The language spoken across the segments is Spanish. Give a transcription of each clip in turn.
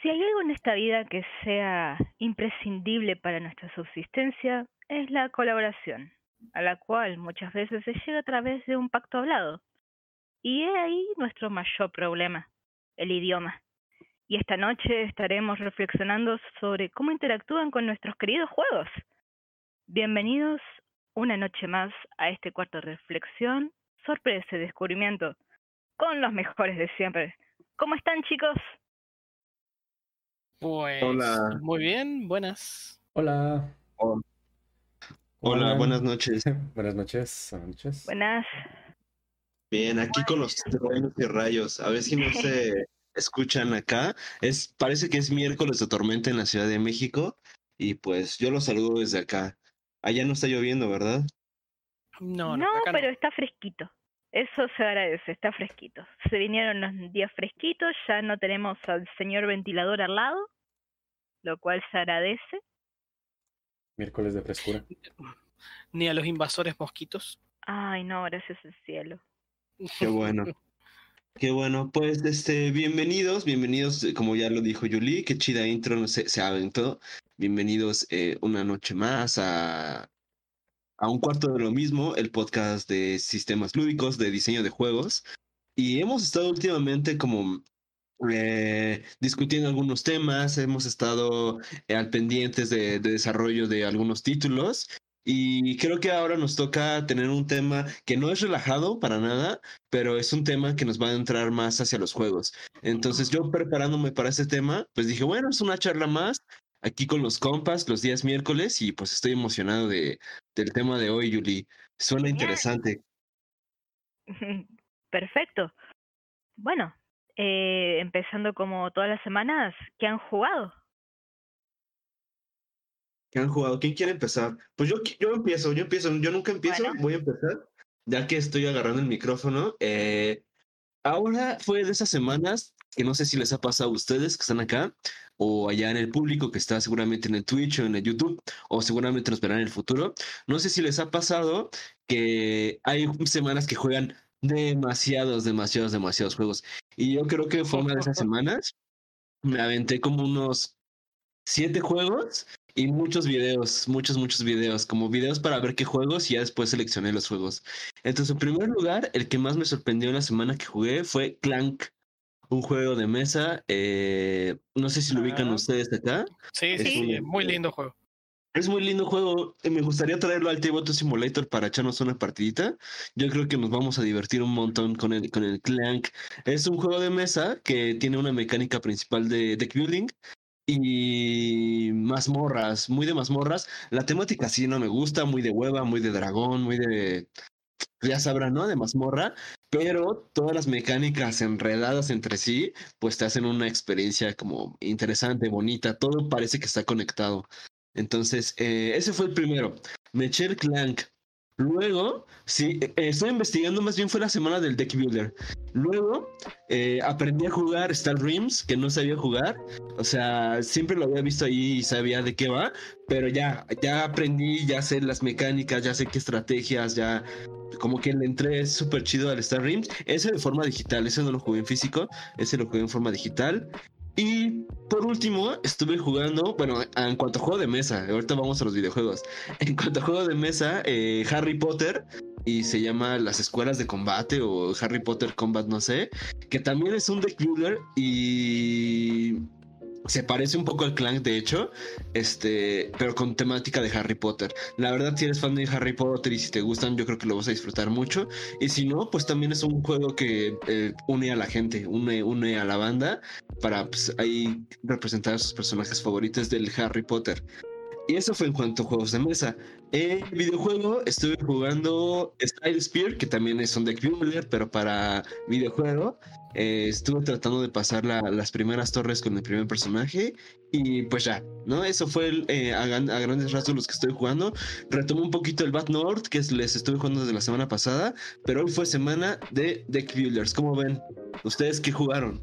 Si hay algo en esta vida que sea imprescindible para nuestra subsistencia, es la colaboración, a la cual muchas veces se llega a través de un pacto hablado. Y he ahí nuestro mayor problema, el idioma. Y esta noche estaremos reflexionando sobre cómo interactúan con nuestros queridos juegos. Bienvenidos una noche más a este cuarto de reflexión, sorpresa y descubrimiento, con los mejores de siempre. ¿Cómo están chicos? Pues Hola. muy bien, buenas. Hola. Hola, buenas noches. Buenas noches. Buenas noches. Buenas. Bien, aquí con los truenos y rayos. A ver si no se escuchan acá. Es, parece que es miércoles de tormenta en la Ciudad de México. Y pues yo los saludo desde acá. Allá no está lloviendo, ¿verdad? No, No, no, acá pero está fresquito. Eso se agradece, está fresquito. Se vinieron los días fresquitos, ya no tenemos al señor ventilador al lado, lo cual se agradece. Miércoles de frescura. Ni a los invasores mosquitos. Ay, no, gracias al cielo. Qué bueno. Qué bueno, pues este, bienvenidos, bienvenidos, eh, como ya lo dijo Yuli, qué chida intro no se, se aventó. Bienvenidos eh, una noche más a, a un cuarto de lo mismo, el podcast de sistemas lúdicos, de diseño de juegos. Y hemos estado últimamente como eh, discutiendo algunos temas, hemos estado eh, al pendientes de, de desarrollo de algunos títulos. Y creo que ahora nos toca tener un tema que no es relajado para nada, pero es un tema que nos va a entrar más hacia los juegos. Entonces yo preparándome para ese tema, pues dije, bueno, es una charla más aquí con los compas los días miércoles y pues estoy emocionado de, del tema de hoy, Yuli. Suena Genial. interesante. Perfecto. Bueno, eh, empezando como todas las semanas, ¿qué han jugado? ¿Qué han jugado? ¿Quién quiere empezar? Pues yo, yo empiezo, yo empiezo, yo nunca empiezo, Bueno. voy a empezar, ya que estoy agarrando el micrófono. Eh, ahora fue de esas semanas que no sé si les ha pasado a ustedes que están acá o allá en el público que está seguramente en el Twitch o en el YouTube o seguramente nos verán en el futuro. No sé si les ha pasado que hay semanas que juegan demasiados, demasiados, demasiados juegos. Y yo creo que fue una de esas semanas. Me aventé como unos siete juegos y muchos videos, muchos, muchos videos, como videos para ver qué juegos y ya después seleccioné los juegos. Entonces, en primer lugar, el que más me sorprendió en la semana que jugué fue Clank, un juego de mesa. eh, no sé si lo ubican Ah. ustedes acá. Sí, Es sí, sí, un- muy lindo juego. Es muy lindo juego. eh, Me gustaría traerlo al Tabletop Simulator para echarnos una partidita. Yo creo que nos vamos a divertir un montón con el, con el Clank. Es un juego de mesa que tiene una mecánica principal de deck building y mazmorras, muy de mazmorras. La temática sí no me gusta, muy de hueva, muy de dragón, muy de... Ya sabrán, ¿no? De mazmorra. Pero todas las mecánicas enredadas entre sí, pues te hacen una experiencia como interesante, bonita. Todo parece que está conectado. Entonces, eh, ese fue el primero. Me eché el Clank. Luego, sí, eh, estoy investigando, más bien fue la semana del Deck Builder. Luego, eh, aprendí a jugar Star Dreams, que no sabía jugar. O sea, siempre lo había visto ahí y sabía de qué va. Pero ya, ya aprendí, ya sé las mecánicas, ya sé qué estrategias, ya como que le entré súper chido al Star Dreams. Ese de forma digital, ese no lo jugué en físico, ese lo jugué en forma digital. Y por último, estuve jugando, bueno, en cuanto a juego de mesa, ahorita vamos a los videojuegos. En cuanto a juego de mesa, eh, Harry Potter, y se llama Las Escuelas de Combate o Harry Potter Combat, no sé, que también es un deck builder y se parece un poco al Clank, de hecho, este, pero con temática de Harry Potter. La verdad, si eres fan de Harry Potter y si te gustan, yo creo que lo vas a disfrutar mucho. Y si no, pues también es un juego que eh, une a la gente, une, une a la banda para pues, ahí representar a sus personajes favoritos del Harry Potter. Y eso fue en cuanto a juegos de mesa. En videojuego estuve jugando Style Spear, que también es un deck builder, pero para videojuego. Eh, estuve tratando de pasar la- las primeras torres con el primer personaje y pues ya, ¿no? Eso fue eh, a, gran- a grandes rasgos los que estoy jugando. Retomé un poquito el Bad North, que es- les estuve jugando desde la semana pasada, pero hoy fue semana de deck builders. ¿Cómo ven? ¿Ustedes qué jugaron?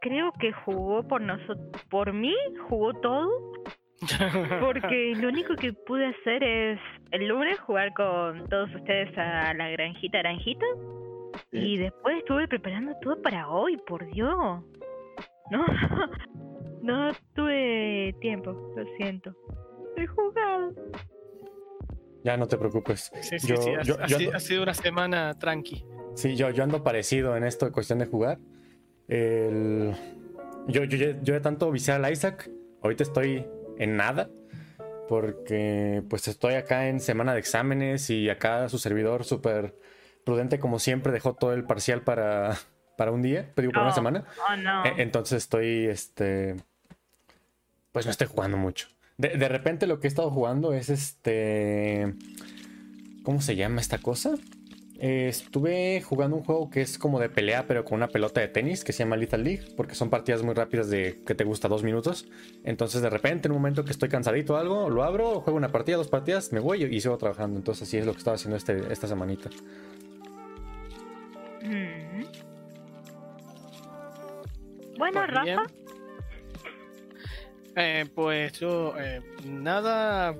Creo que jugó por nosotros, por mí jugó todo, porque lo único que pude hacer es el lunes jugar con todos ustedes a la granjita naranjita y después estuve preparando todo para hoy, por Dios. No, no tuve tiempo, lo siento. He jugado. Ya no te preocupes. Sí, sí, Yo- sí. Ha, yo- ha yo sido- ando- ha sido una semana tranqui. Sí, yo, yo ando parecido en esto de cuestión de jugar. El- Yo, yo, yo, yo de tanto viciar al Isaac, ahorita estoy en nada. Porque pues estoy acá en semana de exámenes y acá su servidor súper prudente como siempre dejó todo el parcial para, para un día, pero digo, para una Oh, semana. Oh, no. E- Entonces estoy, este, pues no estoy jugando mucho. De, de repente lo que he estado jugando es este, ¿cómo se llama esta cosa? Eh, estuve jugando un juego que es como de pelea, pero con una pelota de tenis, que se llama Lethal League, porque son partidas muy rápidas de que te gusta dos minutos. Entonces de repente, en un momento que estoy cansadito o algo, lo abro, juego una partida, dos partidas, me voy y sigo trabajando. Entonces así es lo que estaba haciendo este, esta semanita. Mm. Bueno, Pues Rafa. Eh, pues yo, eh, nada,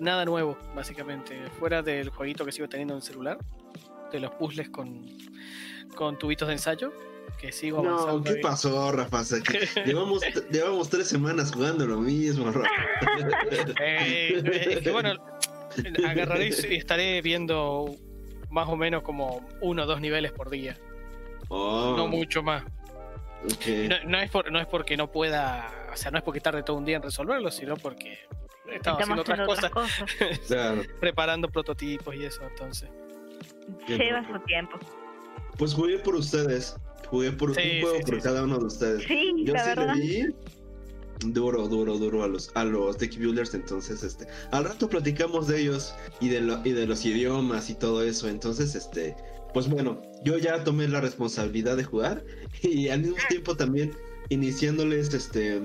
nada nuevo, básicamente. Fuera del jueguito que sigo teniendo en el celular, de los puzzles con, con tubitos de ensayo, que sigo No, avanzando. ¿qué ahí. pasó, Rafa? O sea, que llevamos, llevamos tres semanas jugando lo mismo, Rafa. Eh, eh, es que bueno, agarraré y estaré viendo más o menos como uno o dos niveles por día, Oh, no mucho más. No, no es por, no es porque no pueda, o sea, no es porque tarde todo un día en resolverlo, sino porque estaba haciendo estamos otras haciendo cosas, otras cosas. Claro. preparando prototipos y eso, entonces. Lleva su tiempo. Pues jugué por ustedes. Jugué por Sí, un juego sí, por sí, cada uno de ustedes. Sí, Yo la sí verdad. le di duro, duro, duro a los, a los deck builders. Entonces, este, al rato platicamos de ellos y de, lo- y de los idiomas y todo eso. Entonces, este, pues bueno, yo ya tomé la responsabilidad de jugar y al mismo tiempo también iniciándoles, este,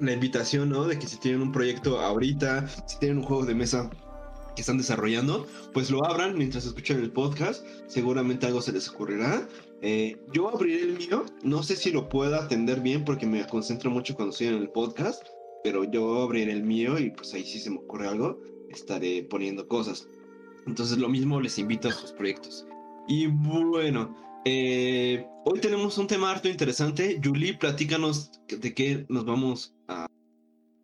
la invitación, ¿no? De que si tienen un proyecto ahorita, si tienen un juego de mesa que están desarrollando, pues lo abran mientras escuchan el podcast. Seguramente algo se les ocurrirá. Eh, yo abriré el mío. No sé si lo pueda atender bien porque me concentro mucho cuando estoy en el podcast. Pero yo abriré el mío y pues ahí si se me ocurre algo, estaré poniendo cosas. Entonces lo mismo les invito a sus proyectos. Y bueno, eh, hoy tenemos un tema harto interesante. Julie, platícanos de qué nos vamos a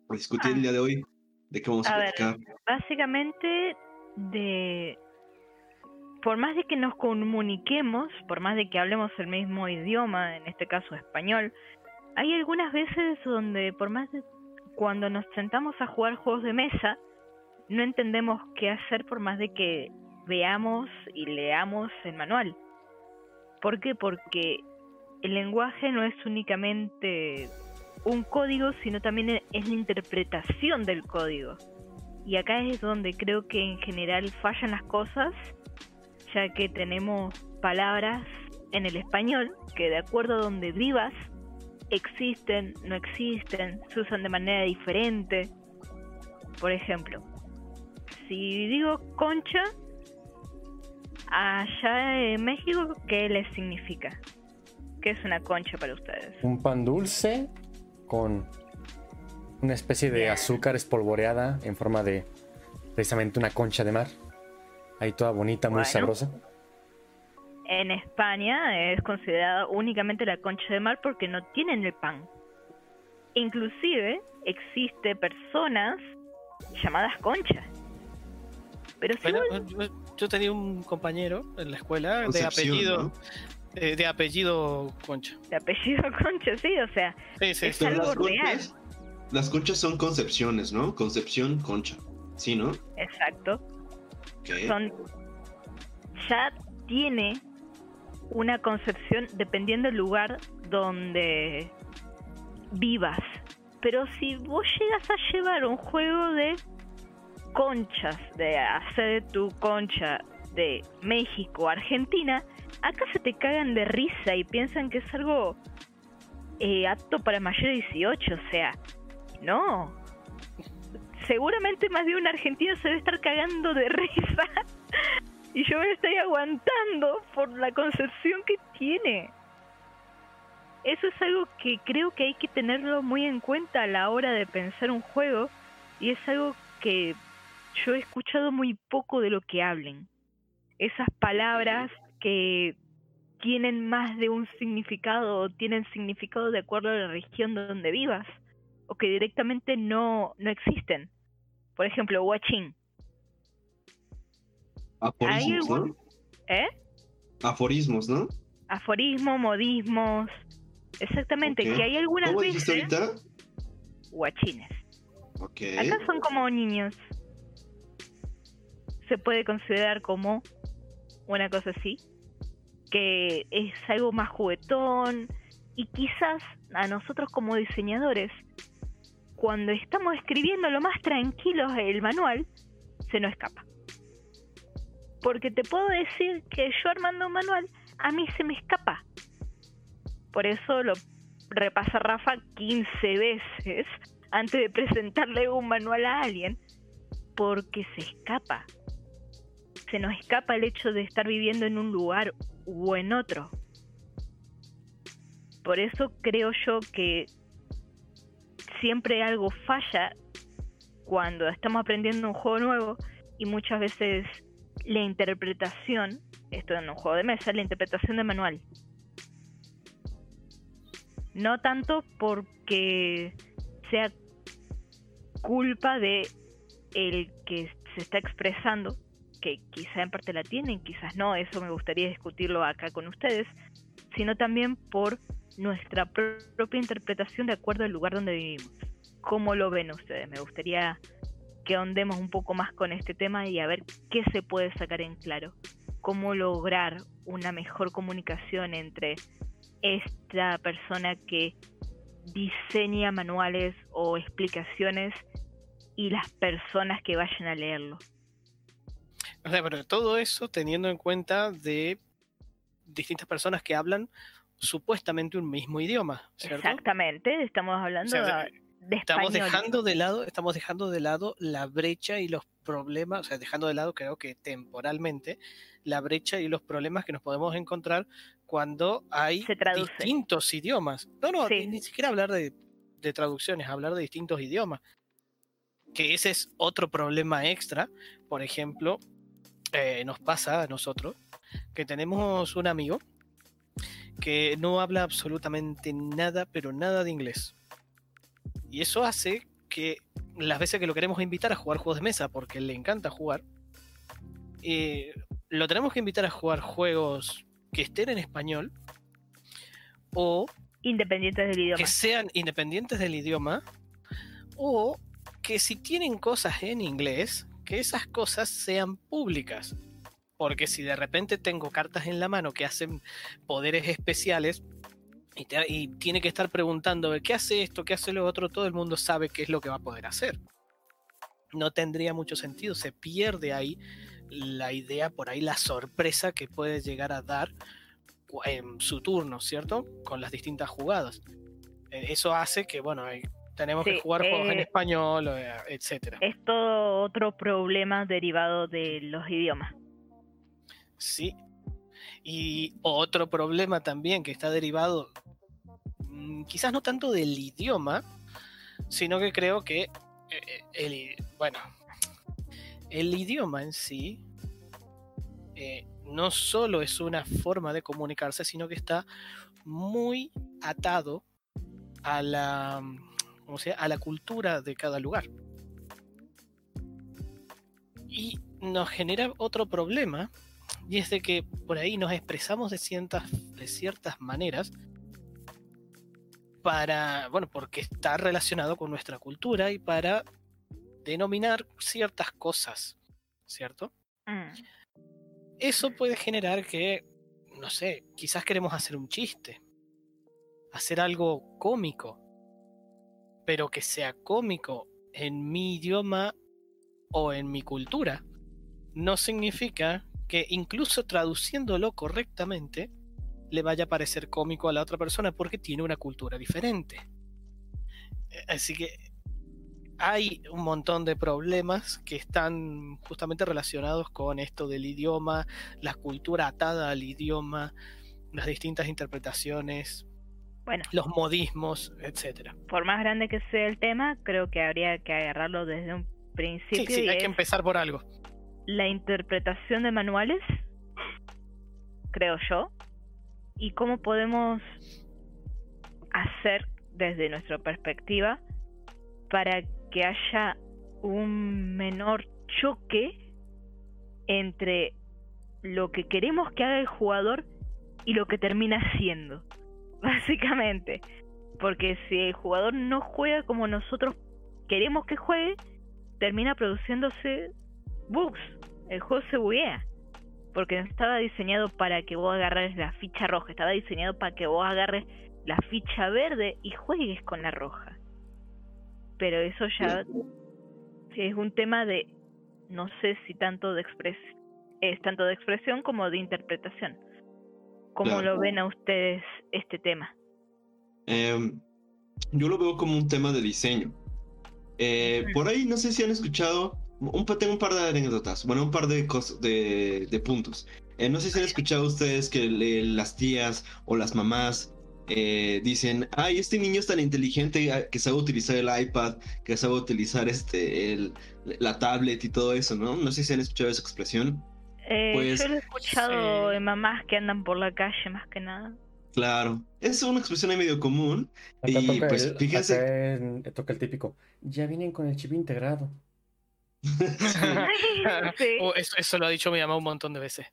discutir el día de hoy. ¿De qué vamos a, A ver. platicar? Básicamente, de. Por más de que nos comuniquemos, por más de que hablemos el mismo idioma, en este caso español, hay algunas veces donde, por más de cuando nos sentamos a jugar juegos de mesa, no entendemos qué hacer por más de que veamos y leamos el manual. ¿Por qué? Porque el lenguaje no es únicamente un código, sino también es la interpretación del código. Y acá es donde creo que en general fallan las cosas, ya que tenemos palabras en el español que de acuerdo a donde vivas existen, no existen, se usan de manera diferente. Por ejemplo, si digo concha, allá en México, ¿qué les significa? ¿Qué es una concha para ustedes? Un pan dulce con una especie de azúcar espolvoreada en forma de precisamente una concha de mar. Ahí toda bonita, muy Bueno. sabrosa. En España es considerada únicamente la concha de mar porque no tienen el pan. Inclusive existe personas llamadas conchas. Pero si Bueno, vos- yo, yo tenía un compañero en la escuela de apellido, ¿no? Eh, de apellido Concha. de apellido concha, sí, o sea, Sí, sí, Es algo las conchas, las conchas son concepciones, ¿no? Concepción, concha. Sí, ¿no? exacto. Ok. Son ya tiene una concepción dependiendo del lugar donde vivas. Pero si vos llegas a llevar un juego de conchas, de hacer tu concha de México, Argentina, acá se te cagan de risa y piensan que es algo eh, apto para mayor de 18, o sea, no. Seguramente más de un argentino se debe estar cagando de risa y yo me estoy aguantando por la concepción que tiene. Eso es algo que creo que hay que tenerlo muy en cuenta a la hora de pensar un juego y es algo que yo he escuchado muy poco de lo que hablen. Esas palabras que tienen más de un significado o tienen significado de acuerdo a la región donde vivas o que directamente no, no existen. Por ejemplo, Huachín. Aforismos, ¿no? ¿Eh? Aforismos, ¿no? Aforismo, modismos. Exactamente, Ok. que hay algunas ¿Cómo veces ahorita? guachines. Ok. Acá son como niños. Se puede considerar como una cosa así, que es algo más juguetón y quizás a nosotros como diseñadores, cuando estamos escribiendo lo más tranquilos el manual, se nos escapa. Porque te puedo decir que yo armando un manual, a mí se me escapa. Por eso lo repasa Rafa 15 veces antes de presentarle un manual a alguien, porque se escapa. Se nos escapa el hecho de estar viviendo en un lugar o en otro. Por eso creo yo que siempre algo falla cuando estamos aprendiendo un juego nuevo y muchas veces la interpretación, esto en un juego de mesa, la interpretación del manual. No tanto porque sea culpa de el que se está expresando, que quizá en parte la tienen, quizás no, eso me gustaría discutirlo acá con ustedes, sino también por nuestra pro- propia interpretación de acuerdo al lugar donde vivimos. ¿Cómo lo ven ustedes? Me gustaría que ahondemos un poco más con este tema y a ver qué se puede sacar en claro. Cómo lograr una mejor comunicación entre esta persona que diseña manuales o explicaciones y las personas que vayan a leerlo. O sea, pero todo eso teniendo en cuenta de distintas personas que hablan supuestamente un mismo idioma, ¿cierto? Exactamente, estamos O hablando sea, de, de estamos español. dejando de lado, estamos dejando de lado la brecha y los problemas, o sea, dejando de lado creo que temporalmente la brecha y los problemas que nos podemos encontrar cuando hay distintos idiomas. No, no, Sí. ni siquiera hablar de, de traducciones, hablar de distintos idiomas. Que ese es otro problema extra. Por ejemplo, eh, nos pasa a nosotros que tenemos un amigo que no habla absolutamente nada, pero nada de inglés. Y eso hace que las veces que lo queremos invitar a jugar juegos de mesa, porque le encanta jugar, eh, lo tenemos que invitar a jugar juegos que estén en español o Independientes del idioma. que sean independientes del idioma o que si tienen cosas en inglés, que esas cosas sean públicas. Porque si de repente tengo cartas en la mano que hacen poderes especiales y, tiene que estar preguntando ¿qué hace esto? ¿qué hace lo otro? Todo el mundo sabe qué es lo que va a poder hacer. No tendría mucho sentido, se pierde ahí la idea, por ahí la sorpresa que puede llegar a dar en su turno, ¿cierto? Con las distintas jugadas. Eh, Eso hace que, bueno, tenemos que jugar juegos en eh, español, eh, etcétera. Es todo otro problema derivado de los idiomas. Sí. Y otro problema también que está derivado, mm, quizás no tanto del idioma, sino que creo que eh, eh, el, bueno, el idioma en sí eh, no solo es una forma de comunicarse, sino que está muy atado a la, ¿cómo se llama? a la cultura de cada lugar. Y nos genera otro problema, y es de que por ahí nos expresamos de ciertas, de ciertas maneras para, bueno, porque está relacionado con nuestra cultura y para denominar ciertas cosas, ¿cierto? Mm, Eso puede generar que, no sé, quizás queremos hacer un chiste, hacer algo cómico, pero que sea cómico en mi idioma o en mi cultura, no significa que incluso traduciéndolo correctamente le vaya a parecer cómico a la otra persona porque tiene una cultura diferente. Eh, Así que hay un montón de problemas que están justamente relacionados con esto del idioma, la cultura atada al idioma, las distintas interpretaciones, Bueno, los modismos, etcétera. por más grande que sea el tema, creo que habría que agarrarlo desde un Sí, principio sí, y hay que empezar por algo. la interpretación de manuales, creo yo, y cómo podemos hacer desde nuestra perspectiva para que haya un menor choque entre lo que queremos que haga el jugador y lo que termina siendo, básicamente. Porque si el jugador no juega como nosotros queremos que juegue, termina produciéndose bugs. El juego se buguea. Porque no estaba diseñado para que vos agarres la ficha roja, estaba diseñado para que vos agarres la ficha verde y juegues con la roja. Pero eso ya es un tema de, no sé si tanto de expres es tanto de expresión como de interpretación. ¿Cómo lo ven a ustedes este tema? Em, yo lo veo como un tema de diseño. Eh, por ahí no sé si han escuchado, un, tengo un par de anécdotas, bueno, un par de, de, puntos. Eh, no sé si han escuchado ustedes que las tías o las mamás eh, dicen, ay, este niño es tan inteligente ah, que sabe utilizar el iPad, que sabe utilizar este, la tablet y todo eso, ¿no? No sé si han escuchado esa expresión. Eh, pues, yo lo he escuchado en mamás que andan por la calle más que nada. Claro, es una expresión ahí medio común. y pues fíjense. toca el típico. Ya vienen con el chip integrado. Oh, eso, lo ha dicho mi mamá un montón de veces.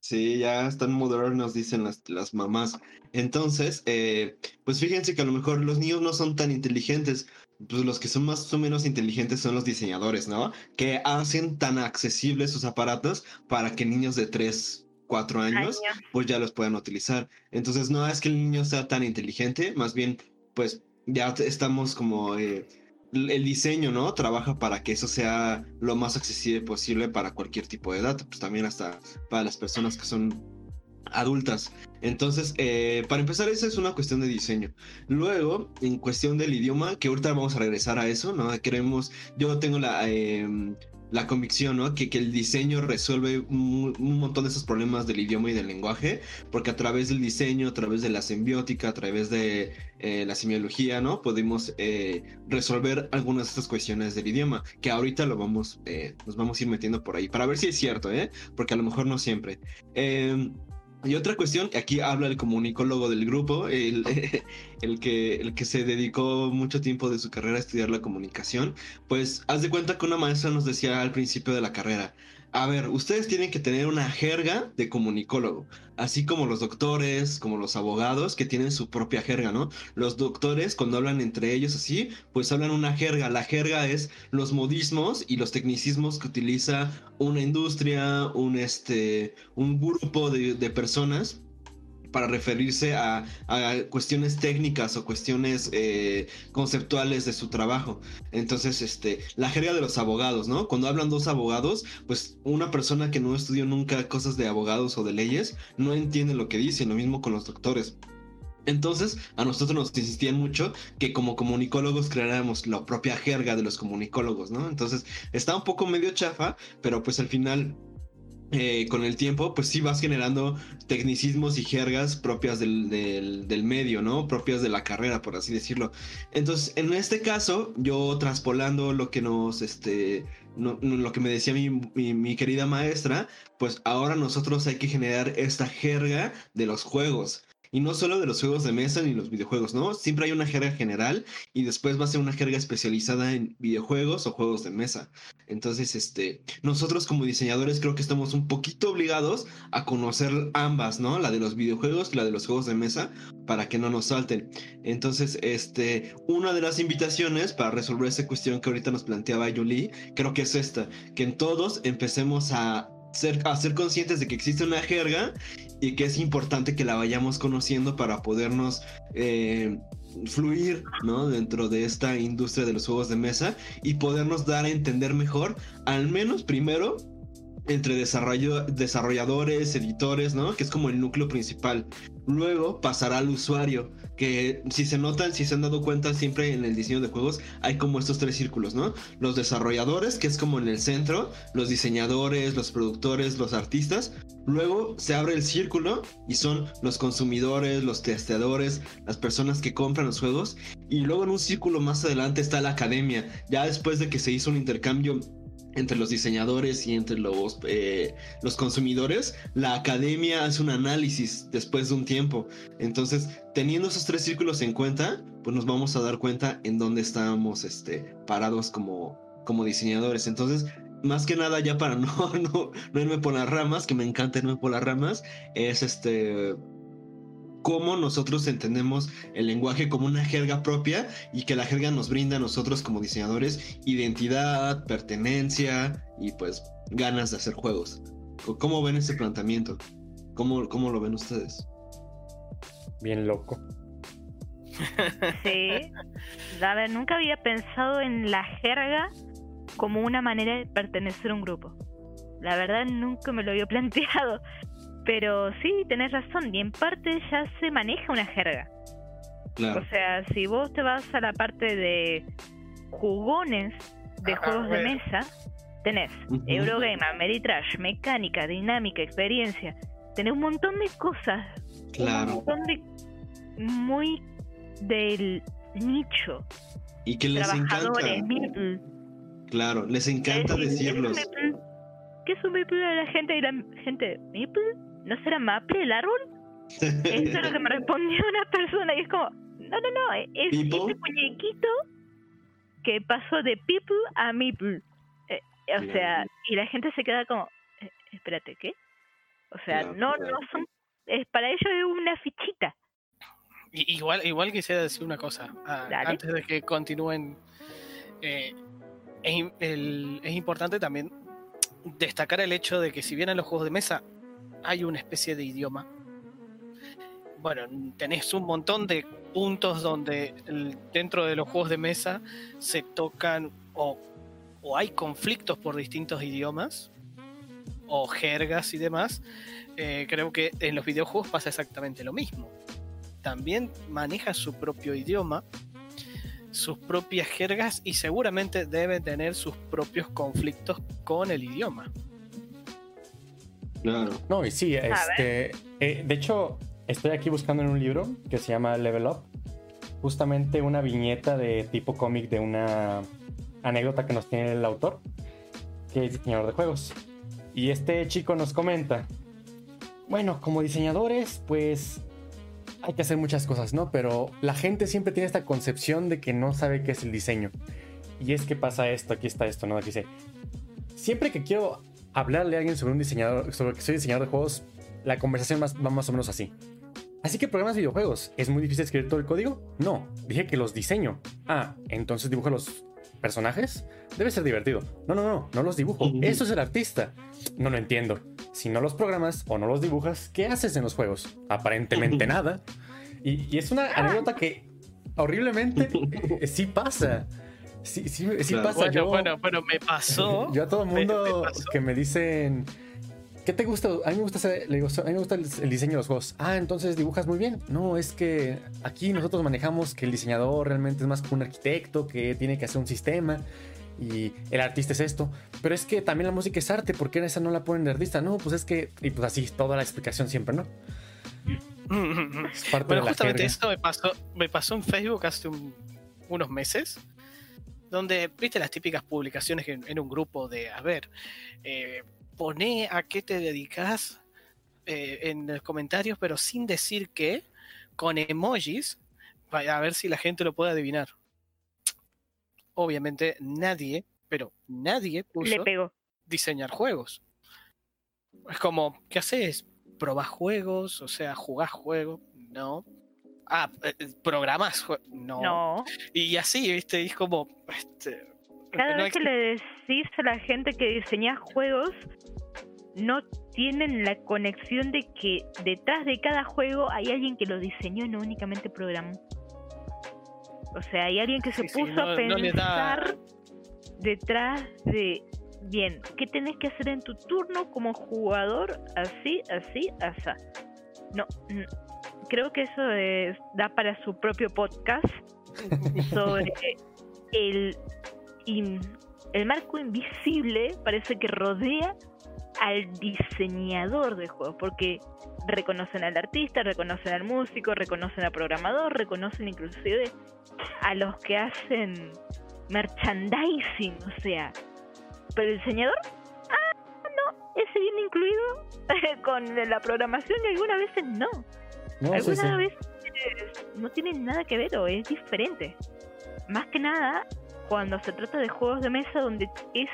Sí, ya están modernos, dicen las, las mamás. Entonces, eh, pues fíjense que a lo mejor los niños no son tan inteligentes. Pues los que son más o menos inteligentes son los diseñadores, ¿no? Que hacen tan accesibles sus aparatos para que niños de 3, 4 años, pues ya los puedan utilizar. Entonces, no es que el niño sea tan inteligente, más bien, pues ya estamos como... Eh, el diseño, ¿no? Trabaja para que eso sea lo más accesible posible para cualquier tipo de edad, pues también hasta para las personas que son adultas. Entonces, eh, para empezar, esa es una cuestión de diseño. Luego, en cuestión del idioma, que ahorita vamos a regresar a eso, ¿no? Queremos, yo tengo la, em, la convicción, ¿no? Que, que el diseño resuelve un, montón de esos problemas del idioma y del lenguaje, porque a través del diseño, a través de la simbiótica, a través de eh, la semiología, ¿no? Podemos eh, resolver algunas de estas cuestiones del idioma, que ahorita lo vamos, nos vamos a ir metiendo por ahí, para ver si es cierto, ¿eh? Porque a lo mejor no siempre. Eh, y otra cuestión, aquí habla el comunicólogo del grupo, el, el, que, el que se dedicó mucho tiempo de su carrera a estudiar la comunicación, pues haz de cuenta que una maestra nos decía al principio de la carrera, a ver, ustedes tienen que tener una jerga de comunicólogo, así como los doctores, como los abogados que tienen su propia jerga, ¿no? Los doctores cuando hablan entre ellos así, pues hablan una jerga. La jerga es los modismos y los tecnicismos que utiliza una industria, un este, un grupo de, de personas para referirse a, cuestiones técnicas o cuestiones eh, conceptuales de su trabajo. Entonces, este, la jerga de los abogados, ¿no? Cuando hablan dos abogados, pues una persona que no estudió nunca cosas de abogados o de leyes no entiende lo que dicen, lo mismo con los doctores. Entonces, a nosotros nos insistían mucho que como comunicólogos creáramos la propia jerga de los comunicólogos, ¿no? Entonces, está un poco medio chafa, pero pues al final eh, con el tiempo, pues sí vas generando tecnicismos y jergas propias del, del, medio, ¿no? Propias de la carrera, por así decirlo. Entonces, en este caso, yo traspolando lo que nos, este, lo que me decía mi, mi, querida maestra, pues ahora nosotros hay que generar esta jerga de los juegos. Y no solo de los juegos de mesa ni los videojuegos, ¿no? Siempre hay una jerga general y después va a ser una jerga especializada en videojuegos o juegos de mesa. Entonces, este, nosotros como diseñadores creo que estamos un poquito obligados a conocer ambas, ¿no? La de los videojuegos y la de los juegos de mesa para que no nos salten. Entonces, este, una de las invitaciones para resolver esa cuestión que ahorita nos planteaba Julie, creo que es esta, que en todos empecemos a ser, conscientes de que existe una jerga y que es importante que la vayamos conociendo para podernos eh, fluir ¿no? dentro de esta industria de los juegos de mesa y podernos dar a entender mejor, al menos primero, entre desarrollo, desarrolladores, editores, ¿no? Que es como el núcleo principal. Luego pasará al usuario, que si se notan, si se han dado cuenta, siempre en el diseño de juegos hay como estos tres círculos, ¿no? Los desarrolladores, que es como en el centro, los diseñadores, los productores, los artistas. Luego se abre el círculo y son los consumidores, los testeadores, las personas que compran los juegos. Y luego en un círculo más adelante está la academia, ya después de que se hizo un intercambio entre los diseñadores y entre los, eh, los consumidores, la academia hace un análisis después de un tiempo. Entonces, teniendo esos tres círculos en cuenta, pues nos vamos a dar cuenta en dónde estamos este, parados como, como diseñadores. Entonces, más que nada, ya para no, no, no irme por las ramas, que me encanta irme por las ramas, es este cómo nosotros entendemos el lenguaje como una jerga propia y que la jerga nos brinda a nosotros como diseñadores identidad, pertenencia y pues ganas de hacer juegos. ¿Cómo ven ese planteamiento? ¿Cómo, cómo lo ven ustedes? Bien loco. Sí. A ver, nunca había pensado en la jerga como una manera de pertenecer a un grupo. La verdad nunca me lo había planteado. Pero sí, tenés razón, y en parte ya se maneja una jerga. O sea, si vos te vas a la parte de jugones de juegos de mesa, tenés Eurogame, Ameritrash, mecánica, dinámica, experiencia. Tenés un montón de cosas. Claro. Un montón de. muy del nicho. Y que les encanta. Claro, les encanta decirlos. ¿Qué es un Meeple a la gente? Y la gente, ¿Meeple? ¿No será Maple el árbol? Esto es lo que me respondió una persona y es como, no, no, no, es ese muñequito que pasó de people a Meeple. Eh, o sea, y la gente se queda como, eh, espérate, ¿qué? O sea, no, no son, es, para ellos es una fichita. Igual, igual quisiera decir una cosa, ah, antes de que continúen. Eh, es, es importante también destacar el hecho de que si bien en los juegos de mesa hay una especie de idioma. Bueno, tenés un montón de puntos donde dentro de los juegos de mesa se tocan o, hay conflictos por distintos idiomas o jergas y demás. Eh, creo que en los videojuegos pasa exactamente lo mismo. También maneja su propio idioma, sus propias jergas y seguramente debe tener sus propios conflictos con el idioma. No, y sí, este. Eh, de hecho, estoy aquí buscando en un libro que se llama Level Up. Justamente una viñeta de tipo cómic de una anécdota que nos tiene el autor, que es diseñador de juegos. Y este chico nos comenta: Bueno, como diseñadores, pues hay que hacer muchas cosas, ¿no? Pero la gente siempre tiene esta concepción de que no sabe qué es el diseño. Y es que pasa esto, aquí está esto, ¿no? Dice, siempre que quiero hablarle a alguien sobre un diseñador, sobre que soy diseñador de juegos, la conversación va más o menos así. Así que programas videojuegos, ¿es muy difícil escribir todo el código? No, dije que los diseño. Ah, entonces dibujo los personajes. Debe ser divertido. No, no, no, no los dibujo. Eso es el artista. No lo entiendo. Si no los programas o no los dibujas, ¿qué haces en los juegos? Aparentemente nada. Y, y es una anécdota que horriblemente sí pasa. Sí, sí, sí pasa. Bueno, yo, bueno, bueno, me pasó. Yo a todo el mundo que me dicen, ¿qué te gusta? A mí me gusta, le digo, a mí me gusta el, diseño de los juegos. Ah, entonces dibujas muy bien. No, es que aquí nosotros manejamos que el diseñador realmente es más como un arquitecto que tiene que hacer un sistema y el artista es esto. Pero es que también la música es arte, ¿por qué esa no la ponen de artista? No, pues es que, y pues así, toda la explicación siempre, ¿no? Es parte bueno, justamente esto me pasó, me pasó en Facebook hace unos meses donde viste las típicas publicaciones en, un grupo de, a ver, eh, pone a qué te dedicas eh, en los comentarios, pero sin decir qué, con emojis, a ver si la gente lo puede adivinar. Obviamente nadie, pero nadie puso Le pegó. diseñar juegos. Es como, ¿qué haces? ¿Probás juegos? O sea, ¿jugás juegos? No. Ah, eh, eh, programas. No. no. Y así, ¿viste? es como. Este, Cada vez que le decís a la gente que diseña juegos, no tienen la conexión de que detrás de cada juego hay alguien que lo diseñó y no únicamente programó. O sea, hay alguien que se puso a pensar detrás de, bien, ¿qué tenés que hacer en tu turno como jugador? Así, así, así. No, no creo que eso da para su propio podcast sobre el, el marco invisible, parece que rodea al diseñador de juegos, porque reconocen al artista, reconocen al músico, reconocen al programador, reconocen inclusive a los que hacen merchandising, o sea, Pero el diseñador, ah, no, ese viene incluido con la programación y algunas veces no. No, sí, sí. veces no tiene nada que ver o es diferente. Más que nada cuando se trata de juegos de mesa donde es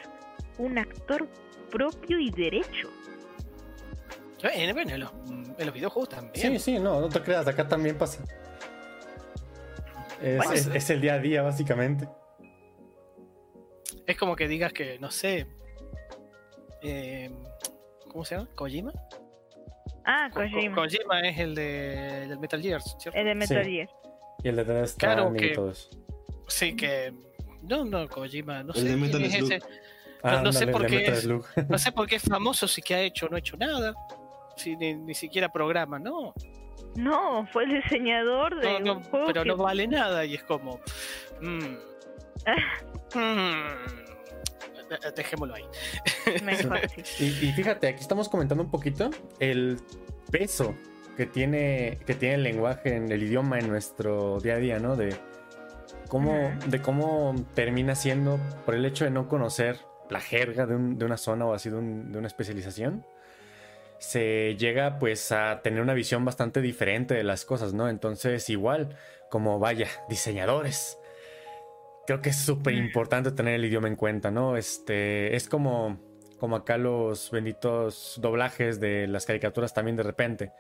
un actor propio y derecho. Eh, Bueno, en los, en los videojuegos también. Sí, sí, no, no te creas, acá también pasa. Es, Bueno, es- sí. es el día a día, básicamente. Es como que digas que, no sé. eh, ¿Cómo se llama? ¿Kojima? Ah, Ko- Ko- Kojima, Kojima es el de, del Metal Gear, ¿cierto? el de Metal Sí. Gear. Y el de Death Claro y que- todo eso. Sí, que. No, no, Kojima, no El sé. de Metal es ese. No- no sé Ándale, por el de qué Metal es-. No sé por qué es famoso si que ha hecho o no ha hecho nada. Si ni, ni siquiera programa, no. No, fue el diseñador de No, no, un juego pero que- no vale nada y es como. mm, mm, dejémoslo ahí. Mejor, sí. Y, y fíjate, aquí estamos comentando un poquito el peso que tiene, que tiene el lenguaje en el idioma en nuestro día a día, ¿no? De cómo, de cómo termina siendo, por el hecho de no conocer la jerga de, un- de una zona o así de, un- de una especialización, se llega pues a tener una visión bastante diferente de las cosas, ¿no? Entonces, igual, como vaya, diseñadores. Creo que es súper importante tener el idioma en cuenta, ¿no? Este, es como, como acá los benditos doblajes de las caricaturas también de repente.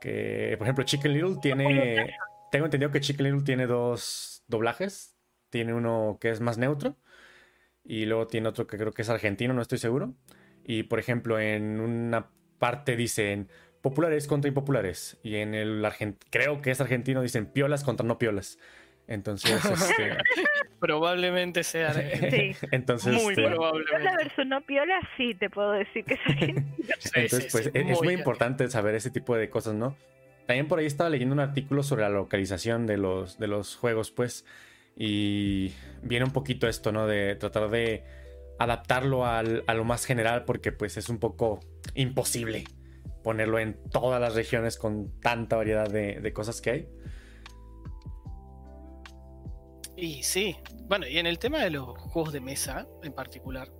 Que, por ejemplo, Chicken Little tiene. Tengo entendido que Chicken Little tiene dos doblajes. Tiene uno que es más neutro. Y luego tiene otro que creo que es argentino, no estoy seguro. Y por ejemplo, en una parte dicen populares contra impopulares. Y en el argent creo que es argentino, dicen piolas contra no piolas. Entonces, este, Probablemente sea. Sí. entonces, Muy este, Piola probablemente. versus no piola, sí, te puedo decir que. Sí, Entonces, sí, pues sí, es, es muy importante saber ese tipo de cosas, ¿no? También por ahí estaba leyendo un artículo sobre la localización de los, de los juegos, pues, y viene un poquito esto, ¿no? De tratar de adaptarlo al- a lo más general, porque pues es un poco imposible ponerlo en todas las regiones con tanta variedad de, de cosas que hay. Y sí, bueno, y en el tema de los juegos de mesa en particular,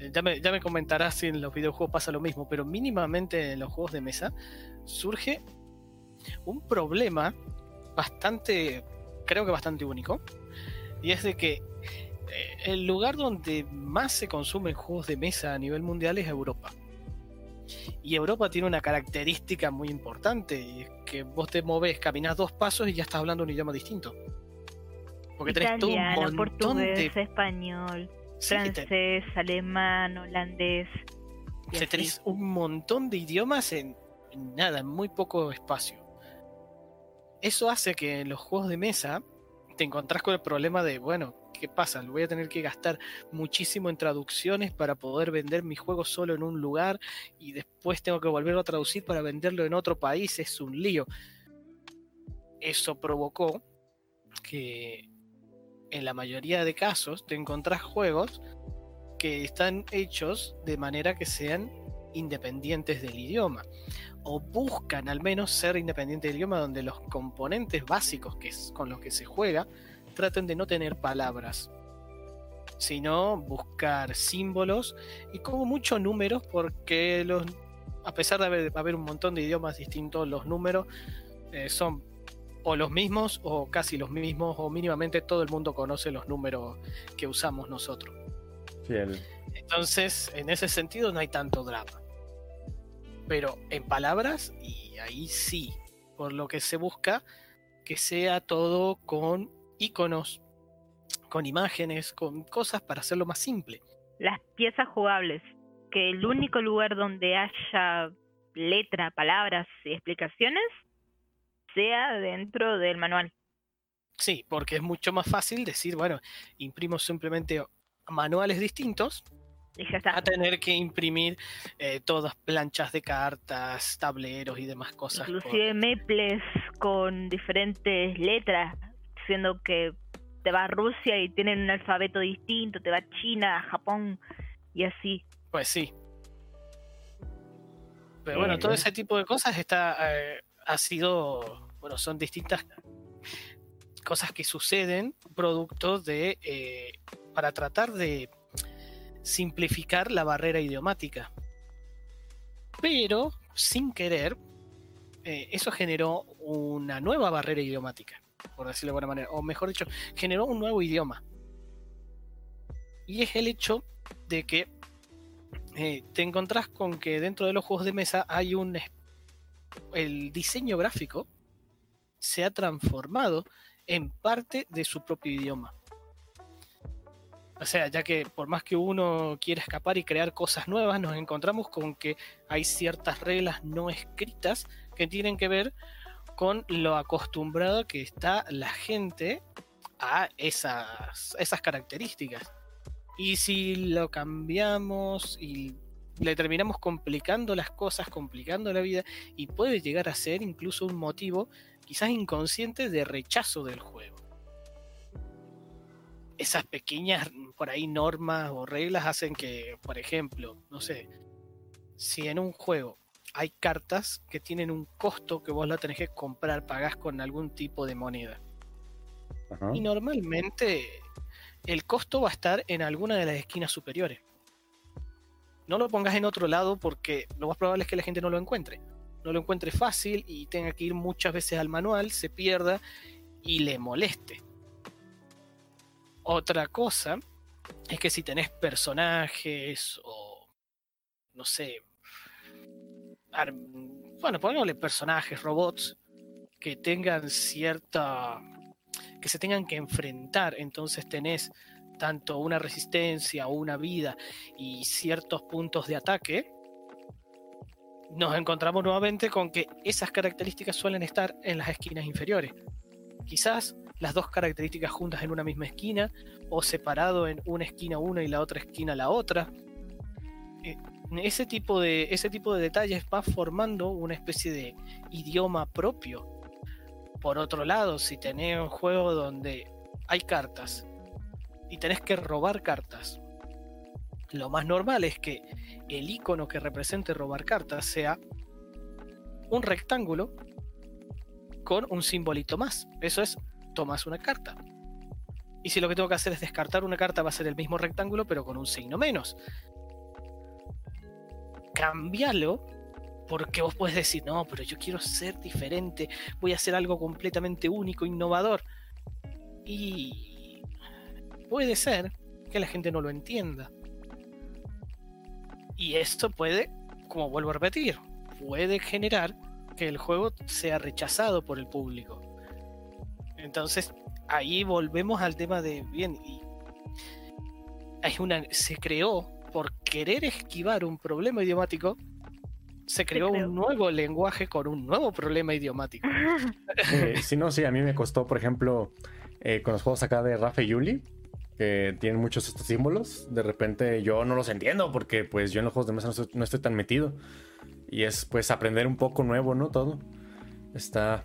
eh, ya me, comentarás si en los videojuegos pasa lo mismo, pero mínimamente en los juegos de mesa surge un problema bastante, creo que bastante único, y es de que eh, el lugar donde más se consumen juegos de mesa a nivel mundial es Europa. Y Europa tiene una característica muy importante, y es que vos te moves, caminas dos pasos y ya estás hablando un idioma distinto. Porque tenés todo un montón portugués, de. español, Sí, te- francés, alemán, holandés. te así. tenés un montón de idiomas en, en nada, en muy poco espacio. Eso hace que en los juegos de mesa te encontrás con el problema de, bueno, ¿qué pasa? Voy a tener que gastar muchísimo en traducciones para poder vender mi juego solo en un lugar y después tengo que volverlo a traducir para venderlo en otro país. Es un lío. Eso provocó que en la mayoría de casos te encontrás juegos que están hechos de manera que sean independientes del idioma o buscan al menos ser independientes del idioma donde los componentes básicos que es con los que se juega traten de no tener palabras sino buscar símbolos y como mucho números porque a pesar de haber, haber un montón de idiomas distintos los números eh, son o los mismos o casi los mismos o mínimamente todo el mundo conoce los números que usamos nosotros Sí, el- entonces, en ese sentido no hay tanto drama. Pero en palabras, y ahí sí, por lo que se busca que sea todo con iconos, con imágenes, con cosas para hacerlo más simple. Las piezas jugables. Que el único lugar donde haya letra, palabras y explicaciones sea dentro del manual. Sí, porque es mucho más fácil decir, bueno, imprimo simplemente manuales distintos Y ya está. a tener que imprimir eh, todas planchas de cartas, tableros y demás cosas. Inclusive maples con diferentes letras, siendo que te va a Rusia y tienen un alfabeto distinto, te va a China, a Japón y así. Pues sí. Pero bueno, Eh, todo ese tipo de cosas está eh, ha sido, bueno, son distintas cosas que suceden producto de eh, para tratar de simplificar la barrera idiomática. Pero, sin querer, eh, eso generó una nueva barrera idiomática, por decirlo de alguna manera, o mejor dicho, generó un nuevo idioma. Y es el hecho de que eh, te encontrás con que dentro de los juegos de mesa hay un... El diseño gráfico se ha transformado en parte de su propio idioma. O sea, ya que por más que uno quiera escapar y crear cosas nuevas, nos encontramos con que hay ciertas reglas no escritas que tienen que ver con lo acostumbrado que está la gente a esas, características. Y si lo cambiamos y le terminamos complicando las cosas, complicando la vida, y puede llegar a ser incluso un motivo quizás inconsciente de rechazo del juego. Esas pequeñas, por ahí, normas o reglas hacen que, por ejemplo, no sé, si en un juego hay cartas que tienen un costo que vos la tenés que comprar, pagás con algún tipo de moneda. Y normalmente el costo va a estar en alguna de las esquinas superiores. No lo pongas en otro lado porque lo más probable es que la gente no lo encuentre. No lo encuentre fácil y tenga que ir muchas veces al manual, se pierda y le moleste. Otra cosa es que si tenés personajes o no sé, bueno, pongámosle personajes, robots que tengan cierta que se tengan que enfrentar, entonces tenés tanto una resistencia o una vida y ciertos puntos de ataque, nos encontramos nuevamente con que esas características suelen estar en las esquinas inferiores. Quizás las dos características juntas en una misma esquina o separado en una esquina una y la otra esquina la otra. Eh, ese tipo de, ese tipo de detalles va formando una especie de idioma propio. Por otro lado, si tenés un juego donde hay cartas y tenés que robar cartas, lo más normal es que el icono que represente robar cartas sea un rectángulo con un simbolito más. Eso es, tomas una carta. Y si lo que tengo que hacer es descartar una carta, va a ser el mismo rectángulo, pero con un signo menos cambialo porque vos puedes decir, no, pero yo quiero ser diferente, voy a hacer algo completamente único, innovador. Y puede ser que la gente no lo entienda. Y esto puede, como vuelvo a repetir, puede generar que el juego sea rechazado por el público. Entonces, ahí volvemos al tema de, bien, y hay una, se creó por querer esquivar un problema idiomático, se creó un nuevo lenguaje con un nuevo problema idiomático. Eh, si no, sí, a mí me costó, por ejemplo, eh, con los juegos acá de Rafa y Yuli, que tienen muchos estos símbolos, de repente yo no los entiendo porque pues yo en los juegos de mesa no estoy, tan metido. Y es pues aprender un poco nuevo, ¿no? Todo. Está...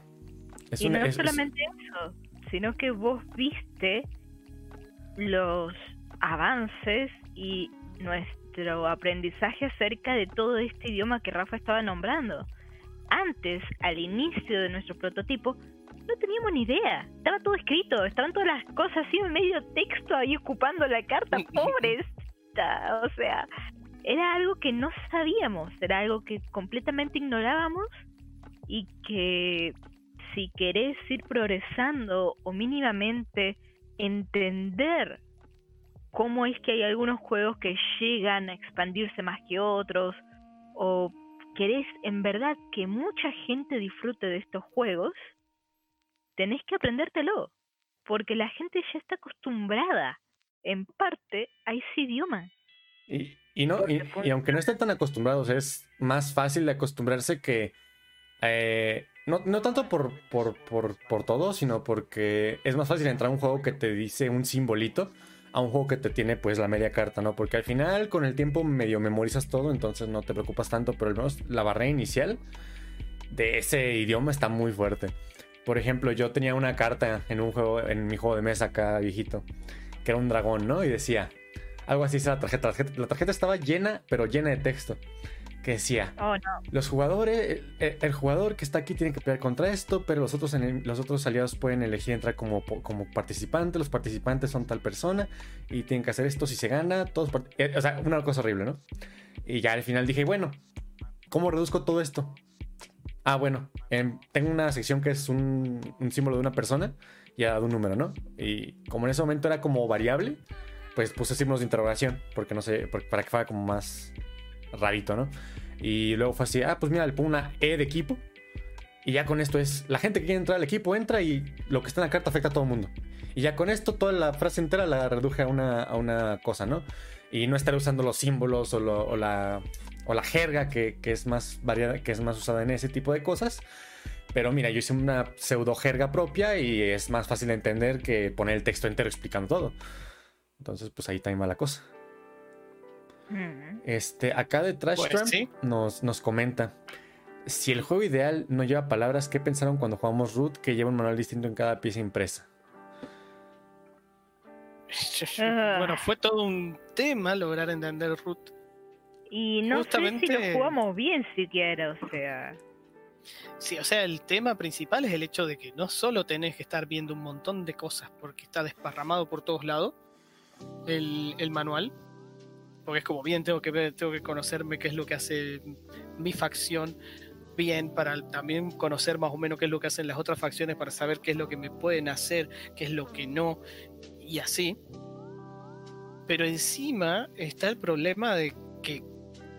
Es y no es solamente eso, sino que vos viste los avances y nuestro aprendizaje acerca de todo este idioma que Rafa estaba nombrando. Antes, al inicio de nuestro prototipo, no teníamos ni idea. Estaba todo escrito, estaban todas las cosas así en medio texto ahí ocupando la carta. Pobres. O sea, era algo que no sabíamos, era algo que completamente ignorábamos y que si querés ir progresando o mínimamente entender cómo es que hay algunos juegos que llegan a expandirse más que otros, o querés en verdad que mucha gente disfrute de estos juegos, tenés que aprendértelo, porque la gente ya está acostumbrada, en parte, a ese idioma. Y, no, y, aunque no estén tan acostumbrados, es más fácil de acostumbrarse que... Eh, no, no, tanto por, por, por, por todo, sino porque es más fácil entrar a un juego que te dice un simbolito a un juego que te tiene pues la media carta, ¿no? Porque al final con el tiempo medio memorizas todo, entonces no te preocupas tanto, pero al menos la barrera inicial de ese idioma está muy fuerte. Por ejemplo, yo tenía una carta en un juego, en mi juego de mesa acá viejito, que era un dragón, ¿no? Y decía, algo así, la tarjeta, la tarjeta, estaba llena, pero llena de texto que decía, Oh, no. los jugadores, el, el jugador que está aquí tiene que pelear contra esto, pero los otros, los otros aliados pueden elegir entrar como, como participante, los participantes son tal persona y tienen que hacer esto si se gana, todos, eh, o sea, una cosa horrible, ¿no? Y ya al final dije, bueno, ¿cómo reduzco todo esto? Ah, bueno, em, tengo una sección que es un, símbolo de una persona y de un número, ¿no? Y como en ese momento era como variable, pues puse símbolos de interrogación, porque no sé, para que fuera como más rarito, ¿no? Y luego fue así, ah, pues mira, le pongo una E de equipo. Y ya con esto es, la gente que quiere entrar al equipo entra y lo que está en la carta afecta a todo el mundo. Y ya con esto toda la frase entera la reduje a una, a una cosa, ¿no? Y no estar usando los símbolos o, lo- o la, o la jerga que, que es más variada, que es más usada en ese tipo de cosas. Pero mira, yo hice una pseudo jerga propia y es más fácil de entender que poner el texto entero explicando todo. Entonces, pues ahí también va la cosa. Mm. Este, acá de Trash Pues sí. nos, nos comenta. Si el juego ideal no lleva palabras, ¿qué pensaron cuando jugamos Root que lleva un manual distinto en cada pieza impresa? Bueno, fue todo un tema lograr entender Root. Y no sé si Justamente- lo jugamos bien siquiera, o sea. Sí, o sea, el tema principal es el hecho de que no solo tenés que estar viendo un montón de cosas porque está desparramado por todos lados el, el manual, porque es como bien, tengo que ver, tengo que conocerme qué es lo que hace mi facción bien para también conocer más o menos qué es lo que hacen las otras facciones para saber qué es lo que me pueden hacer, qué es lo que no y así. Pero encima está el problema de que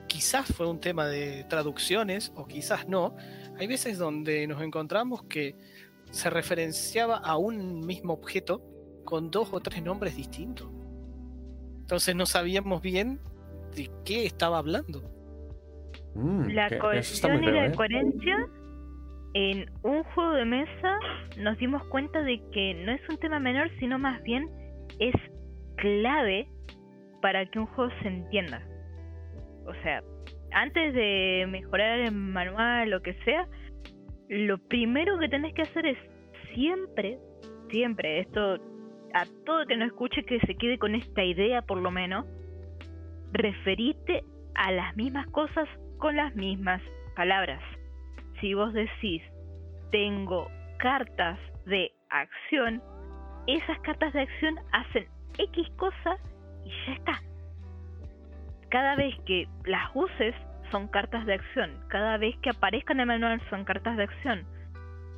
quizás fue un tema de traducciones o quizás no, hay veces donde nos encontramos que se referenciaba a un mismo objeto con dos o tres nombres distintos. Entonces no sabíamos bien de qué estaba hablando. Mm, La que- cohesión y feo, la ¿eh? coherencia en un juego de mesa nos dimos cuenta de que no es un tema menor, sino más bien es clave para que un juego se entienda. O sea, antes de mejorar el manual, lo que sea, lo primero que tenés que hacer es siempre, siempre, esto a todo que no escuche que se quede con esta idea por lo menos, referite a las mismas cosas con las mismas palabras. Si vos decís, tengo cartas de acción, esas cartas de acción hacen X cosa y ya está. Cada vez que las uses son cartas de acción, cada vez que aparezcan en el manual son cartas de acción.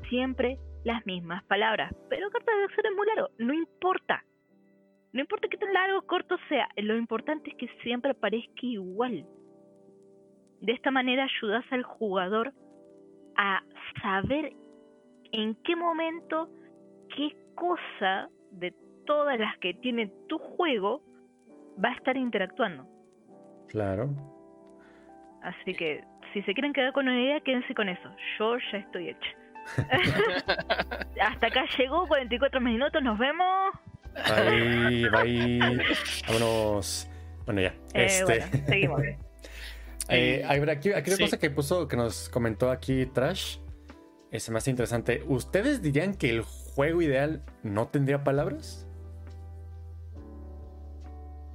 Siempre las mismas palabras. Pero cartas de acción es muy largo, no importa. No importa que tan largo o corto sea, lo importante es que siempre parezca igual. De esta manera ayudas al jugador a saber en qué momento, qué cosa de todas las que tiene tu juego va a estar interactuando. Claro. Así que si se quieren quedar con una idea, quédense con eso. Yo ya estoy hecha. Hasta acá llegó, 44 minutos, nos vemos. Bye, bye. Vámonos. Bueno, ya. Eh, Este. bueno, seguimos. Eh, a ver, aquí, aquí una cosa que puso, que nos comentó aquí Trash, es más interesante. ¿Ustedes dirían que el juego ideal no tendría palabras?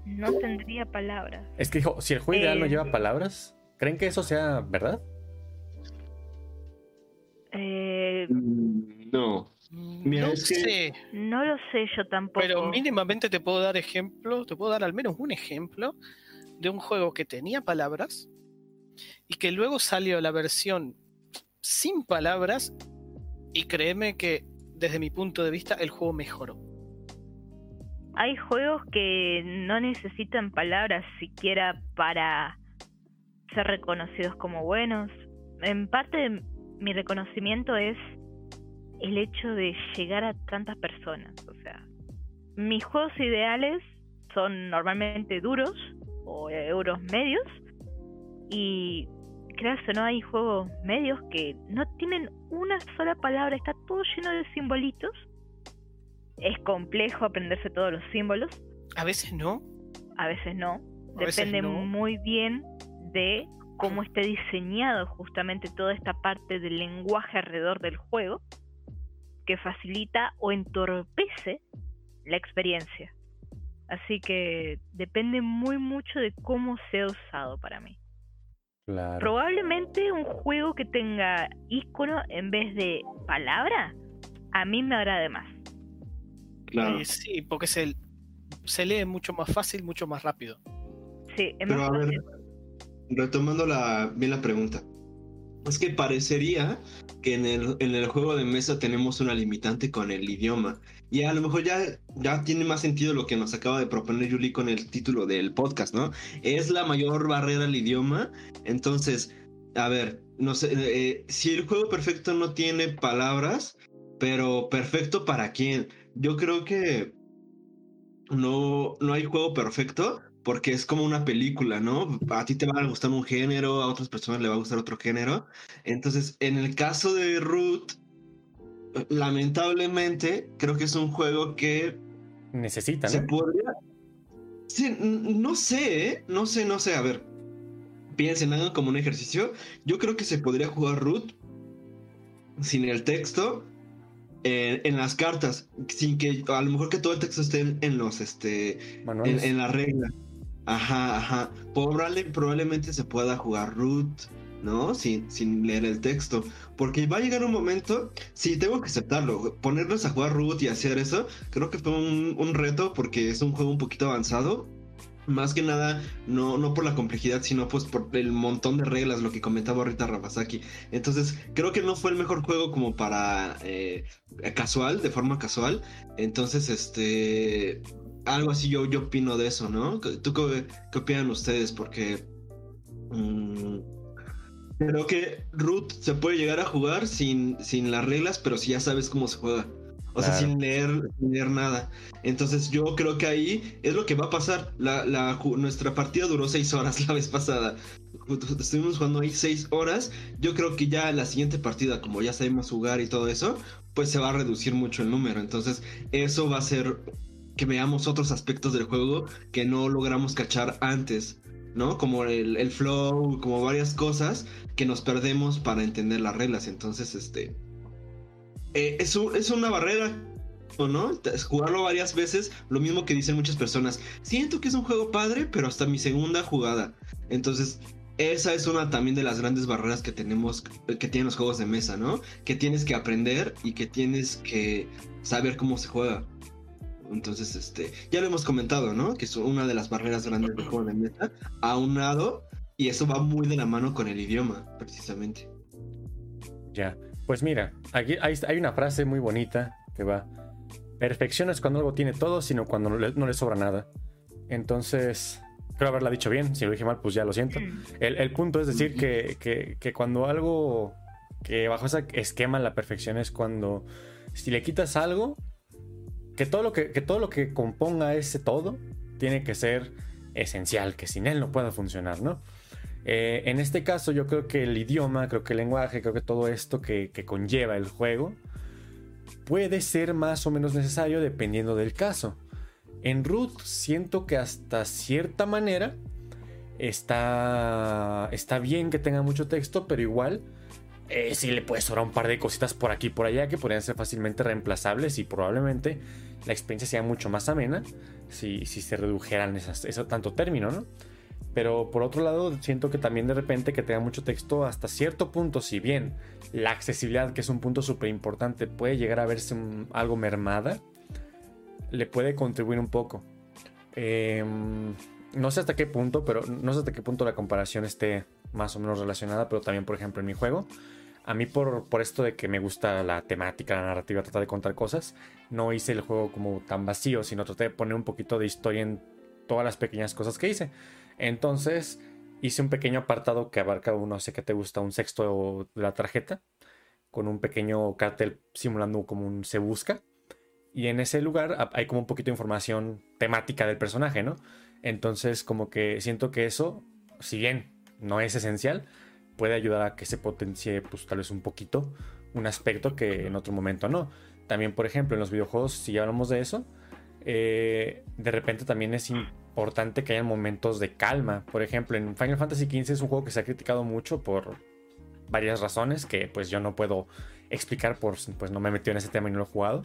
No tendría palabras. Es que dijo, si el juego ideal no Eh. lleva palabras, ¿creen que eso sea verdad? Eh, Mm, No. Mira, no es que- sé, no lo sé yo tampoco. pero mínimamente te puedo dar ejemplos, te puedo dar al menos un ejemplo de un juego que tenía palabras y que luego salió la versión sin palabras y créeme que desde mi punto de vista el juego mejoró. Hay juegos que no necesitan palabras siquiera para ser reconocidos como buenos. En parte mi reconocimiento es el hecho de llegar a tantas personas. O sea, mis juegos ideales son normalmente duros o euros medios y creas o no hay juegos medios que no tienen una sola palabra, está todo lleno de simbolitos. Es complejo aprenderse todos los símbolos, A veces no, a veces no. A veces Depende no. muy bien de cómo esté diseñado justamente toda esta parte del lenguaje alrededor del juego que facilita o entorpece la experiencia. Así que depende muy mucho de cómo sea usado para mí. Claro. Probablemente un juego que tenga icono en vez de palabra, a mí me agrade más. Claro. Eh, sí, porque se, se lee mucho más fácil, mucho más rápido. Sí, es Pero más a ver, retomando la, bien la pregunta. Es que parecería que en el, en el juego de mesa tenemos una limitante con el idioma. Y a lo mejor ya, ya tiene más sentido lo que nos acaba de proponer Yuli con el título del podcast, ¿no? Es la mayor barrera al idioma. Entonces, a ver, no sé, eh, si el juego perfecto no tiene palabras, pero perfecto para quién. Yo creo que no, no hay juego perfecto porque es como una película, ¿no? A ti te va a gustar un género, a otras personas le va a gustar otro género. Entonces, en el caso de Root, lamentablemente, creo que es un juego que Necesitan, se ¿no? podría... Sí, no sé, ¿eh? No sé, no sé. A ver, piensen, hagan como un ejercicio. Yo creo que se podría jugar Root sin el texto eh, en las cartas, sin que a lo mejor que todo el texto esté en, en los, este, en, la regla. Ajá, ajá. Probable- probablemente se pueda jugar root, ¿no? Sin, sin leer el texto. Porque va a llegar un momento, sí, tengo que aceptarlo. Ponernos a jugar root y hacer eso, creo que fue un, un reto porque es un juego un poquito avanzado. Más que nada, no, no por la complejidad, sino pues por el montón de reglas, lo que comentaba ahorita Rafasaki. Entonces, creo que no fue el mejor juego como para eh, casual, de forma casual. Entonces, este, algo así yo, yo opino de eso, ¿no? ¿Tú qué, qué opinan ustedes? Porque mm, creo que Root se puede llegar a jugar sin, sin las reglas, pero si ya sabes cómo se juega. O sea, sin leer, sin leer nada. Entonces yo creo que ahí es lo que va a pasar. La, la nuestra partida duró seis horas la vez pasada. Estuvimos jugando ahí seis horas. Yo creo que ya la siguiente partida, como ya sabemos jugar y todo eso, pues se va a reducir mucho el número. Entonces eso va a ser que veamos otros aspectos del juego que no logramos cachar antes, ¿no? Como el, el flow, como varias cosas que nos perdemos para entender las reglas. Entonces, este... eh, es, un- es una barrera, ¿o ¿no? Jugarlo varias veces, lo mismo que dicen muchas personas. Siento que es un juego padre, pero hasta mi segunda jugada. Entonces, esa es una también de las grandes barreras que tenemos, que tienen los juegos de mesa, ¿no? Que tienes que aprender y que tienes que saber cómo se juega. Entonces, este, ya lo hemos comentado, ¿no? Que es una de las barreras grandes del juego de mesa, aunado, y eso va muy de la mano con el idioma, precisamente. Ya. Pues mira, aquí hay, hay una frase muy bonita que va. Perfección es cuando algo tiene todo, sino cuando no le, no le sobra nada. Entonces, creo haberla dicho bien. Si lo dije mal, pues ya lo siento. Mm. El, el punto es decir que, que- que cuando algo que bajo ese esquema la perfección es cuando si le quitas algo, que todo lo que, que todo lo que componga ese todo tiene que ser esencial, que sin él no pueda funcionar, ¿no? Eh, en este caso yo creo que el idioma, creo que el lenguaje, creo que todo esto que, conlleva el juego puede ser más o menos necesario dependiendo del caso. En Root siento que hasta cierta manera está, está bien que tenga mucho texto, pero igual eh, sí le puede sobrar un par de cositas por aquí y por allá que podrían ser fácilmente reemplazables y probablemente la experiencia sea mucho más amena si, se redujeran esas, eso tanto término, ¿no? Pero por otro lado, siento que también de repente que tenga mucho texto hasta cierto punto, si bien la accesibilidad, que es un punto súper importante, puede llegar a verse un- algo mermada, le puede contribuir un poco. Em, no sé hasta qué punto, pero no sé hasta qué punto la comparación esté más o menos relacionada, pero también, por ejemplo, en mi juego, a mí por, por esto de que me gusta la temática, la narrativa, tratar de contar cosas, no hice el juego como tan vacío, sino traté de poner un poquito de historia en todas las pequeñas cosas que hice. Entonces hice un pequeño apartado que abarca, no sé qué te gusta, un sexto de la tarjeta, con un pequeño cartel simulando como un se busca. Y en ese lugar ha- hay como un poquito de información temática del personaje, ¿no? Entonces como que siento que eso, si bien no es esencial, puede ayudar a que se potencie pues tal vez un poquito un aspecto que en otro momento no. También, por ejemplo, en los videojuegos, si ya hablamos de eso, eh, de repente también es importante que haya momentos de calma. Por ejemplo, en Final Fantasy XV es un juego que se ha criticado mucho por varias razones que pues yo no puedo explicar por pues no me he metido en ese tema y no lo he jugado.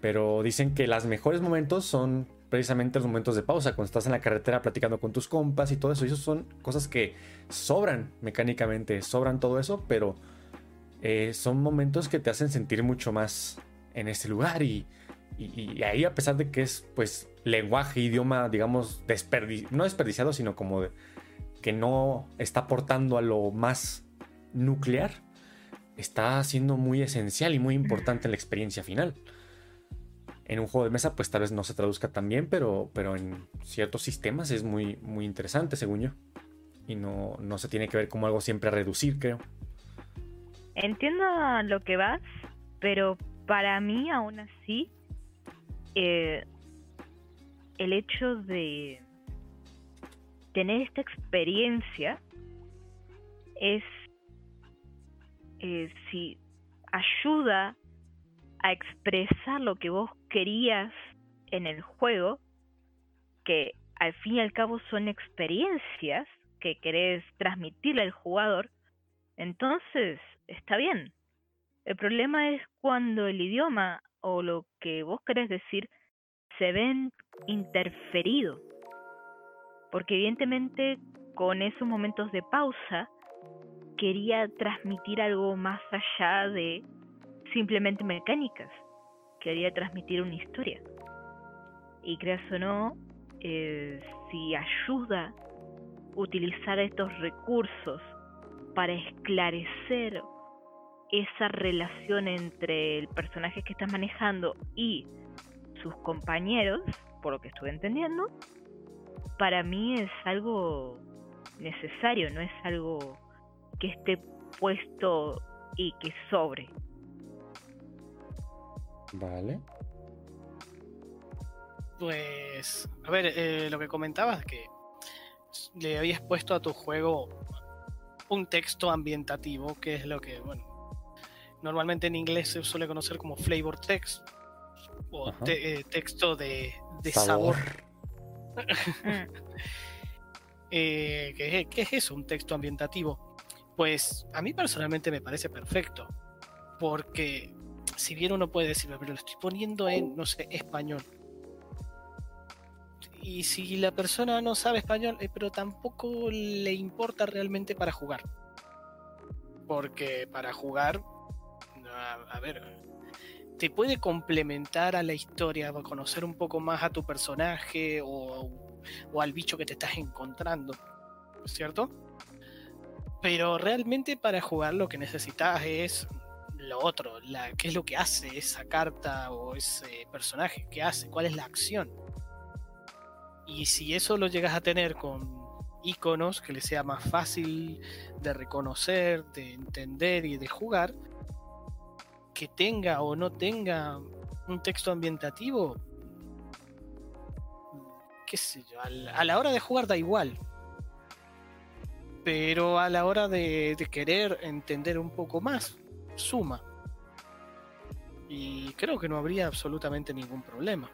Pero dicen que los mejores momentos son precisamente los momentos de pausa, cuando estás en la carretera platicando con tus compas y todo eso. Y eso son cosas que sobran mecánicamente, sobran todo eso, pero eh, son momentos que te hacen sentir mucho más en ese lugar. Y, y, ahí, a pesar de que es pues lenguaje, idioma, digamos, no desperdiciado, sino como de, que no está aportando a lo más nuclear, está siendo muy esencial y muy importante en la experiencia final. En un juego de mesa, pues tal vez no se traduzca tan bien, pero, pero en ciertos sistemas es muy, muy interesante, según yo. Y no, no se tiene que ver como algo siempre a reducir, creo. Entiendo lo que vas, pero para mí aún así, eh, el hecho de tener esta experiencia es eh, si ayuda a expresar lo que vos querías en el juego, que al fin y al cabo son experiencias que querés transmitirle al jugador, entonces está bien. El problema es cuando el idioma o lo que vos querés decir se ven interferido. Porque evidentemente con esos momentos de pausa quería transmitir algo más allá de simplemente mecánicas. Quería transmitir una historia. Y creas o no, eh, si ayuda utilizar estos recursos para esclarecer esa relación entre el personaje que estás manejando y sus compañeros, por lo que estuve entendiendo, para mí es algo necesario, no es algo que esté puesto y que sobre. Vale. Pues, a ver, eh, lo que comentabas que le habías puesto a tu juego un texto ambientativo, que es lo que, bueno, normalmente en inglés se suele conocer como flavor text o eh, texto de, sabor. Eh, ¿qué, es eso? Un texto ambientativo. Pues a mí personalmente me parece perfecto. Porque si bien uno puede decir, pero lo estoy poniendo en, no sé, español. Y si la persona no sabe español, eh, pero tampoco le importa realmente para jugar. Porque para jugar, a, ver, te puede complementar a la historia, conocer un poco más a tu personaje o, o al bicho que te estás encontrando, ¿cierto? Pero realmente para jugar lo que necesitas es lo otro, la, qué es lo que hace esa carta o ese personaje, qué hace, cuál es la acción. Y si eso lo llegas a tener con iconos que le sea más fácil de reconocer, de entender y de jugar, que tenga o no tenga un texto ambientativo, qué sé yo, a la hora de jugar da igual. Pero a la hora de querer entender un poco más, suma. Y creo que no habría absolutamente ningún problema.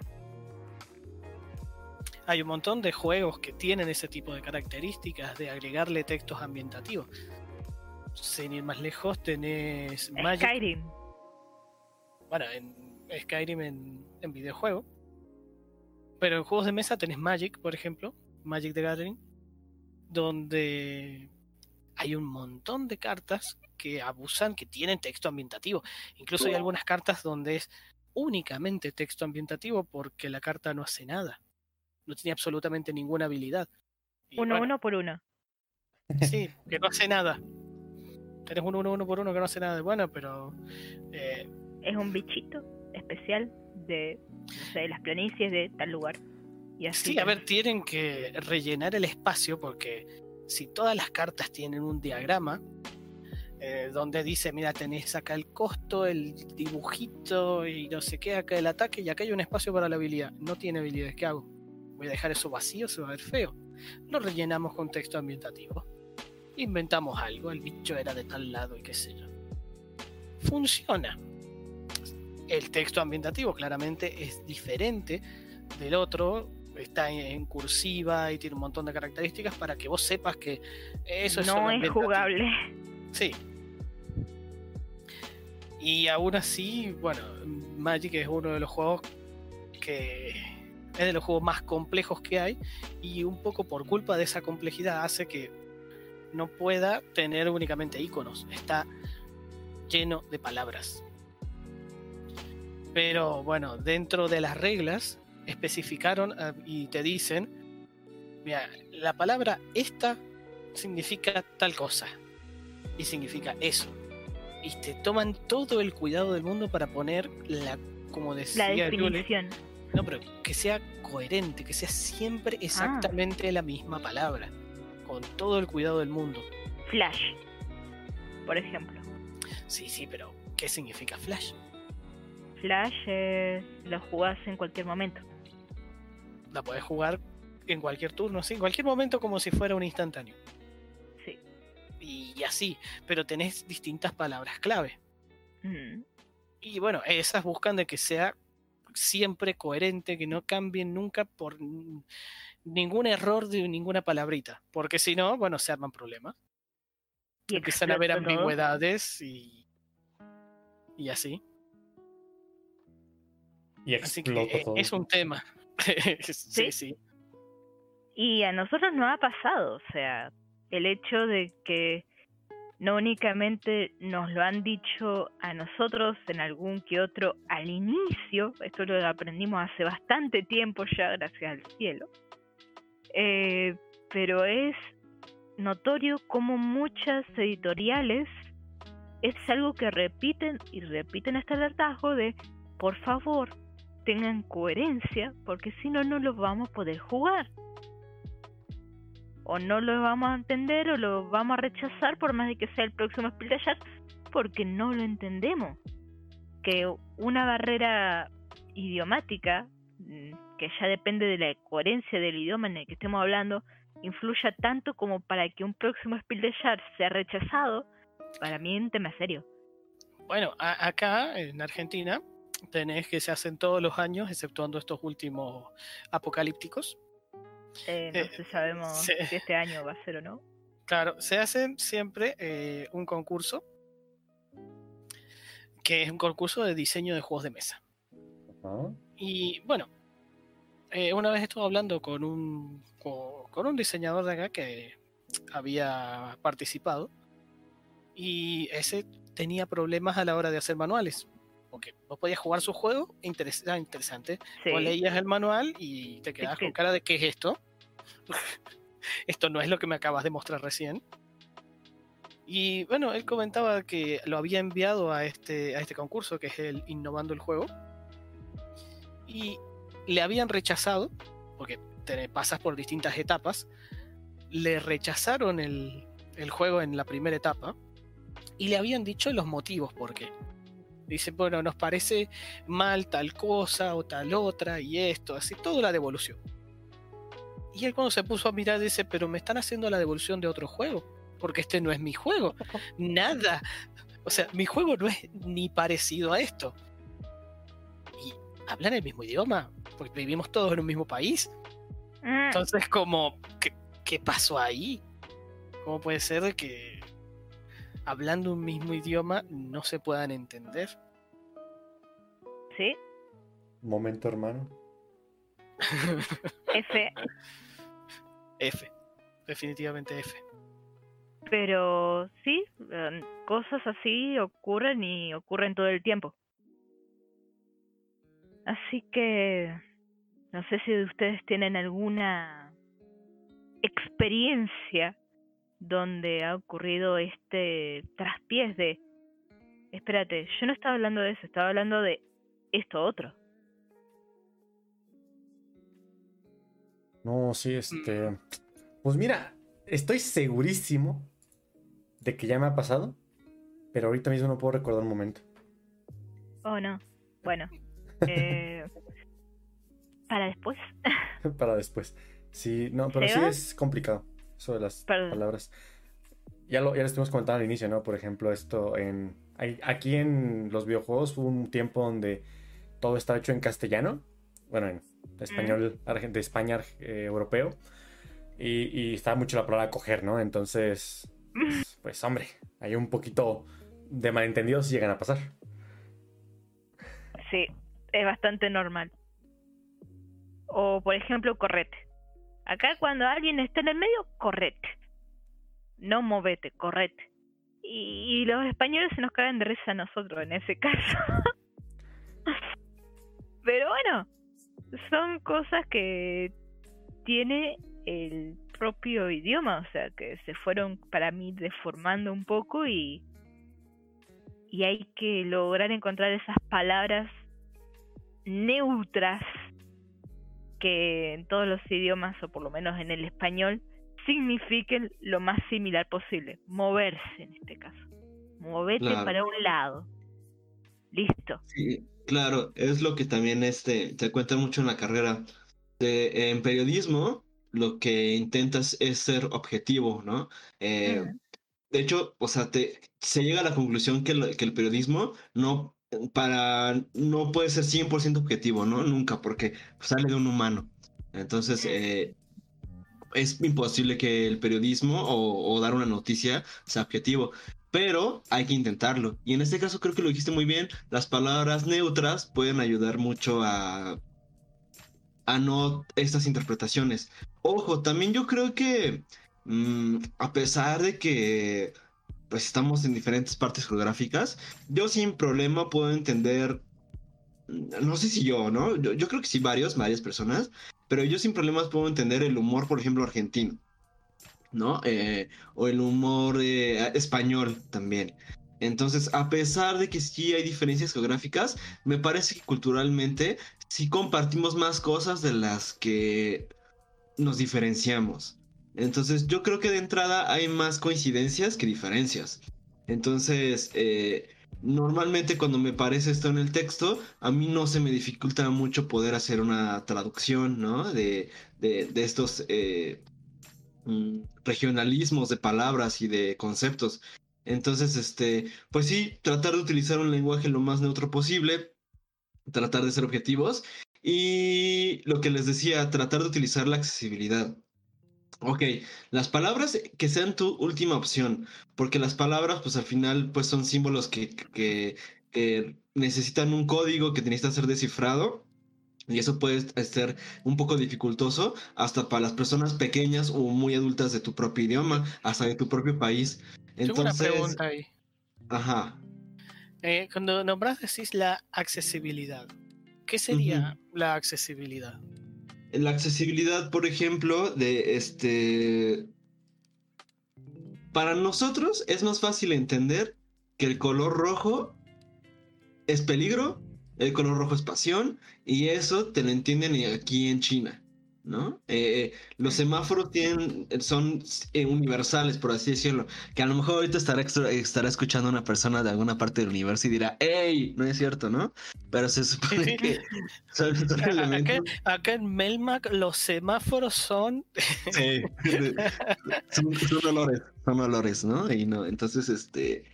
Hay un montón de juegos que tienen ese tipo de características de agregarle textos ambientativos. Sin ir más lejos, tenés Skyrim. Bueno, en Skyrim en, en videojuego. Pero en juegos de mesa tenés Magic, por ejemplo, Magic the Gathering, donde hay un montón de cartas que abusan, que tienen texto ambientativo. Incluso hay algunas cartas donde es únicamente texto ambientativo porque la carta no hace nada. No tiene absolutamente ninguna habilidad. uno, uno por uno. Sí, que no hace nada. Tenés uno, uno, uno por uno que no hace nada. Bueno, pero... Eh, es un bichito especial de, las planicies de tal lugar. Y así sí, a ver, tienen que rellenar el espacio porque si todas las cartas tienen un diagrama, eh, donde dice, mira, tenés acá el costo, el dibujito y no sé qué, acá el ataque y acá hay un espacio para la habilidad. No tiene habilidades, ¿qué hago? Voy a dejar eso vacío, se va a ver feo. Lo rellenamos con texto ambientativo. Inventamos algo, el bicho era de tal lado y qué sé yo. Funciona. El texto ambientativo claramente es diferente del otro, está en, cursiva y tiene un montón de características para que vos sepas que eso es no es jugable. Sí, y aún así, bueno, Magic es uno de los juegos que Es de los juegos más complejos que hay y un poco por culpa de esa complejidad hace que no pueda tener únicamente iconos. Está lleno de palabras. Pero bueno, dentro de las reglas especificaron eh, y te dicen, mira, la palabra esta significa tal cosa y significa eso. Y te toman todo el cuidado del mundo para poner la, como decía La definición. no, pero que sea coherente, que sea siempre exactamente la misma palabra, con todo el cuidado del mundo. Flash, por ejemplo. Sí, sí, pero ¿qué significa flash? Flash lo jugás en cualquier momento. La podés jugar en cualquier turno, sí, en cualquier momento como si fuera un instantáneo. Sí. Y así, pero tenés distintas palabras clave. Mm. Y bueno, esas buscan de que sea siempre coherente, que no cambien nunca por ningún error de ninguna palabrita, porque si no, bueno, se arman problemas. Y Empiezan a haber ambigüedades y, y así. Y Así que explota eh, todo. es un tema. sí, ¿Sí? sí. Y a nosotros nos ha pasado, o sea, el hecho de que no únicamente nos lo han dicho a nosotros en algún que otro al inicio, esto lo aprendimos hace bastante tiempo ya, gracias al cielo, eh, pero es notorio como muchas editoriales es algo que repiten y repiten hasta el hartazgo de, por favor, tengan coherencia, porque si no, no lo vamos a poder jugar o no lo vamos a entender o lo vamos a rechazar por más de que sea el próximo Spiel des Jahres porque no lo entendemos. Que una barrera idiomática, mm, que ya depende de la coherencia del idioma en el que estemos hablando, influya tanto como para que un próximo Spiel des Jahres sea rechazado, para mí es un tema serio. Bueno, acá en Argentina tenés que se hacen todos los años, exceptuando estos últimos apocalípticos. Eh, no Eh, sé, sabemos si este año va a ser o no. Claro, se hace siempre eh, un concurso, que es un concurso de diseño de juegos de mesa. Y bueno, eh, una vez estuve hablando con un, co- con un diseñador de acá que había participado y ese tenía problemas a la hora de hacer manuales. Porque vos podías jugar su juego, interes- era interesante. Sí. Vos leías el manual y te quedabas con cara de ¿qué es esto? esto no es lo que me acabas de mostrar recién. Y bueno, él comentaba que lo había enviado a este, a este concurso, que es el Innovando el Juego. Y le habían rechazado, porque te pasas por distintas etapas, le rechazaron el, el juego en la primera etapa y le habían dicho los motivos por qué. Dice, bueno, nos parece mal tal cosa o tal otra y esto, así, toda la devolución. Y él cuando se puso a mirar dice, pero me están haciendo la devolución de otro juego, porque este no es mi juego. Nada. O sea, mi juego no es ni parecido a esto. Y hablan el mismo idioma, porque vivimos todos en un mismo país. Mm, Entonces, como, ¿qué, qué pasó ahí? ¿Cómo puede ser que hablando un mismo idioma no se puedan entender? sí, Momento, hermano. F. F. Definitivamente F. Pero sí, em, cosas así ocurren y ocurren todo el tiempo. Así que no sé si ustedes tienen alguna experiencia donde ha ocurrido este traspiés de, espérate, yo no estaba hablando de eso, estaba hablando de esto otro. No, sí, este. Pues mira, estoy segurísimo de que ya me ha pasado, pero ahorita mismo no puedo recordar un momento. Oh, no. Bueno. eh, para después. Para después. Sí, no, pero sí es complicado. De las Perdón. palabras. Ya lo, ya lo estuvimos comentando al inicio, ¿no? Por ejemplo, esto en. Aquí en los videojuegos hubo un tiempo donde todo estaba hecho en castellano. Bueno, en español argen- de España eh, europeo. Y, y estaba mucho la palabra coger, ¿no? Entonces, pues, pues, hombre, hay un poquito de malentendidos si llegan a pasar. Sí, es bastante normal. O, por ejemplo, correte. Acá cuando alguien está en el medio, correte. No movete, correte. Y, los españoles se nos cagan de risa a nosotros en ese caso. Pero bueno, son cosas que tiene el propio idioma, o sea, que se fueron para mí deformando un poco y, y hay que lograr encontrar esas palabras neutras que en todos los idiomas, o por lo menos en el español, signifiquen lo más similar posible. Moverse en este caso. Moverte para un lado. Listo. Sí, claro, es lo que también este, te cuenta mucho en la carrera. De, en periodismo, lo que intentas es ser objetivo, ¿no? Eh, de hecho, o sea, te, se llega a la conclusión que, que el periodismo no para no puede ser 100% objetivo, ¿no? Nunca, porque sale de un humano. Entonces, eh, es imposible que el periodismo o, dar una noticia sea objetivo, pero hay que intentarlo. Y en este caso creo que lo dijiste muy bien, las palabras neutras pueden ayudar mucho a, a no estas interpretaciones. Ojo, también yo creo que mm, a pesar de que pues estamos en diferentes partes geográficas, yo sin problema puedo entender, no sé si yo, ¿no? Yo, creo que sí varios, varias personas, pero yo sin problemas puedo entender el humor, por ejemplo, argentino, ¿no? Eh, o el humor eh, español también. Entonces, a pesar de que sí hay diferencias geográficas, me parece que culturalmente sí compartimos más cosas de las que nos diferenciamos. Entonces yo creo que de entrada hay más coincidencias que diferencias. Entonces, eh, normalmente cuando me parece esto en el texto, a mí no se me dificulta mucho poder hacer una traducción, ¿no? De, de, estos eh, mm, regionalismos de palabras y de conceptos. Entonces, este, pues sí, tratar de utilizar un lenguaje lo más neutro posible, tratar de ser objetivos y lo que les decía, tratar de utilizar la accesibilidad. Ok, las palabras que sean tu última opción, porque las palabras, pues al final, pues son símbolos que, que, necesitan un código que necesita ser descifrado. Y eso puede ser un poco dificultoso hasta para las personas pequeñas o muy adultas de tu propio idioma, hasta de tu propio país. Entonces, Tengo una pregunta ahí. Ajá. Eh, cuando nombras decís la accesibilidad, ¿qué sería la accesibilidad? La accesibilidad, por ejemplo, de este... Para nosotros es más fácil entender que el color rojo es peligro, el color rojo es pasión, y eso te lo entienden aquí en China. ¿No? Eh, los semáforos tienen, son eh, universales, por así decirlo. Que a lo mejor ahorita estará, estará escuchando una persona de alguna parte del universo y dirá, ¡Ey! No es cierto, ¿no? Pero se supone que son, acá, acá, en Melmac los semáforos son... sí, son, son olores, son olores, ¿no? Y no, entonces, este...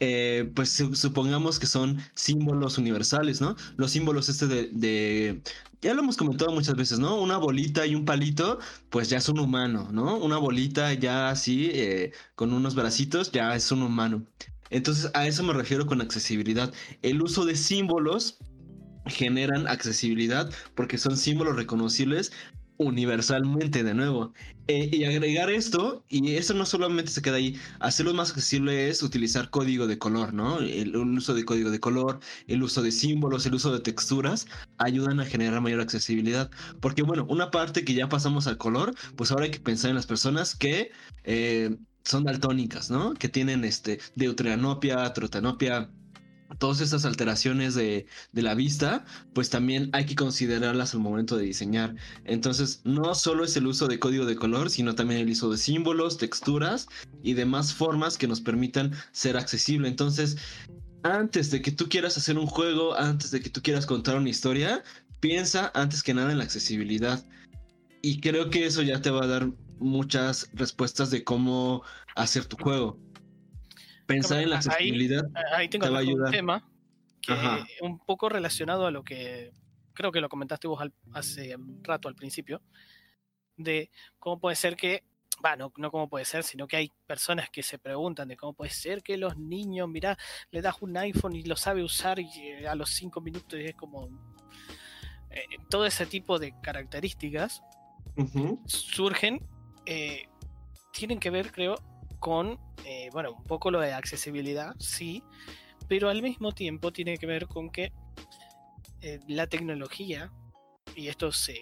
Eh, pues supongamos que son símbolos universales, ¿no? Los símbolos este de, ya lo hemos comentado muchas veces, ¿no? Una bolita y un palito, pues ya es un humano, ¿no? Una bolita ya así, eh, con unos bracitos, ya es un humano. Entonces a eso me refiero con accesibilidad. El uso de símbolos generan accesibilidad porque son símbolos reconocibles universalmente de nuevo. Eh, y agregar esto, y eso no solamente se queda ahí, hacerlo más accesible es utilizar código de color, ¿no? El, uso de código de color, el uso de símbolos, el uso de texturas, ayudan a generar mayor accesibilidad. Porque bueno, una parte que ya pasamos al color, pues ahora hay que pensar en las personas que eh, son daltónicas, ¿no? Que tienen este deuteranopia, trotanopia, todas estas alteraciones de, la vista, pues también hay que considerarlas al momento de diseñar. Entonces, no solo es el uso de código de color, sino también el uso de símbolos, texturas y demás formas que nos permitan ser accesible. Entonces, antes de que tú quieras hacer un juego, antes de que tú quieras contar una historia, piensa antes que nada en la accesibilidad. Y creo que eso ya te va a dar muchas respuestas de cómo hacer tu juego pensar en la accesibilidad ahí, tengo un tema que un poco relacionado a lo que creo que lo comentaste vos hace un rato al principio de cómo puede ser que bueno, no, cómo puede ser, sino que hay personas que se preguntan de cómo puede ser que los niños, mira, le das un iPhone y lo sabe usar y eh, a los cinco minutos es como eh, todo ese tipo de características surgen, eh, tienen que ver, creo, con, eh, bueno, un poco lo de accesibilidad, sí, pero al mismo tiempo tiene que ver con que eh, la tecnología, y esto se,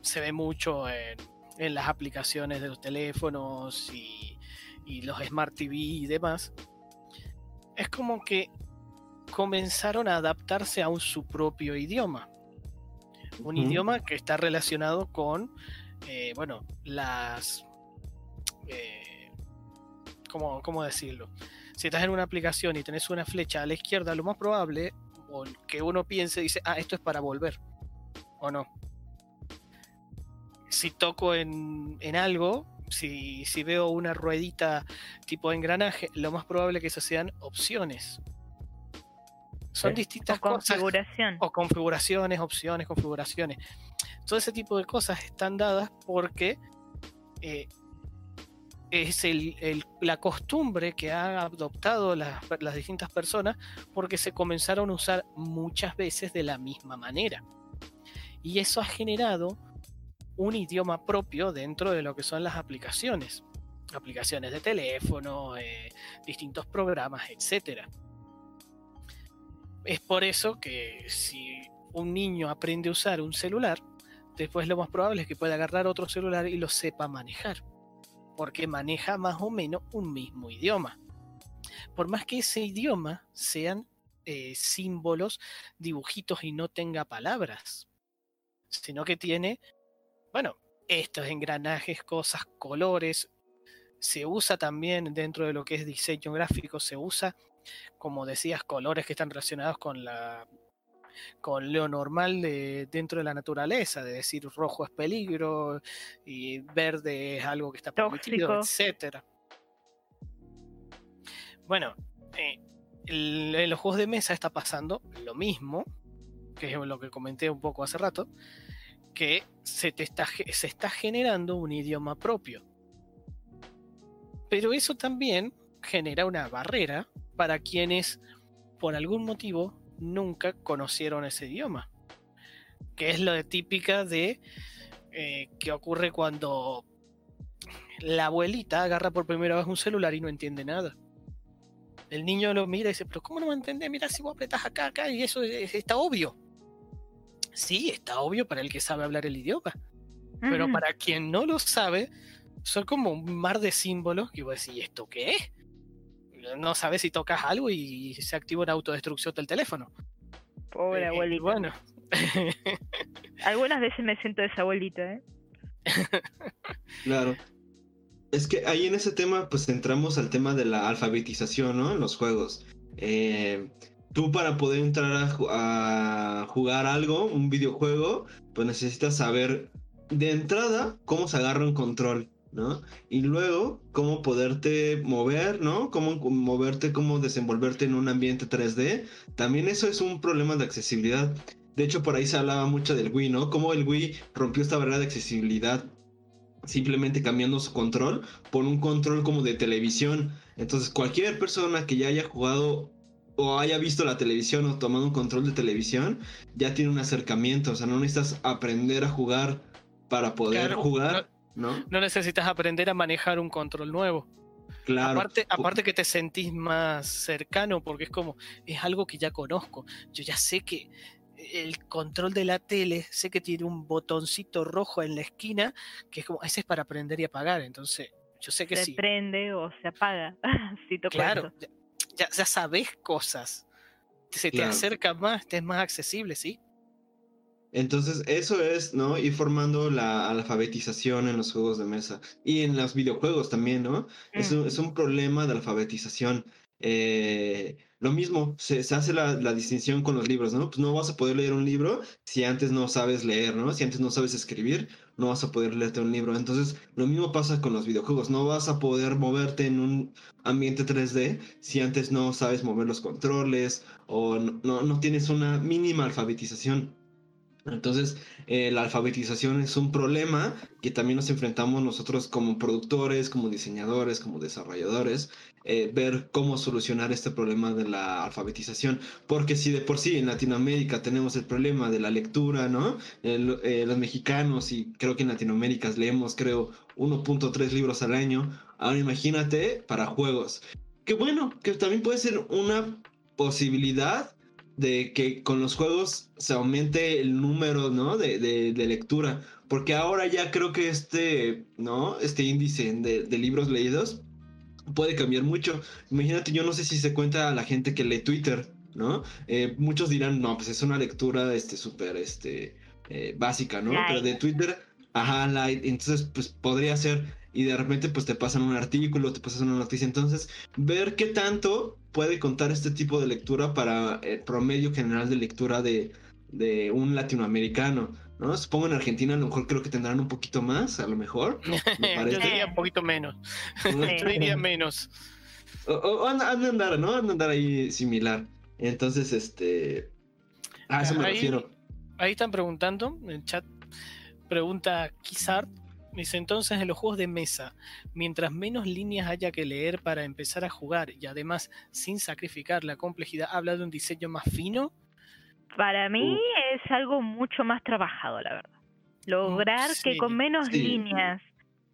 se ve mucho en, en las aplicaciones de los teléfonos y, y los Smart TV y demás, es como que comenzaron a adaptarse a un, su propio idioma. Un idioma que está relacionado con, eh, bueno, las... eh, ¿cómo, ¿Cómo decirlo? Si estás en una aplicación y tenés una flecha a la izquierda, lo más probable, o que uno piense, dice, ah, esto es para volver. ¿O no? Si toco en, en algo, si, si veo una ruedita tipo engranaje, lo más probable que esas sean opciones. Son Sí. distintas O cosas. configuración. O configuraciones, opciones, configuraciones. Todo ese tipo de cosas están dadas porque eh, es la costumbre que han adoptado las, distintas personas porque se comenzaron a usar muchas veces de la misma manera. Y eso ha generado un idioma propio dentro de lo que son las aplicaciones. Aplicaciones de teléfono, eh, distintos programas, etcétera. Es por eso que si un niño aprende a usar un celular, después lo más probable es que pueda agarrar otro celular y lo sepa manejar. Porque maneja más o menos un mismo idioma. Por más que ese idioma sean eh, símbolos, dibujitos y no tenga palabras. Sino que tiene, bueno, estos engranajes, cosas, colores. Se usa también dentro de lo que es diseño gráfico, se usa como decías, colores que están relacionados con la con lo normal de dentro de la naturaleza, de decir rojo es peligro y verde es algo que está permitido, etcétera. Bueno, eh, el- en los juegos de mesa está pasando lo mismo, que es lo que comenté un poco hace rato, que se, te está, se está generando un idioma propio. Pero eso también genera una barrera para quienes por algún motivo nunca conocieron ese idioma. Que es lo de típica de eh, que ocurre cuando la abuelita agarra por primera vez un celular y no entiende nada. El niño lo mira y dice, pero ¿cómo no me entendés? Mira si vos apretás acá, acá, y eso es- está obvio. Sí, está obvio para el que sabe hablar el idioma. Pero para quien no lo sabe, son como un mar de símbolos que vos decís, ¿y esto qué es? No sabes si tocas algo y se activa una autodestrucción del teléfono. Pobre Eh, abuelita. Bueno, Algunas veces me siento esa abuelita, ¿eh? Claro. Es que ahí en ese tema, pues entramos al tema de la alfabetización, ¿no? En los juegos. Eh, tú para poder entrar a, a jugar algo, un videojuego, pues necesitas saber de entrada cómo se agarra un control, ¿no? Y luego cómo poderte mover, ¿no? Cómo moverte, cómo desenvolverte en un ambiente 3D. También eso es un problema de accesibilidad. De hecho, por ahí se hablaba mucho del Wii, ¿no? Cómo el Wii rompió esta barrera de accesibilidad simplemente cambiando su control por un control como de televisión. Entonces, cualquier persona que ya haya jugado o haya visto la televisión o tomado un control de televisión, ya tiene un acercamiento. O sea, no necesitas aprender a jugar para poder Claro, jugar, ¿no? no necesitas aprender a manejar un control nuevo. Claro. Aparte, aparte que te sentís más cercano porque es como, es algo que ya conozco. Yo ya sé que el control de la tele, sé que tiene un botoncito rojo en la esquina, que es como, ese es para aprender y apagar. Entonces, yo sé que Se sí. prende o se apaga. si Claro, ya, ya, ya sabes cosas. Se te Claro. acerca más, te es más accesible, ¿sí? Entonces, eso es, ¿no? Ir formando la alfabetización en los juegos de mesa y en los videojuegos también, ¿no? Es, Mm. un, es un problema de alfabetización. Eh, lo mismo, se, se hace la, la distinción con los libros, ¿no? Pues no vas a poder leer un libro si antes no sabes leer, ¿no? Si antes no sabes escribir, no vas a poder leerte un libro. Entonces, lo mismo pasa con los videojuegos. No vas a poder moverte en un ambiente 3D si antes no sabes mover los controles o no, no, no tienes una mínima alfabetización. Entonces, eh, la alfabetización es un problema que también nos enfrentamos nosotros como productores, como diseñadores, como desarrolladores, eh, ver cómo solucionar este problema de la alfabetización. Porque si de por sí en Latinoamérica tenemos el problema de la lectura, ¿no? Eh, los mexicanos, y creo que en Latinoamérica leemos, creo, 1.3 libros al año. Ahora imagínate para juegos. Que bueno, que también puede ser una posibilidad de que con los juegos se aumente el número, ¿no? De, de, lectura. Porque ahora ya creo que este, ¿no? Este índice de, de, libros leídos puede cambiar mucho. Imagínate, yo no sé si se cuenta a la gente que lee Twitter, ¿no? Eh, muchos dirán, no, pues es una lectura, este, súper, este, eh, básica, ¿no? Pero de Twitter, ajá, light. Entonces, pues podría ser y de repente pues te pasan un artículo, te pasan una noticia. Entonces, ver qué tanto puede contar este tipo de lectura para el promedio general de lectura de, de un latinoamericano. ¿no? Supongo en Argentina a lo mejor creo que tendrán un poquito más, a lo mejor. Yo diría un poquito menos. Yo diría menos. O, han, de andar, ¿no? Han de andar ahí similar. Entonces, este... A eso me refiero. Ahí están preguntando en el chat. Pregunta Kizart Dice entonces en los juegos de mesa, mientras menos líneas haya que leer para empezar a jugar y además sin sacrificar la complejidad, habla de un diseño más fino. Para mí es algo mucho más trabajado, la verdad. Lograr que con menos líneas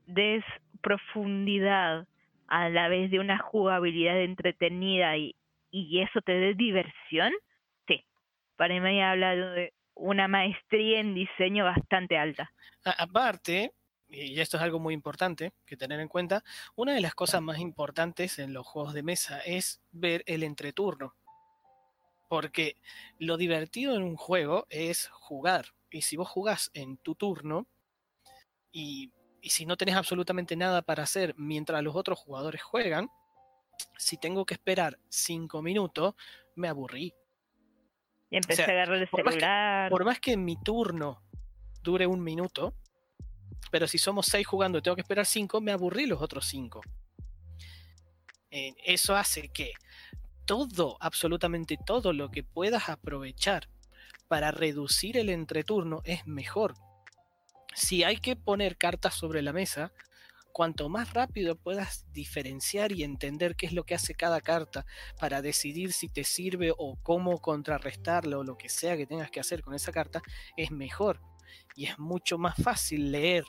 des profundidad a la vez de una jugabilidad entretenida y, y eso te dé diversión, sí. Para mí habla de una maestría en diseño bastante alta. aparte, y esto es algo muy importante que tener en cuenta, una de las cosas más importantes en los juegos de mesa es ver el entreturno. Porque lo divertido en un juego es jugar. Y si vos jugás en tu turno y, y si no tenés absolutamente nada para hacer mientras los otros jugadores juegan, si tengo que esperar cinco minutos, me aburrí. Y empecé a agarrar el celular. por más que mi turno dure un minuto, pero si somos seis jugando y tengo que esperar cinco, me aburrí los otros cinco. Eh, eso hace que todo, absolutamente todo lo que puedas aprovechar para reducir el entreturno es mejor. Si hay que poner cartas sobre la mesa, cuanto más rápido puedas diferenciar y entender qué es lo que hace cada carta para decidir si te sirve o cómo contrarrestarlo o lo que sea que tengas que hacer con esa carta, es mejor y es mucho más fácil leer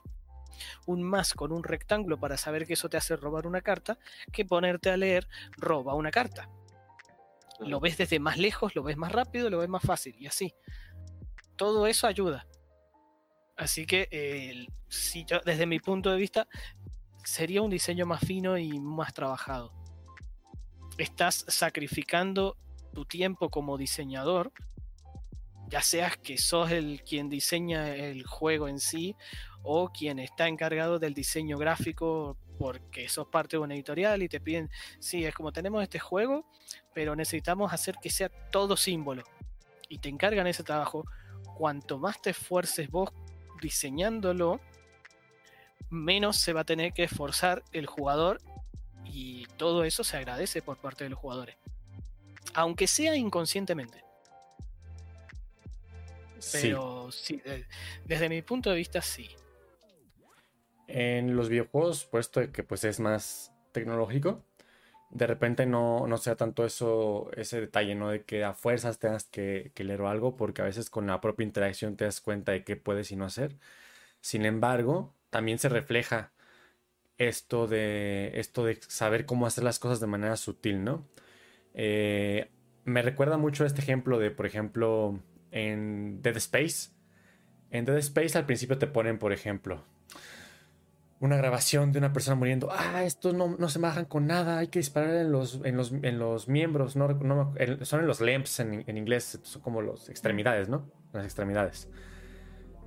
un más con un rectángulo para saber que eso te hace robar una carta que ponerte a leer roba una carta. Lo ves desde más lejos, lo ves más rápido, lo ves más fácil y así. Todo eso ayuda. Así que si yo, desde mi punto de vista sería un diseño más fino y más trabajado. Estás sacrificando tu tiempo como diseñador ya seas que sos el quien diseña el juego en sí o quien está encargado del diseño gráfico porque sos parte de una editorial y te piden, sí, es como tenemos este juego, pero necesitamos hacer que sea todo símbolo y te encargan ese trabajo. Cuanto más te esfuerces vos diseñándolo, menos se va a tener que esforzar el jugador y todo eso se agradece por parte de los jugadores. Aunque sea inconscientemente. Pero sí, desde mi punto de vista sí. En los videojuegos, puesto que pues es más tecnológico, de repente no, no sea tanto eso, ese detalle, ¿no? De que a fuerzas tengas que, leer algo, porque a veces con la propia interacción te das cuenta de qué puedes y no hacer. Sin embargo, también se refleja esto de, esto de saber cómo hacer las cosas de manera sutil, ¿no? Eh, me recuerda mucho este ejemplo de, por ejemplo, en Dead Space. En Dead Space al principio te ponen, por ejemplo, una grabación de una persona muriendo. Ah, estos no, no se bajan con nada, hay que disparar en los, en los, en los miembros. No, son en los lamps en, inglés, son como las extremidades, ¿no? Las extremidades.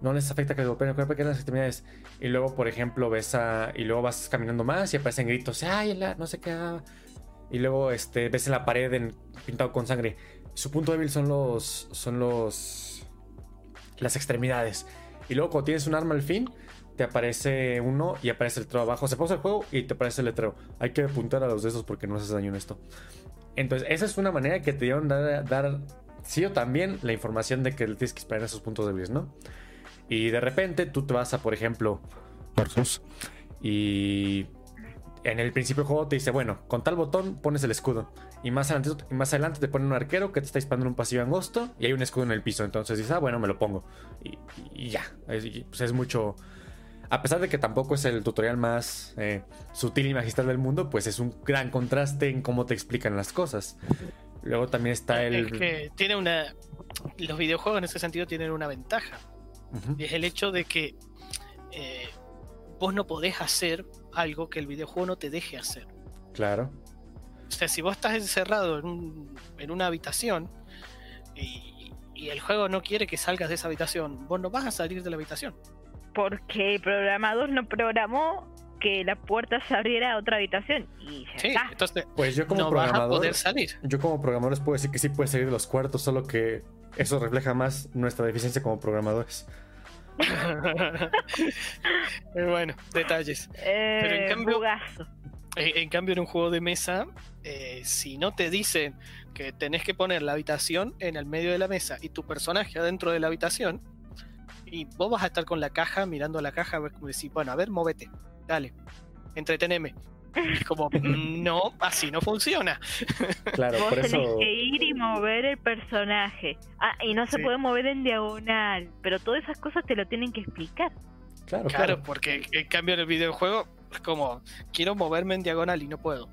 No les afecta que golpeen el cuerpo, que las extremidades. Y luego, por ejemplo, ves a. Y luego vas caminando más y aparecen gritos. ¡Ay, no sé qué! Y luego este, ves en la pared pintado con sangre su punto débil son los. son los. las extremidades. Y luego cuando tienes un arma al fin, te aparece uno y aparece el letrero abajo. Se pausa el juego y te aparece el letrero. Hay que apuntar a los de esos porque no haces daño en esto. Entonces, esa es una manera que te dieron dar, dar sí o también la información de que le tienes que esperar esos puntos débiles, ¿no? Y de repente tú te vas a, por ejemplo, Versus, y en el principio del juego te dice, bueno, con tal botón pones el escudo. Y más adelante, más adelante te pone un arquero que te está disparando un pasillo angosto y hay un escudo en el piso. Entonces dices, ah, bueno, me lo pongo. Y, y ya. Es, pues es mucho. A pesar de que tampoco es el tutorial más eh, sutil y magistral del mundo, pues es un gran contraste en cómo te explican las cosas. Luego también está el. Es que tiene una. Los videojuegos en ese sentido tienen una ventaja. Y es el hecho de que eh, vos no podés hacer algo que el videojuego no te deje hacer. Claro. O sea, si vos estás encerrado en, una habitación y, el juego no quiere que salgas de esa habitación, vos no vas a salir de la habitación. Porque el programador no programó que la puerta se abriera a otra habitación y sí, entonces pues yo como no programador, vas a poder salir. Yo como programador les puedo decir que sí puedes salir de los cuartos, solo que eso refleja más nuestra deficiencia como programadores. bueno, detalles. Pero en cambio, en, cambio, en un juego de mesa, eh, si no te dicen que tenés que poner la habitación en el medio de la mesa y tu personaje adentro de la habitación, y vos vas a estar con la caja mirando la caja, como decir, bueno, a ver, móvete, dale, entreteneme. Es como, no, así no funciona. Claro, Vos por eso. tenés que ir y mover el personaje. Ah, y no se puede mover en diagonal. Pero todas esas cosas te lo tienen que explicar. Claro, claro, porque en cambio en el videojuego es como, quiero moverme en diagonal y no puedo.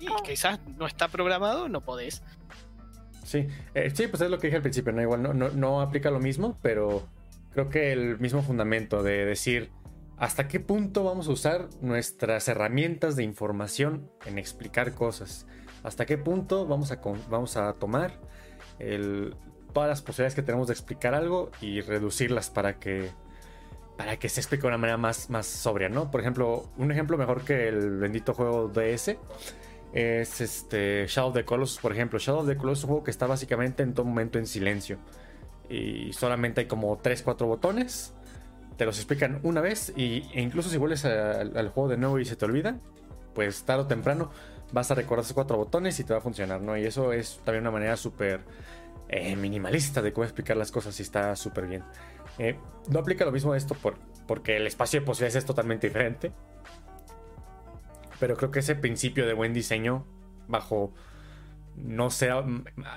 Y Oh. quizás no está programado, no podés. Sí, eh, sí, pues es lo que dije al principio, ¿no? Igual no, no, no aplica lo mismo, pero creo que el mismo fundamento de decir hasta qué punto vamos a usar nuestras herramientas de información en explicar cosas. Hasta qué punto vamos a, vamos a tomar el- todas las posibilidades que tenemos de explicar algo y reducirlas para que para que se explique de una manera más, más sobria, ¿no? Por ejemplo, un ejemplo mejor que el bendito juego DS es este Shadow of the Colossus, por ejemplo. Shadow of the Colossus es un juego que está básicamente en todo momento en silencio. Y solamente hay como 3, 4 botones. Te los explican una vez. Y, e incluso si vuelves al, juego de nuevo y se te olvida, pues tarde o temprano vas a recordar esos cuatro botones y te va a funcionar, ¿no? Y eso es también una manera súper eh, minimalista de cómo explicar las cosas y está súper bien. Eh, no aplica lo mismo esto por, porque el espacio de posibilidades es totalmente diferente. Pero creo que ese principio de buen diseño, bajo no sea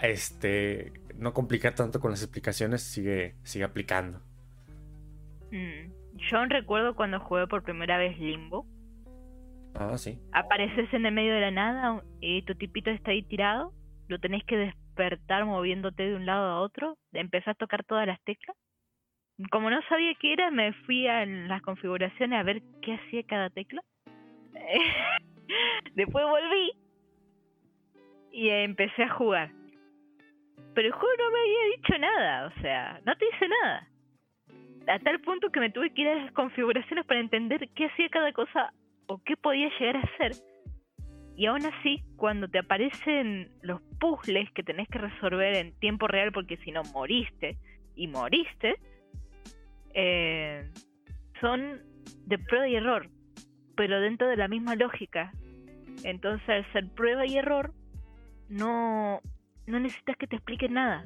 este no complicar tanto con las explicaciones, sigue, sigue aplicando. Mm. Yo recuerdo cuando jugué por primera vez Limbo. Ah, sí. Apareces en el medio de la nada y tu tipito está ahí tirado. Lo tenés que despertar moviéndote de un lado a otro. Empezás a tocar todas las teclas. Como no sabía qué era, me fui a las configuraciones a ver qué hacía cada tecla. Después volví y empecé a jugar. Pero el juego no me había dicho nada, o sea, no te dice nada. A tal punto que me tuve que ir a las configuraciones para entender qué hacía cada cosa o qué podía llegar a hacer. Y aún así, cuando te aparecen los puzzles que tenés que resolver en tiempo real, porque si no moriste, y moriste, eh, son de prueba y error, pero dentro de la misma lógica. Entonces, al ser prueba y error, no, no necesitas que te expliquen nada,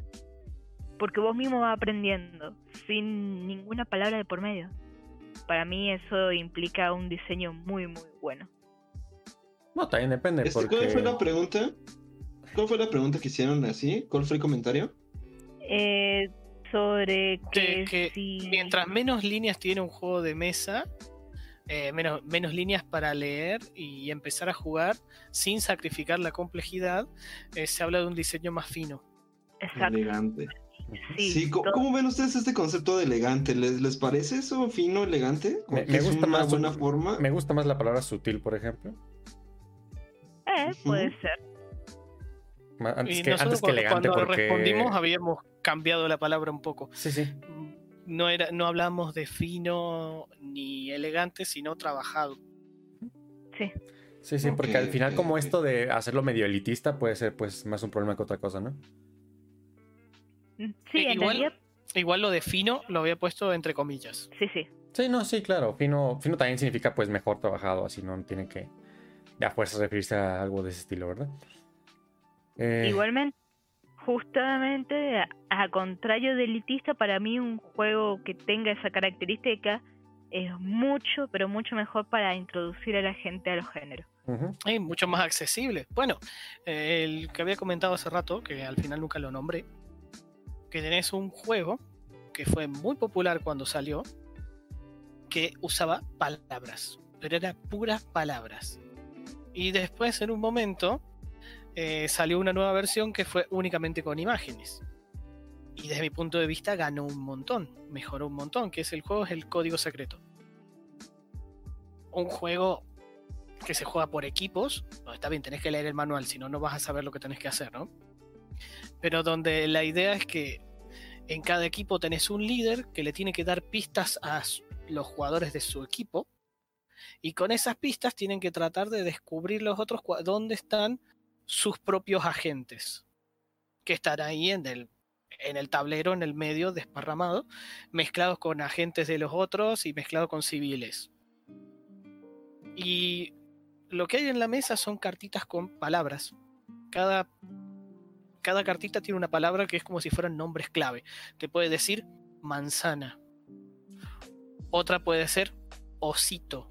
porque vos mismo vas aprendiendo, sin ninguna palabra de por medio. Para mí eso implica un diseño muy, muy bueno. No, también depende. Este, porque... ¿Cuál fue la pregunta? ¿Cuál fue la pregunta que hicieron así? ¿Cuál fue el comentario? Eh, sobre que, Que, que si... mientras menos líneas tiene un juego de mesa, eh, menos, menos líneas para leer y empezar a jugar sin sacrificar la complejidad, eh, se habla de un diseño más fino. Exacto, Elegante. Sí. Sí, ¿cómo, ven ustedes este concepto de elegante? ¿Les, les parece eso fino, elegante? ¿Como Me- me es gusta una más buena forma? Me gusta más la palabra sutil, por ejemplo. Eh, puede ser. Antes y que, antes que cuando, elegante, cuando porque. respondimos habíamos cambiado la palabra un poco. Sí, sí. No, era, no hablamos de fino ni elegante, sino trabajado. Sí. Sí, sí, porque al final, como esto de hacerlo medio elitista, puede ser pues más un problema que otra cosa, ¿no? Sí, Eh, en igual- realidad, Igual lo de fino lo había puesto entre comillas. sí, sí. Sí, no, sí, claro. Fino, fino también significa pues mejor trabajado, así no tiene que de a fuerza referirse a algo de ese estilo, ¿verdad? Eh, Igualmente, Justamente, a, a contrario de elitista, para mí un juego que tenga esa característica es mucho, pero mucho mejor para introducir a la gente a los géneros. Es mucho más accesible. Bueno, eh, el que había comentado hace rato, que al final nunca lo nombré, que tenés un juego que fue muy popular cuando salió, que usaba palabras, pero eran puras palabras. Y después, en un momento, eh, salió una nueva versión que fue únicamente con imágenes. Y desde mi punto de vista ganó un montón, mejoró un montón, que es el juego, el código secreto. Un juego que se juega por equipos, no, está bien, tenés que leer el manual, si no, no vas a saber lo que tenés que hacer, ¿no? Pero donde la idea es que en cada equipo tenés un líder que le tiene que dar pistas a los jugadores de su equipo, y con esas pistas tienen que tratar de descubrir los otros dónde están sus propios agentes, que están ahí en el, en el tablero, en el medio, desparramado, mezclados con agentes de los otros y mezclados con civiles. Y lo que hay en la mesa son cartitas con palabras. Cada, cada cartita tiene una palabra que es como si fueran nombres clave. Te puede decir manzana. Otra puede ser osito.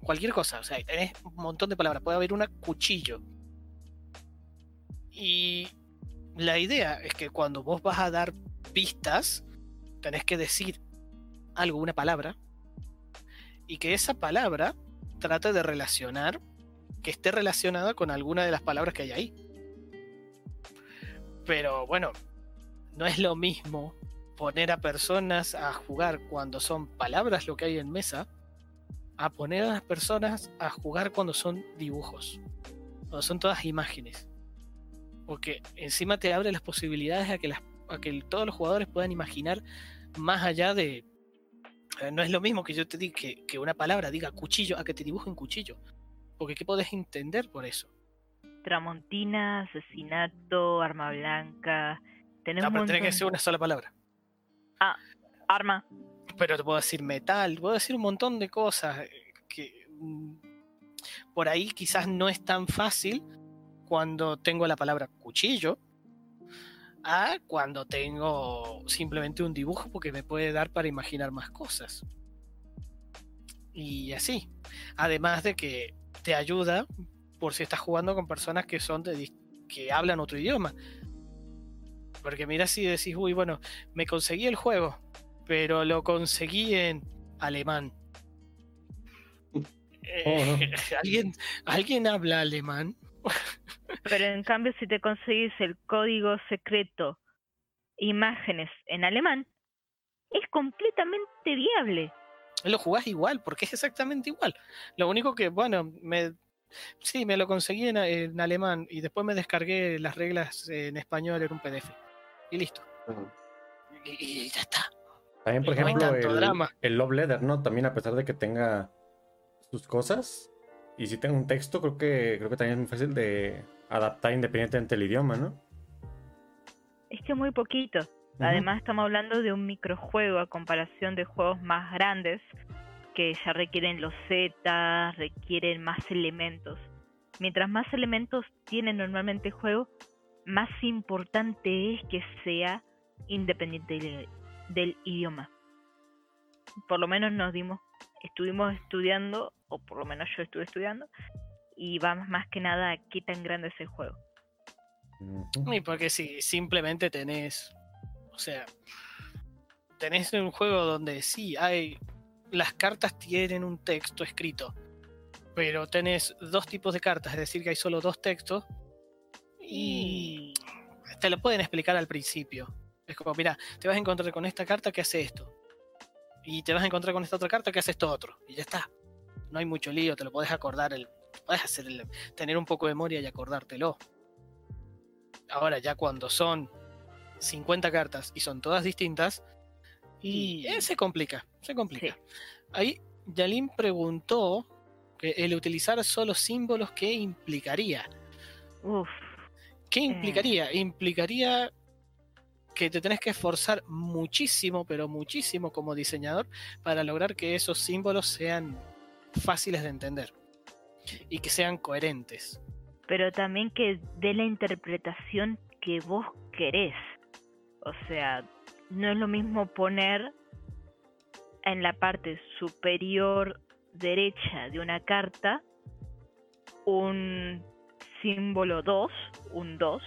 Cualquier cosa. O sea, tenés un montón de palabras. Puede haber una cuchillo. Y la idea es que cuando vos vas a dar pistas, tenés que decir algo, una palabra, y que esa palabra trate de relacionar, que esté relacionada con alguna de las palabras que hay ahí. Pero bueno, no es lo mismo poner a personas a jugar cuando son palabras lo que hay en mesa, a poner a las personas a jugar cuando son dibujos, cuando son todas imágenes. Porque encima te abre las posibilidades a que, las, que todos los jugadores puedan imaginar más allá de, eh, no es lo mismo que yo te diga que, que una palabra diga cuchillo a que te dibujen cuchillo. Porque ¿qué podés entender por eso? Tramontina, asesinato, arma blanca. Tenés No, pero tiene que ser una sola palabra. Arma. Pero te puedo decir metal, puedo decir un montón de cosas eh, que mm, por ahí quizás no es tan fácil cuando tengo la palabra cuchillo a cuando tengo simplemente un dibujo porque me puede dar para imaginar más cosas. Y así. Además de que te ayuda por si estás jugando con personas que son de dis- que hablan otro idioma. Porque mira si decís, uy, bueno, me conseguí el juego, pero lo conseguí en alemán. Eh, ¿Alguien, ¿Alguien habla alemán? Pero en cambio, si te conseguís el código secreto imágenes en alemán, es completamente viable. Lo jugás igual, porque es exactamente igual. Lo único que, bueno, me, sí, me lo conseguí en, en alemán y después me descargué las reglas en español en un PDF. Y listo. Y, y ya está. También, por Y ejemplo, el, drama. el Love Letter, ¿no? También a pesar de que tenga sus cosas, y si tenga un texto, creo que, creo que también es muy fácil de adaptar independientemente del idioma, ¿no? Es que muy poquito. Además, estamos hablando de un microjuego a comparación de juegos más grandes que ya requieren los Z, requieren más elementos. Mientras más elementos tiene normalmente el juego, más importante es que sea independiente del, del idioma. Por lo menos nos dimos, estuvimos estudiando, o por lo menos yo estuve estudiando, y vamos más que nada a qué tan grande es el juego. Y porque si simplemente tenés, o sea, tenés un juego donde sí hay, las cartas tienen un texto escrito, pero tenés dos tipos de cartas, es decir, que hay solo dos textos, y te lo pueden explicar al principio. Es como, mira, te vas a encontrar con esta carta que hace esto, y te vas a encontrar con esta otra carta que hace esto otro, y ya está. No hay mucho lío, te lo podés acordar, el, podés hacer el- tener un poco de memoria y acordártelo. Ahora ya cuando son 50 cartas y son todas distintas, y eh, se complica, se complica. Ahí Yalin preguntó que el utilizar solo símbolos, ¿qué implicaría? Uf, ¿Qué Eh. implicaría? Implicaría que te tenés que esforzar muchísimo, pero muchísimo como diseñador para lograr que esos símbolos sean fáciles de entender y que sean coherentes. pero también que dé la interpretación que vos querés. O sea, no es lo mismo poner en la parte superior derecha de una carta un símbolo 2, un 2,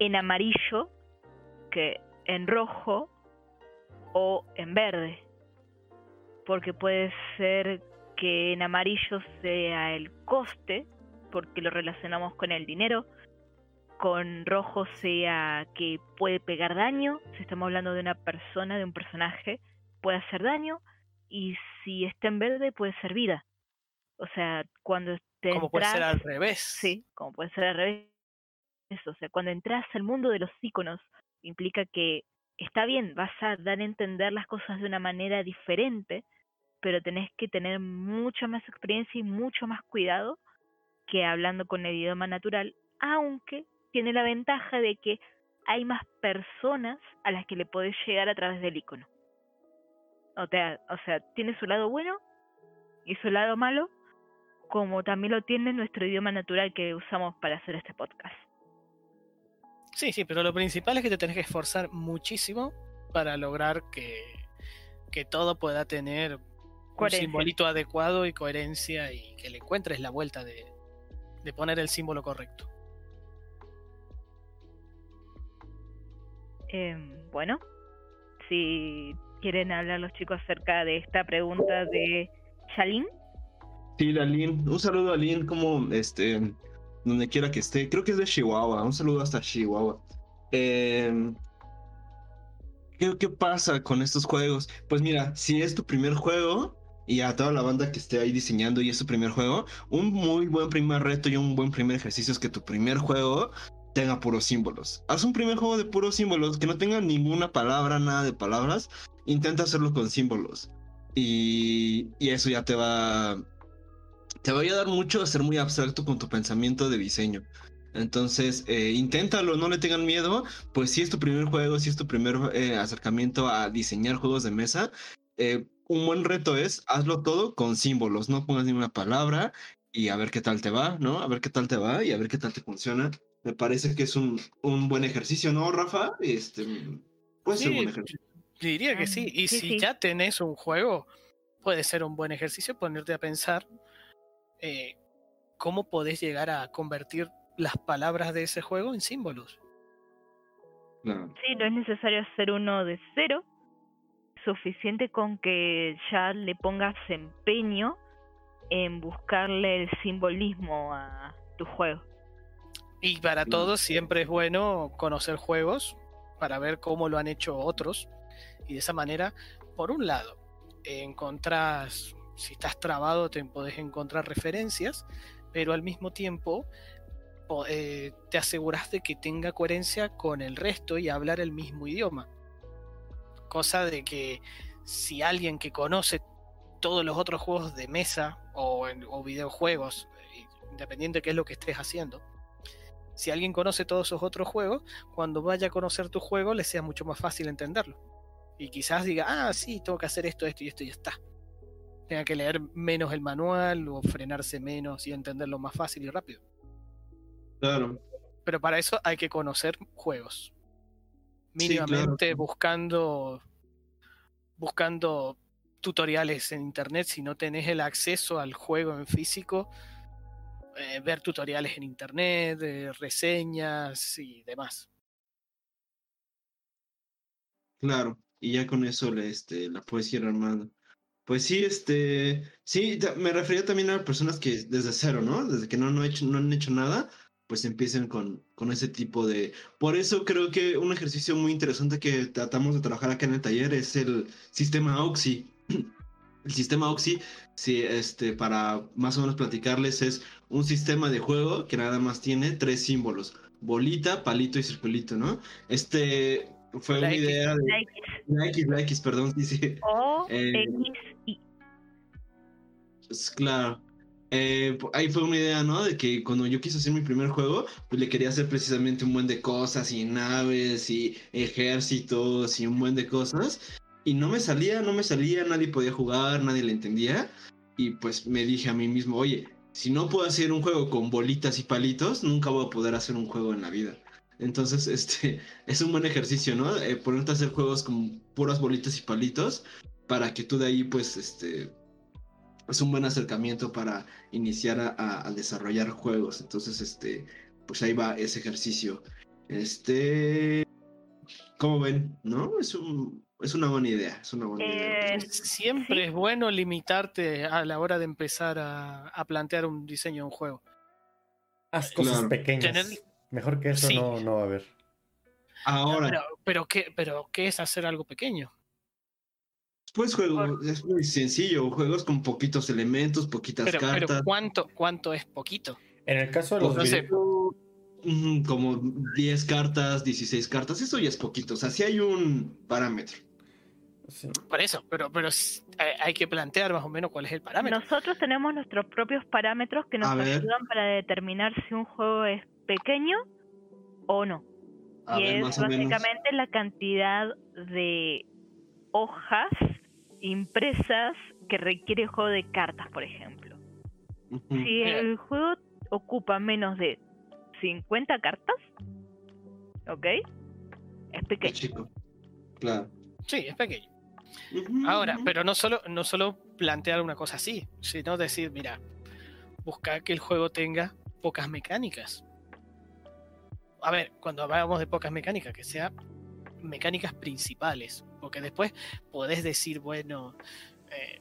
en amarillo que en rojo o en verde. Porque puede ser que en amarillo sea el coste, porque lo relacionamos con el dinero. Con rojo sea que puede pegar daño, si estamos hablando de una persona, de un personaje, puede hacer daño. Y si está en verde puede ser vida. O sea, cuando te Como puede ser al revés. Sí, como puede ser al revés. O sea, cuando entras al mundo de los íconos, implica que está bien, vas a dar a entender las cosas de una manera diferente, pero tenés que tener mucha más experiencia y mucho más cuidado que hablando con el idioma natural, aunque tiene la ventaja de que hay más personas a las que le podés llegar a través del icono. O sea, o sea, tiene su lado bueno y su lado malo, como también lo tiene nuestro idioma natural que usamos para hacer este podcast. Sí, sí, pero lo principal es que te tenés que esforzar muchísimo para lograr que, que todo pueda tener un simbolito adecuado y coherencia y que le encuentres la vuelta de, de poner el símbolo correcto. Em, bueno, si quieren hablar los chicos acerca de esta pregunta de Shalin, Sí, la Lin. Un saludo a Lin, como este, donde quiera que esté. Creo que es de Chihuahua. Un saludo hasta Chihuahua. Eh, ¿qué, qué pasa con estos juegos? Pues mira, si es tu primer juego y a toda la banda que esté ahí diseñando y es tu primer juego, un muy buen primer reto y un buen primer ejercicio es que tu primer juego tenga puros símbolos. Haz un primer juego de puros símbolos que no tenga ninguna palabra, nada de palabras. Intenta hacerlo con símbolos. Y, y eso ya te va te va a ayudar mucho a ser muy abstracto con tu pensamiento de diseño. Entonces, eh, inténtalo, no le tengan miedo. Pues si es tu primer juego, si es tu primer eh, acercamiento a diseñar juegos de mesa, eh, un buen reto es hazlo todo con símbolos, no pongas ninguna palabra y a ver qué tal te va, ¿no? A ver qué tal te va y a ver qué tal te funciona. Me parece que es un, un buen ejercicio, ¿no, Rafa? Este, puede ser un Sí, buen ejercicio. Diría que sí. Y sí, si sí. ya tenés un juego, puede ser un buen ejercicio ponerte a pensar eh, cómo podés llegar a convertir las palabras de ese juego en símbolos. Claro. sí, no es necesario hacer uno de cero, suficiente con que ya le pongas empeño en buscarle el simbolismo a tu juego. Y para todos siempre es bueno conocer juegos para ver cómo lo han hecho otros. Y de esa manera, por un lado, encontrás, si estás trabado, te podés encontrar referencias, pero al mismo tiempo po- eh, te aseguras de que tenga coherencia con el resto y hablar el mismo idioma. Cosa de que si alguien que conoce todos los otros juegos de mesa o, o videojuegos, independiente de qué es lo que estés haciendo, si alguien conoce todos esos otros juegos, cuando vaya a conocer tu juego le sea mucho más fácil entenderlo. Y quizás diga, ah, sí, tengo que hacer esto, esto y esto y ya está. Tenga que leer menos el manual o frenarse menos y entenderlo más fácil y rápido. Claro. Pero para eso hay que conocer juegos. Sí, claro. Mínimamente buscando buscando tutoriales en internet si no tenés el acceso al juego en físico eh, ver tutoriales en internet eh, reseñas y demás Claro, y ya con eso le, este, la puedes ir armando. Pues sí, este, sí, me refería también a personas que desde cero, ¿no? Desde que no, no, he hecho, no han hecho nada, pues empiecen con, con ese tipo de... Por eso creo que un ejercicio muy interesante que tratamos de trabajar acá en el taller es el sistema OXI. El sistema OXI, sí, este, para más o menos platicarles, es un sistema de juego que nada más tiene tres símbolos, bolita, palito y circulito, ¿no? Este fue La una X. idea de... La X La X, la X, perdón, sí, sí. o Eh, X y Pues, claro. Eh, ahí fue una idea, ¿no? De que cuando yo quise hacer mi primer juego, pues le quería hacer precisamente un buen de cosas y naves y ejércitos y un buen de cosas. Y no me salía, no me salía, nadie podía jugar, nadie le entendía. Y pues me dije a mí mismo, oye, si no puedo hacer un juego con bolitas y palitos, nunca voy a poder hacer un juego en la vida. Entonces, este, es un buen ejercicio, ¿no? Eh, ponerte a hacer juegos con puras bolitas y palitos para que tú de ahí, pues, este, es un buen acercamiento para iniciar a, a desarrollar juegos. Entonces, este, pues ahí va ese ejercicio. Este, ¿cómo ven? ¿No? Es un, es una buena idea, es una buena idea. Eh, Siempre sí. es bueno limitarte a la hora de empezar a, a plantear un diseño de un juego. Haz cosas Claro. pequeñas. Tener- Mejor que eso Sí. no, no va a haber. Ahora, Pero, pero, ¿qué, pero, ¿qué es hacer algo pequeño? pues juego, es muy sencillo, juegos con poquitos elementos, poquitas Pero, pero cartas. ¿cuánto, ¿cuánto es poquito? En el caso de los Pues, no sé. como 10 cartas, 16 cartas, eso ya es poquito, o sea, sí hay un parámetro. sí. Por eso, pero, pero hay, que plantear más o menos cuál es el parámetro. Nosotros tenemos nuestros propios parámetros que nos A ver. ayudan para determinar si un juego es pequeño o no. A y ver, es básicamente la cantidad de hojas impresas que requiere el juego de cartas, por ejemplo. Si el juego ocupa menos de 50 cartas, ¿ok? Es pequeño. chico. Claro. Sí, es pequeño. Ahora, pero no solo, no solo plantear una cosa así, sino decir, mira, buscar que el juego tenga pocas mecánicas. A ver, cuando hablamos de pocas mecánicas, que sea mecánicas principales, porque después podés decir, bueno, eh,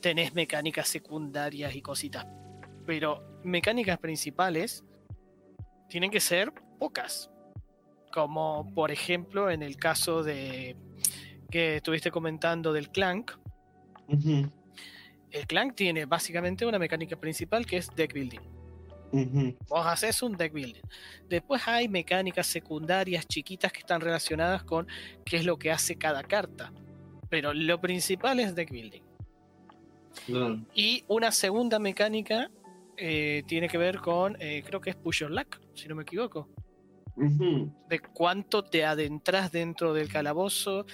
tenés mecánicas secundarias y cositas, pero mecánicas principales tienen que ser pocas, como por ejemplo en el caso de que estuviste comentando del Clank, el Clank tiene básicamente una mecánica principal que es deck building. Ujú. Vos haces un deck building. Después hay mecánicas secundarias chiquitas que están relacionadas con qué es lo que hace cada carta. Pero lo principal es deck building. Y una segunda mecánica eh, tiene que ver con, eh, creo que es push your luck, si no me equivoco. De cuánto te adentras dentro del calabozo,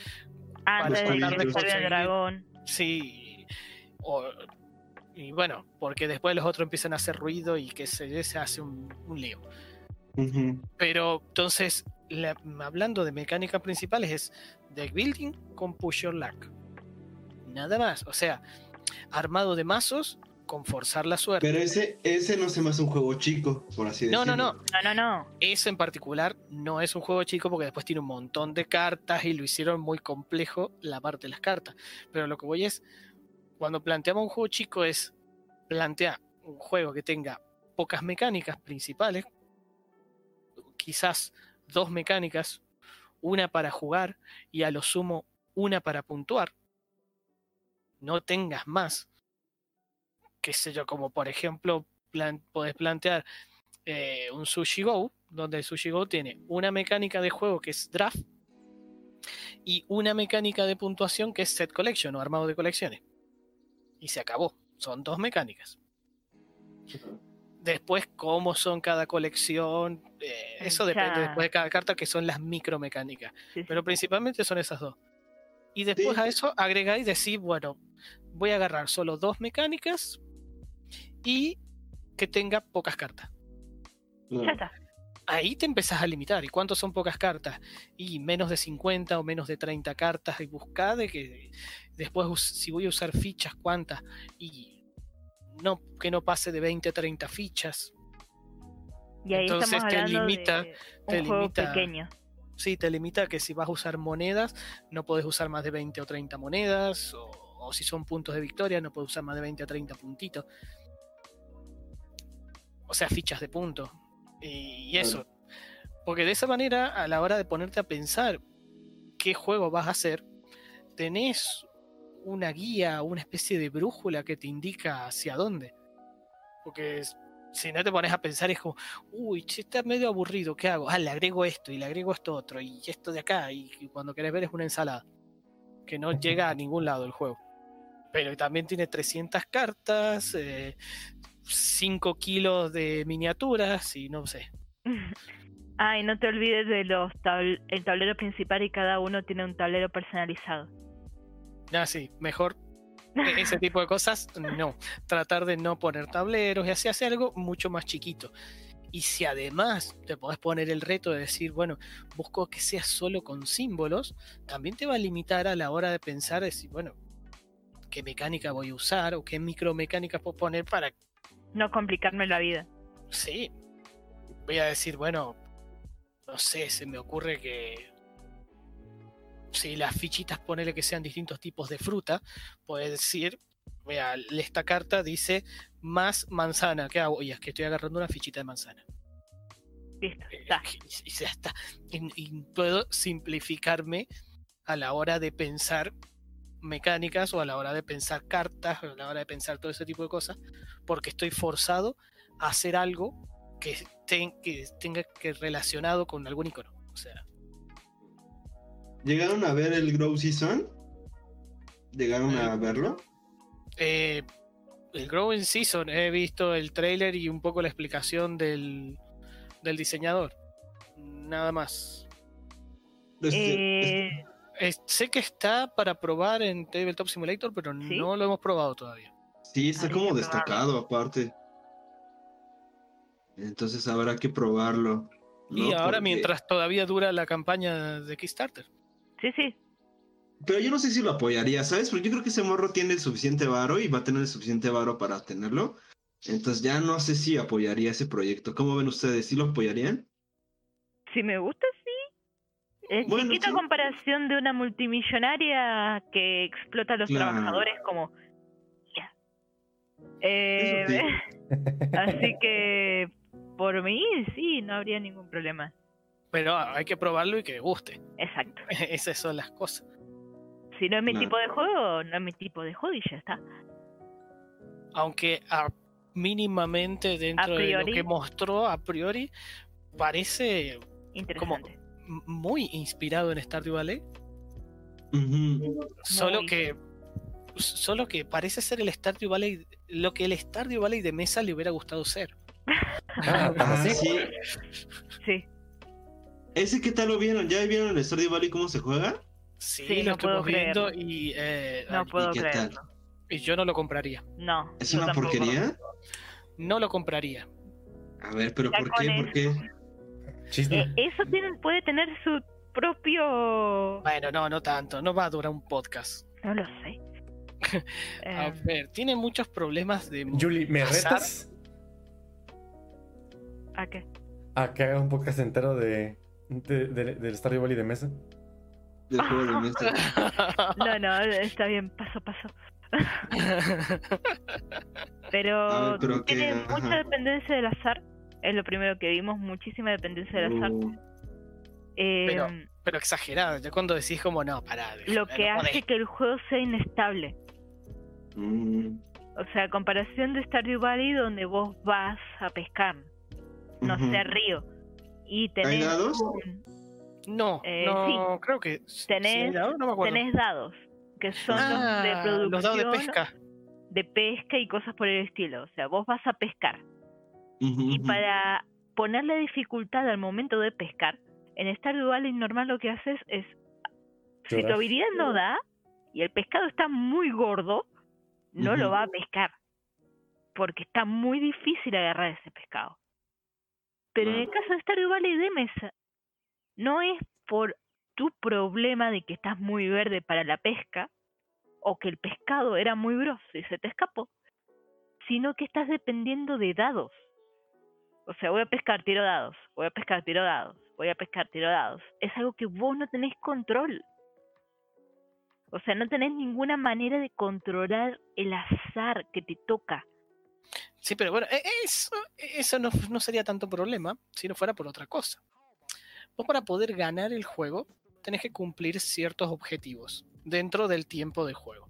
Antes de tratar de conseguir- el dragón. Sí. O- y bueno, porque después los otros empiezan a hacer ruido y que se, se hace un, un lío. Pero entonces, la- hablando de mecánicas principales, es deck building con push your luck. Nada más. O sea, armado de mazos con forzar la suerte. Pero ese, ese no se me hace un juego chico, por así no, decirlo. no, no. No, no, no. Eso en particular no es un juego chico porque después tiene un montón de cartas y lo hicieron muy complejo la parte de las cartas. Pero lo que voy es, cuando planteamos un juego chico es plantear un juego que tenga pocas mecánicas principales, quizás dos mecánicas, una para jugar y a lo sumo una para puntuar. No tengas más. Qué sé yo, como por ejemplo, plan- podés plantear eh, un Sushi Go, donde el Sushi Go tiene una mecánica de juego que es draft y una mecánica de puntuación que es set collection o armado de colecciones. Y se acabó. Son dos mecánicas. Después, cómo son cada colección, eh, eso depende después de cada carta, que son las micromecánicas. Pero principalmente son esas dos. Y después a eso agregáis y decir, bueno, voy a agarrar solo dos mecánicas y que tenga pocas cartas. Ya está. Ahí te empezás a limitar. ¿Y cuántos son pocas cartas? Y menos de 50 o menos de 30 cartas. Y buscá de que después, si voy a usar fichas, ¿cuántas? Y no que no pase de 20 a 30 fichas. Y ahí Entonces te limita- de te un juego limita- pequeño. Sí, te limita que si vas a usar monedas, no puedes usar más de 20 o 30 monedas. O, o si son puntos de victoria, no puedes usar más de 20 a 30 puntitos. O sea, fichas de puntos. Y, eso. Porque de esa manera, a la hora de ponerte a pensar qué juego vas a hacer, tenés una guía, una especie de brújula que te indica hacia dónde. Porque si no te pones a pensar es como, uy, che, está medio aburrido, ¿qué hago? Ah, le agrego esto y le agrego esto otro y esto de acá y, y cuando querés ver es una ensalada. Que no llega a ningún lado el juego. Pero también tiene 300 cartas, 5 kilos de miniaturas y no sé. Ah, y no te olvides de los tabl- el tablero principal y cada uno tiene un tablero personalizado. Ah, sí, mejor e- ese tipo de cosas, no. Tratar de no poner tableros y así hacer algo mucho más chiquito. Y si además te podés poner el reto de decir, bueno, busco que sea solo con símbolos, también te va a limitar a la hora de pensar, decir, bueno, qué mecánica voy a usar o qué micromecánicas puedo poner para... No complicarme la vida. Sí. Voy a decir, bueno, no sé, se me ocurre que si las fichitas ponele que sean distintos tipos de fruta, puedes decir, vea, esta carta dice más manzana, ¿qué hago? Y es que estoy agarrando una fichita de manzana. Listo, Eh, está. Y, ya está. Y, y puedo simplificarme a la hora de pensar mecánicas o a la hora de pensar cartas o a la hora de pensar todo ese tipo de cosas, porque estoy forzado a hacer algo que, ten- que tenga que relacionado con algún icono. O sea, ¿Llegaron a ver el Grow Season? ¿Llegaron a Eh, verlo? eh, el Growing Season, he visto el trailer y un poco la explicación del, del diseñador. Nada más. Este- Eh, Eh, sé que está para probar en Tabletop Simulator, pero ¿Sí? no lo hemos probado todavía. Sí, está Habría como destacado aparte. Entonces habrá que probarlo. y ahora Porque- mientras todavía dura la campaña de Kickstarter. sí, sí. Pero yo no sé si lo apoyaría, ¿sabes? Porque yo creo que ese morro tiene el suficiente varo y va a tener el suficiente varo para tenerlo. Entonces ya no sé si apoyaría ese proyecto. ¿Cómo ven ustedes? ¿Sí lo apoyarían? Si me gusta, sí. Es Bueno, chiquito a sí. comparación de una multimillonaria que explota a los Claro. trabajadores como... Eh, así que por mí sí, no habría ningún problema. Pero hay que probarlo y que guste. Exacto. Esas son las cosas. Si no es mi Claro. tipo de juego, no es mi tipo de juego y ya está. Aunque a- mínimamente dentro de lo priori. que mostró a priori parece Interesante. Muy inspirado en Stardew Valley. Ujú. Solo Muy. que solo que parece ser el Stardew Valley lo que el Stardew Valley de mesa le hubiera gustado ser. Ah, Ah, ¿sí? sí. Sí. ¿Ese qué tal lo vieron? ¿Ya vieron el Stardew Valley cómo se juega? Sí, Sí, lo no puedo viendo creerlo. y, eh, No puedo creerlo. y yo no lo compraría. No. ¿Es una tampoco. porquería? No lo compraría. A ver, pero Ya ¿por qué? ¿Por qué? Chisme. Eh, eso tiene- puede tener su propio... Bueno, no, no tanto. No va a durar un podcast. No lo sé. A Eh, ver, tiene muchos problemas de. Julie, ¿me retas ¿A qué? a que haga un podcast entero de, de- de- del Stardew Valley de mesa? Del juego de mesa. No, no, está bien, paso, paso. Pero, A ver, pero tiene que- mucha dependencia del azar. Es lo primero que vimos, muchísima dependencia del azar. Uh, Eh, Pero- Pero exagerado. Ya cuando decís como no, pará. lo no que podés. hace que el juego sea inestable. mm, O sea, a comparación de Stardew Valley, donde vos vas a pescar, no ujú. sé, a río. Y tenés, dados? un- No, Eh, no, creo que. sí, Tenés- sí, no, no me acuerdo. tenés dados, que son Ah, los de producción, los dados de pesca. de pesca y cosas por el estilo. O sea, vos vas a pescar. Y para ponerle dificultad al momento de pescar, en Stardew Valley normal lo que haces es, si tu habilidad no da y el pescado está muy gordo, no lo va a pescar. Porque está muy difícil agarrar ese pescado. Pero en el caso de Stardew Valley de mesa, no es por tu problema de que estás muy verde para la pesca, o que el pescado era muy grosso y se te escapó, sino que estás dependiendo de dados. O sea, voy a pescar, tiro dados, voy a pescar, tiro dados, voy a pescar, tiro dados. Es algo que vos no tenés control. O sea, no tenés ninguna manera de controlar el azar que te toca. Sí, pero bueno, e- eso, no, no sería tanto problema si no fuera por otra cosa. Vos para poder ganar el juego tenés que cumplir ciertos objetivos dentro del tiempo de juego.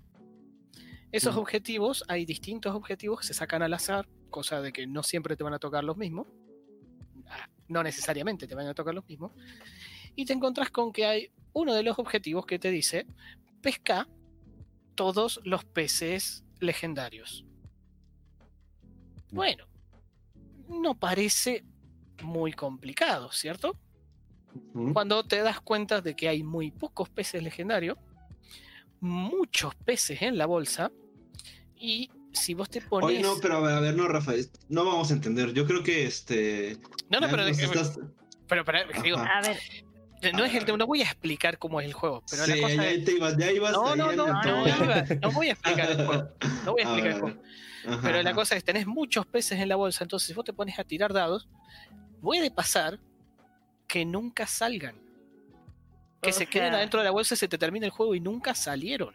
Esos Mm. objetivos, hay distintos objetivos que se sacan al azar, cosa de que no siempre te van a tocar los mismos. Ah, No necesariamente te van a tocar los mismos. Y te encontrás con que hay uno de los objetivos que te dice, pesca todos los peces legendarios. Bueno, no parece muy complicado, ¿cierto? Ujú. Cuando te das cuenta de que hay muy pocos peces legendarios, muchos peces en la bolsa y si vos te pones. Oye, no, pero a ver, a ver, no, Rafa, es- no vamos a entender. Yo creo que este. no, no, pero, eh, estás- pero, pero, digo. A ver, no, es el tema, no voy a explicar cómo es el juego, pero sí, la cosa ya es. te ibas, ya ibas No, no, no, no, iba- no voy a explicar el juego. No voy a A explicar el juego. ajá, Pero la ajá. cosa es, tenés muchos peces en la bolsa, entonces si vos te pones a tirar dados, puede pasar que nunca salgan. Que O se queden adentro de la bolsa y se te termine el juego y nunca salieron.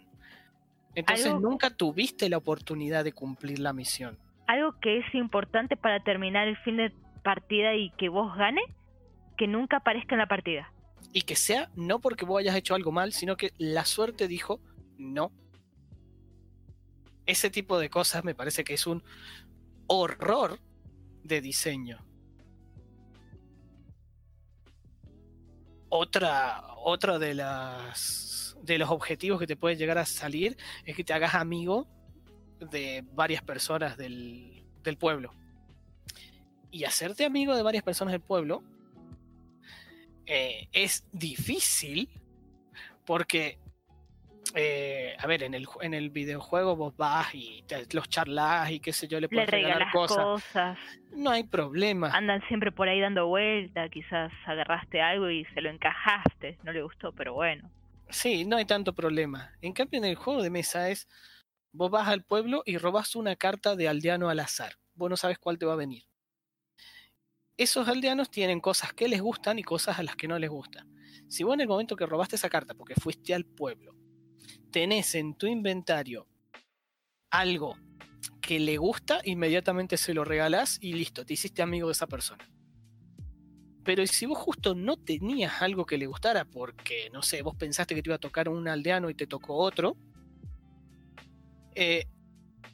Entonces Algo- nunca tuviste la oportunidad de cumplir la misión. algo que es importante para terminar el fin de partida y que vos gane, que nunca aparezca en la partida. Y que sea no porque vos hayas hecho algo mal, sino que la suerte dijo no. Ese tipo de cosas me parece que es un horror de diseño. Otra, otra de las de los objetivos que te puede llegar a salir es que te hagas amigo de varias personas del, del pueblo. Y hacerte amigo de varias personas del pueblo eh, es difícil porque, eh, a ver, en el, en el videojuego vos vas y te, los charlas y qué sé yo, le Le puedes regalar regalas cosas. cosas, No hay problema. andan siempre por ahí dando vuelta, quizás agarraste algo y se lo encajaste, no le gustó, pero bueno. Sí, no hay tanto problema. En cambio, en el juego de mesa es, vos vas al pueblo y robas una carta de aldeano al azar. Vos no sabes cuál te va a venir. Esos aldeanos tienen cosas que les gustan y cosas a las que no les gustan. Si vos en el momento que robaste esa carta, porque fuiste al pueblo, tenés en tu inventario algo que le gusta, inmediatamente se lo regalás y listo, te hiciste amigo de esa persona. Pero si vos justo no tenías algo que le gustara, porque, no sé, vos pensaste que te iba a tocar un aldeano y te tocó otro, eh,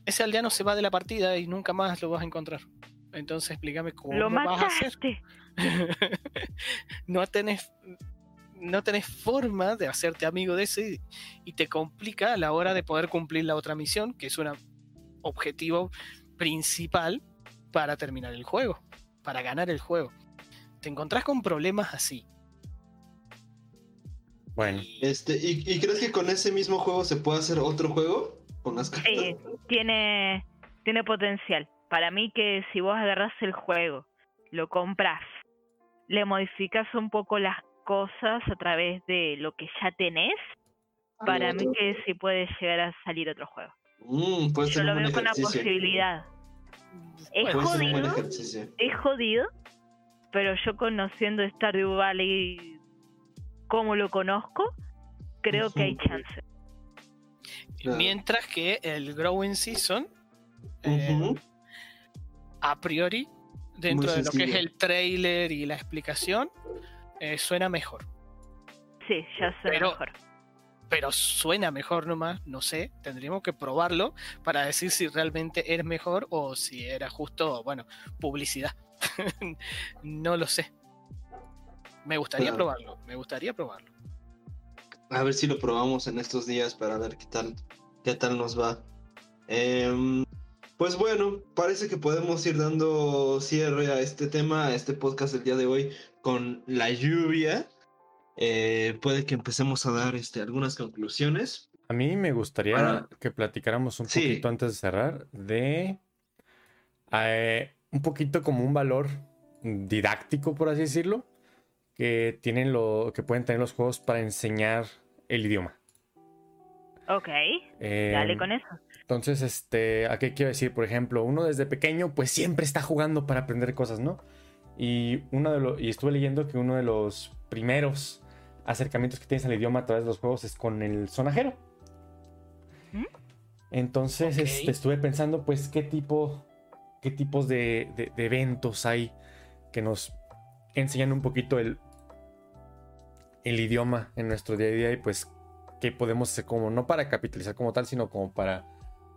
ese aldeano se va de la partida y nunca más lo vas a encontrar. Entonces explícame cómo lo vas a hacer. no tenés no tenés forma de hacerte amigo de ese y te complica a la hora de poder cumplir la otra misión, que es un objetivo principal para terminar el juego, para ganar el juego. Te encontrás con problemas así. Bueno, Este, ¿y, y crees que con ese mismo juego se puede hacer otro juego? Con las cartas. Sí, tiene, tiene potencial. Para mí que si vos agarras el juego, lo compras, le modificas un poco las cosas a través de lo que ya tenés, para mí que sí puede llegar a salir otro juego. Mm, puede Yo ser lo veo con la ejercicio. posibilidad. Es un jodido. Es jodido, pero yo conociendo Stardew Valley como lo conozco, creo que hay chance. Claro. Mientras que el Growing Season, eh, a priori, dentro de lo que es el trailer y la explicación, eh, suena mejor. Sí, ya suena Pero- mejor. Pero suena mejor nomás, no sé, tendríamos que probarlo para decir si realmente es mejor o si era justo, bueno, publicidad. no lo sé. Me gustaría Claro. probarlo, me gustaría probarlo. A ver si lo probamos en estos días para ver qué tal, qué tal nos va. Em, pues bueno, parece que podemos ir dando cierre a este tema, a este podcast del día de hoy con la lluvia. Eh, puede que empecemos a dar este, algunas conclusiones. a mí me gustaría Para- que platicáramos un Sí. poquito antes de cerrar de eh, un poquito como un valor didáctico, por así decirlo, que tienen lo que pueden tener los juegos para enseñar el idioma. Ok, dale Em, con eso. Entonces, este, ¿a qué quiero decir? Por ejemplo, uno desde pequeño, pues siempre está jugando para aprender cosas, ¿no? Y uno de los, y estuve leyendo que uno de los primeros acercamientos que tienes al idioma a través de los juegos es con el sonajero. ¿Mm? Entonces, este, estuve pensando, pues, qué tipo, qué tipos de, de- de eventos hay que nos enseñan un poquito el, el idioma en nuestro día a día y pues qué podemos hacer como, no para capitalizar como tal, sino como para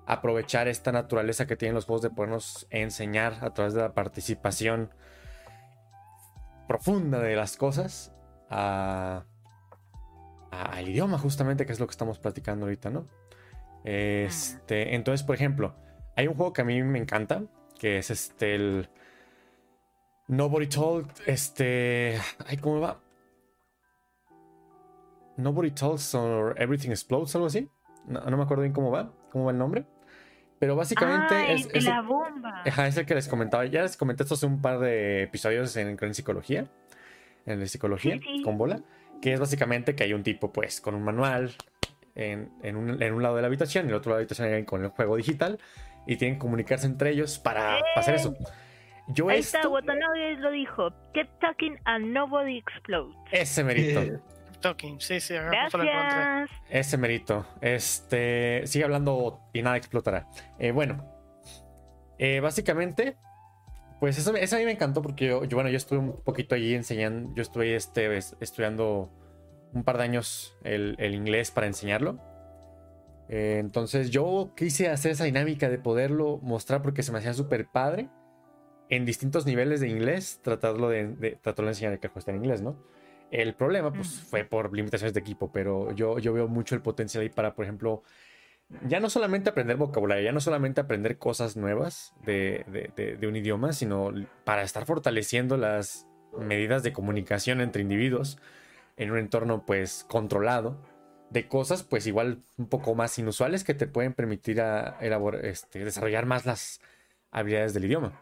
aprovechar esta naturaleza que tienen los juegos de podernos enseñar a través de la participación profunda de las cosas a, a- al idioma justamente que es lo que estamos platicando ahorita, ¿no? Este, entonces, por ejemplo, hay un juego que a mí me encanta, que es este el Nobody Told, este, ay, ¿cómo va? Nobody Talks or Everything Explodes, algo así. No, no me acuerdo bien cómo va, cómo va el nombre. Pero básicamente Ah, es, es- la bomba. ajá, es el que les comentaba. Ya les comenté esto hace un par de episodios en, en Psicología. En el Psicología, Sí, sí. con bola. Que es básicamente que hay un tipo, pues, con un manual en, en un, en un lado de la habitación, y el otro lado de la habitación con el juego digital. Y tienen que comunicarse entre ellos para, para hacer eso. Yo Ahí esto, está, Watanabe lo dijo. Keep talking and nobody explodes. ese merito. Eh, Talking, sí, sí. Gracias. Ese merito. Este. Sigue hablando y nada explotará. Eh, bueno. eh, básicamente. Pues eso, eso a mí me encantó porque yo, yo, bueno, yo estuve un poquito allí enseñando. Yo estuve este, es- estudiando un par de años el, el inglés para enseñarlo. Eh, entonces yo quise hacer esa dinámica de poderlo mostrar porque se me hacía súper padre. En distintos niveles de inglés, tratarlo de, de- tratarlo de enseñar que el juego está en inglés, ¿no? El problema, pues, fue por limitaciones de equipo, pero yo, yo veo mucho el potencial ahí para, por ejemplo, ya no solamente aprender vocabulario, ya no solamente aprender cosas nuevas de, de- de- de un idioma, sino para estar fortaleciendo las medidas de comunicación entre individuos en un entorno, pues, controlado de cosas, pues, igual un poco más inusuales que te pueden permitir a elabor- este, desarrollar más las habilidades del idioma.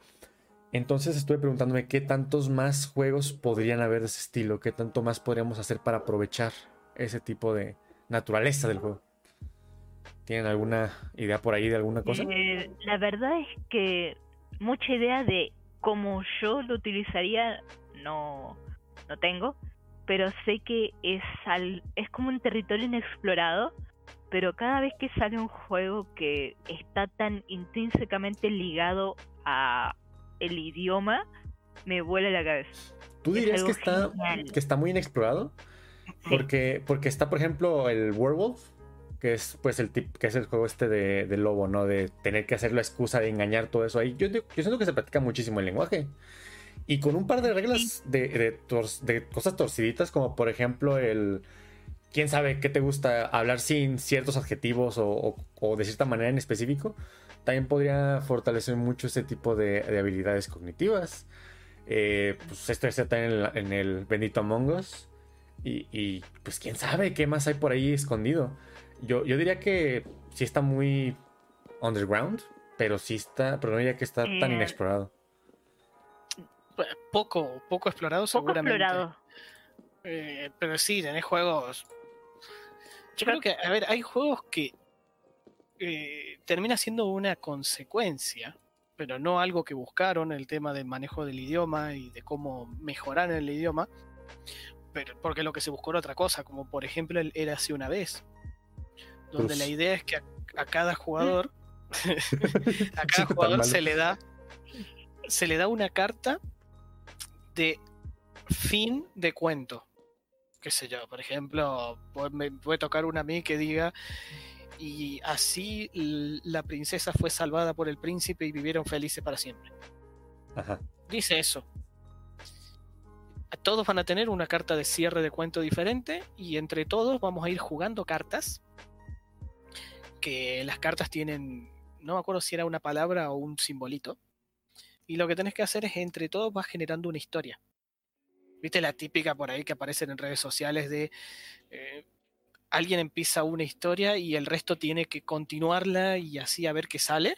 Entonces estuve preguntándome qué tantos más juegos podrían haber de ese estilo, qué tanto más podríamos hacer para aprovechar ese tipo de naturaleza del juego. ¿Tienen alguna idea por ahí de alguna cosa? Eh, la verdad es que mucha idea de cómo yo lo utilizaría no, no tengo, pero sé que es, al- es como un territorio inexplorado, pero cada vez que sale un juego que está tan intrínsecamente ligado a el idioma, me vuela la cabeza. ¿Tú es dirías que está, genial. que está muy inexplorado? Sí. Porque, porque está, por ejemplo, el Werewolf, que es pues el tip, que es el juego este de, de lobo, ¿no? De tener que hacer la excusa de engañar todo eso ahí. Yo siento que se practica muchísimo el lenguaje. Y con un par de reglas de, de tor- de cosas torciditas, como por ejemplo el. ¿Quién sabe qué te gusta? Hablar sin ciertos adjetivos o, o- o de cierta manera en específico. También podría fortalecer mucho ese tipo de, de habilidades cognitivas. Eh, pues esto está también en, la- en el bendito Among Us. Y, y, pues quién sabe qué más hay por ahí escondido. Yo, yo diría que sí está muy underground, pero sí está, pero no diría que está tan inexplorado. Poco, poco explorado Poco seguramente. explorado. Eh, pero sí, tenés juegos. Yo creo que, a ver, hay juegos que eh, termina siendo una consecuencia, pero no algo que buscaron, el tema del manejo del idioma y de cómo mejorar el idioma, pero porque lo que se buscó era otra cosa, como por ejemplo el Era así una vez, donde Uf. la idea es que a, a cada jugador, a cada jugador se le da se le da una carta de fin de cuento. Qué sé yo, por ejemplo, me puede tocar una a mí que diga y así la princesa fue salvada por el príncipe y vivieron felices para siempre. Ajá. Dice eso. Todos van a tener una carta de cierre de cuento diferente y entre todos vamos a ir jugando cartas. Que las cartas tienen, no me acuerdo si era una palabra o un simbolito. Y lo que tenés que hacer es entre todos vas generando una historia. ¿Viste la típica por ahí que aparecen en redes sociales de eh, alguien empieza una historia y el resto tiene que continuarla y así a ver qué sale?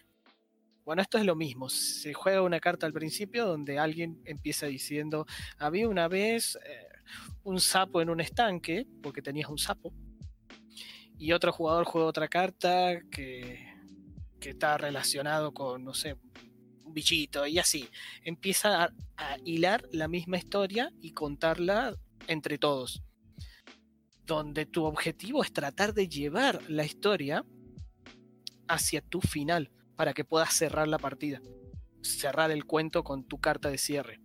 Bueno, esto es lo mismo. Se juega una carta al principio donde alguien empieza diciendo, había una vez eh, un sapo en un estanque, porque tenías un sapo, y otro jugador juega otra carta que, que está relacionado con, no sé, un bichito, y así. Empieza a, hilar la misma historia y contarla entre todos. Donde tu objetivo es tratar de llevar la historia hacia tu final para que puedas cerrar la partida. Cerrar el cuento con tu carta de cierre.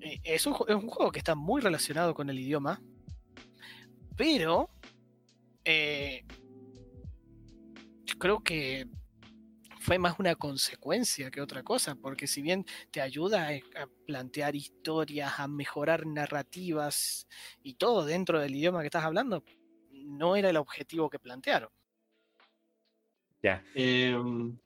Eh, Es un, es un juego que está muy relacionado con el idioma, pero eh, creo que fue más una consecuencia que otra cosa, porque si bien te ayuda a, a plantear historias, a mejorar narrativas y todo dentro del idioma que estás hablando, no era el objetivo que plantearon. Ya. Em,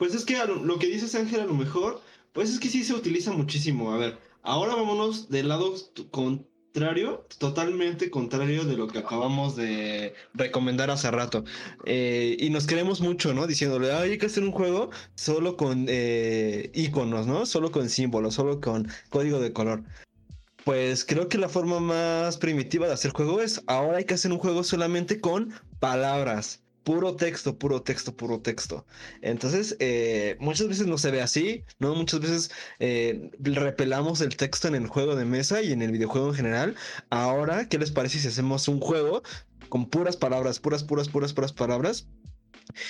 pues es que lo, lo que dices Ángel a lo mejor, pues es que sí se utiliza muchísimo. A ver, ahora vámonos del lado con contrario, totalmente contrario de lo que acabamos de recomendar hace rato. Eh, y nos queremos mucho, ¿no? Diciéndole, "Ay, hay que hacer un juego solo con eh, iconos, ¿no? Solo con símbolos, solo con código de color. Pues creo que la forma más primitiva de hacer juego es ahora hay que hacer un juego solamente con palabras. Puro texto, puro texto, puro texto. Entonces, eh, muchas veces no se ve así, ¿no? Muchas veces eh, repelamos el texto en el juego de mesa y en el videojuego en general. Ahora, ¿qué les parece si hacemos un juego con puras palabras, puras, puras, puras, puras palabras?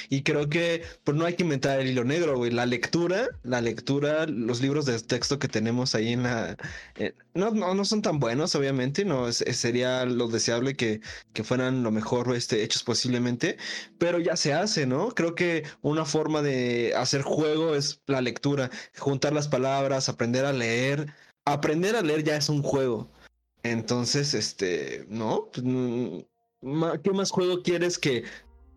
Y creo que pues no hay que inventar el hilo negro, güey. La lectura, la lectura, los libros de texto que tenemos ahí en la... eh, no, no, no son tan buenos, obviamente, no es- sería lo deseable que, que fueran lo mejor este, hechos posiblemente, pero ya se hace, ¿no? Creo que una forma de hacer juego es la lectura, juntar las palabras, aprender a leer. Aprender a leer ya es un juego. Entonces, este, ¿no? Pues, mm, ma- ¿Qué más juego quieres que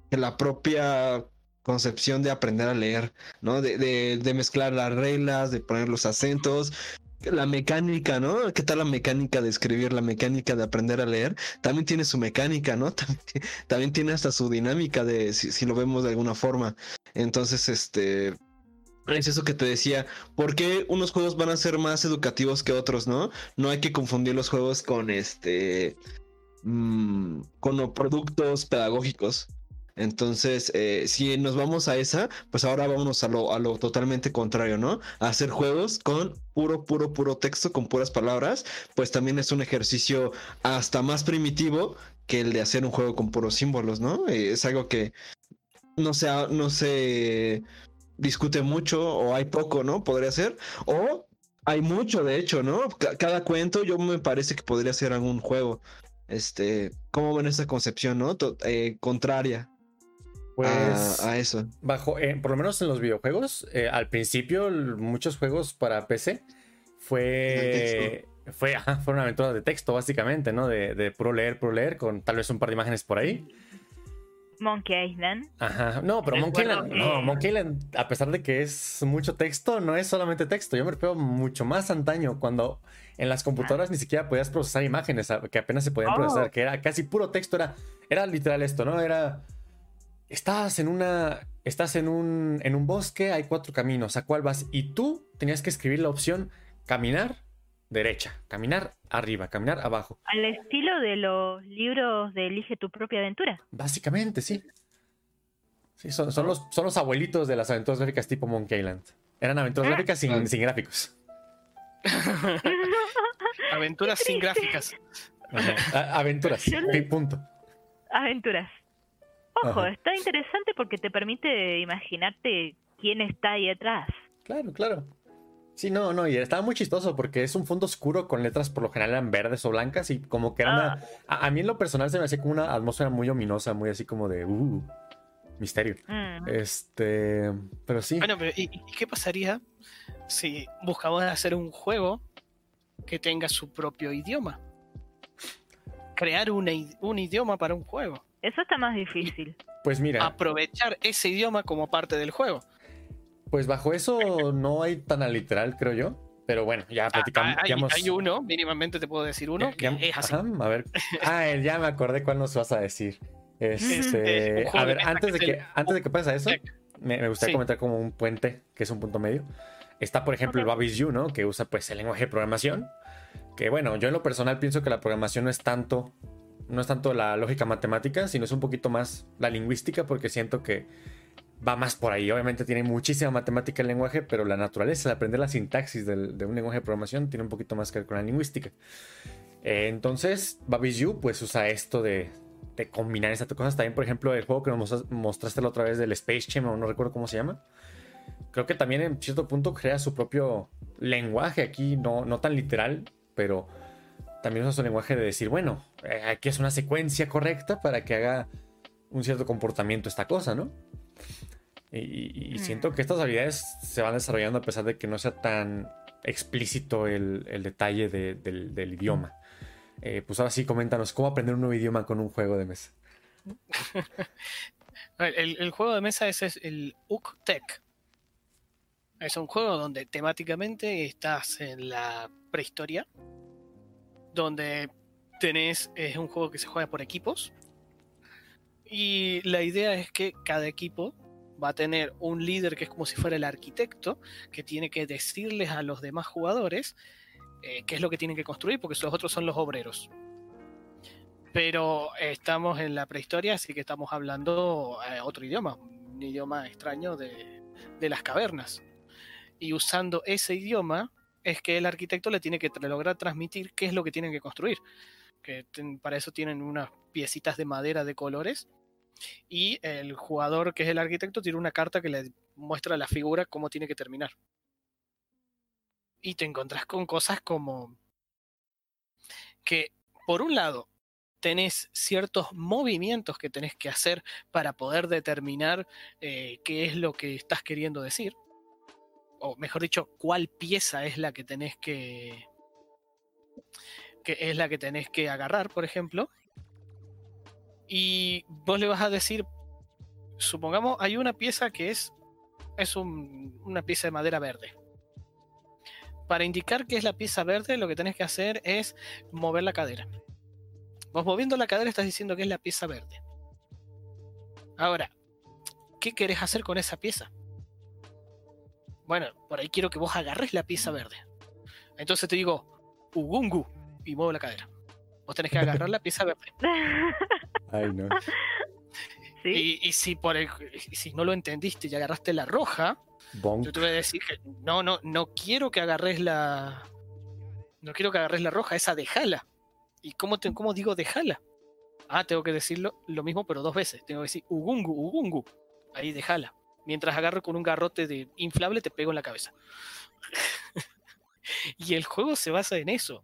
que la propia concepción de aprender a leer, ¿no? De, de- de mezclar las reglas, de poner los acentos, la mecánica, ¿no? ¿Qué tal la mecánica de escribir, la mecánica de aprender a leer? También tiene su mecánica, ¿no? También, ti- también tiene hasta su dinámica de si, si lo vemos de alguna forma. Entonces, este... Es eso que te decía, ¿por qué unos juegos van a ser más educativos que otros, no? No hay que confundir los juegos con este... mm, con productos pedagógicos. Entonces, eh, si nos vamos a esa, pues ahora vámonos a lo, a lo totalmente contrario, ¿no? Hacer juegos con puro, puro, puro texto, con puras palabras, pues también es un ejercicio hasta más primitivo que el de hacer un juego con puros símbolos, ¿no? Eh, es algo que no se, no se discute mucho o hay poco, ¿no? Podría ser. O hay mucho, de hecho, ¿no? Ca- Cada cuento yo me parece que podría ser algún juego. Este, ¿cómo ven esa concepción, no? Eh, contraria Pues a, a eso. bajo, eh, por lo menos en los videojuegos, eh, al principio muchos juegos para PC fue, fue, ajá, fueron aventuras de texto básicamente, ¿no? De, de puro leer, puro leer, con tal vez un par de imágenes por ahí. Monkey Island. Ajá, no, pero Monkey Island, no, Monkey Island, a pesar de que es mucho texto, no es solamente texto. Yo me refiero mucho más antaño, cuando en las computadoras ni siquiera podías procesar imágenes, a- que apenas se podían Oh. procesar, que era casi puro texto, era, era literal esto, ¿no? Era, estás en una, estás en un, en un bosque, hay cuatro caminos, ¿a cuál vas? Y tú tenías que escribir la opción caminar derecha, caminar arriba, caminar abajo. Al estilo de los libros de Elige tu propia aventura. Básicamente, sí. Sí, son, son los, son los abuelitos de las aventuras gráficas tipo Monkey Island. Eran aventuras Ah. gráficas sin, Ah. sin gráficos. Aventuras sin gráficas. Aventuras. Punto. Aventuras. Ojo, Ajá. está interesante porque te permite imaginarte quién está ahí atrás. Claro, claro. Sí, no, no, y estaba muy chistoso porque es un fondo oscuro con letras por lo general eran verdes o blancas y como que era una... A, a mí en lo personal se me hacía como una atmósfera muy ominosa, muy así como de... Uh, misterio. Mm. Este... Pero sí. Bueno, pero ¿y, y qué pasaría si buscamos hacer un juego que tenga su propio idioma? Crear una un idioma para un juego. Eso está más difícil. Pues mira, Aprovechar ese idioma como parte del juego. pues bajo eso no hay tan al literal, creo yo. Pero bueno, ya Ah, platicamos. hay, uno, mínimamente te puedo decir uno, que Ya- es así. ajá, a ver. Ah, el- ya me acordé cuál nos vas a decir. Este, Es un juego a ver, antes de que, el- antes de que pase eso, me, me gustaría Sí. comentar como un puente, que es un punto medio. Está, por ejemplo, el. Babis You, ¿no? Que usa pues el lenguaje de programación. Que bueno, yo en lo personal pienso que la programación no es tanto, no es tanto la lógica matemática, sino es un poquito más la lingüística, porque siento que va más por ahí. Obviamente tiene muchísima matemática el lenguaje, pero la naturaleza, el aprender la sintaxis del- de un lenguaje de programación tiene un poquito más que ver con la lingüística. Eh, entonces, Babis You pues usa esto de, de combinar estas cosas. También, por ejemplo, el juego que nos mostras- mostraste la otra vez del Space Jam, no recuerdo cómo se llama. Creo que también en cierto punto crea su propio lenguaje aquí, no, no tan literal, pero también usa su lenguaje de decir, bueno, eh, aquí es una secuencia correcta para que haga un cierto comportamiento esta cosa, ¿no? Y, siento que estas habilidades se van desarrollando a pesar de que no sea tan explícito el, el detalle de- del, del idioma. Eh, pues ahora sí, coméntanos, ¿cómo aprender un nuevo idioma con un juego de mesa? El, el juego de mesa ese es el UCTEC. Es un juego donde temáticamente estás en la prehistoria, donde tenés, es un juego que se juega por equipos. Y la idea es que cada equipo va a tener un líder que es como si fuera el arquitecto, que tiene que decirles a los demás jugadores eh, qué es lo que tienen que construir, porque los otros son los obreros. Pero estamos en la prehistoria, así que estamos hablando eh, otro idioma, un idioma extraño de, de las cavernas. Y usando ese idioma es que el arquitecto le tiene que lograr transmitir qué es lo que tienen que construir. Que para eso tienen unas piecitas de madera de colores. Y el jugador, que es el arquitecto, tiene una carta que le muestra a la figura cómo tiene que terminar. Y te encontrás con cosas como que, por un lado, tenés ciertos movimientos que tenés que hacer para poder determinar eh, qué es lo que estás queriendo decir. O mejor dicho, cuál pieza es la que tenés que. que es la que tenés que agarrar, por ejemplo. Y vos le vas a decir. Supongamos, hay una pieza que es. es una pieza de madera verde. Para indicar que es la pieza verde, lo que tenés que hacer es mover la cadera. Vos moviendo la cadera estás diciendo que es la pieza verde. Ahora, ¿qué querés hacer con esa pieza? Bueno, por ahí quiero que vos agarres la pieza verde. Entonces te digo, Ugungu, y muevo la cadera. Vos tenés que agarrar la pieza verde. Ay, no. Y, si por el, si no lo entendiste y agarraste la roja, yo te voy a decir que no, no, no quiero que agarres la. No quiero que agarres la roja, esa dejala. ¿Y cómo, te, cómo digo dejala? Ah, tengo que decirlo lo mismo, pero dos veces. Tengo que decir ugungu, ugungu. Ahí dejala. Mientras agarro con un garrote de inflable, te pego en la cabeza. y el juego se basa en eso.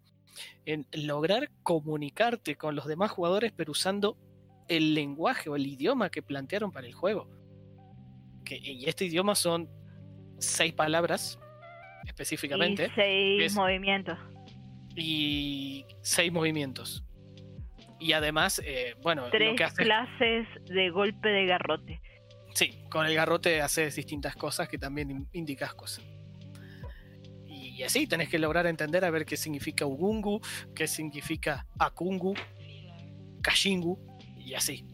En lograr comunicarte con los demás jugadores, pero usando el lenguaje o el idioma que plantearon para el juego. Que, y este idioma son seis palabras específicamente. Y seis movimientos y seis movimientos. Y además, eh, bueno, tres clases de golpe de garrote. Sí, con el garrote haces distintas cosas que también indicas cosas. Y así tenés que lograr entender a ver qué significa Ugungu, qué significa Akungu, Kashingu, y así.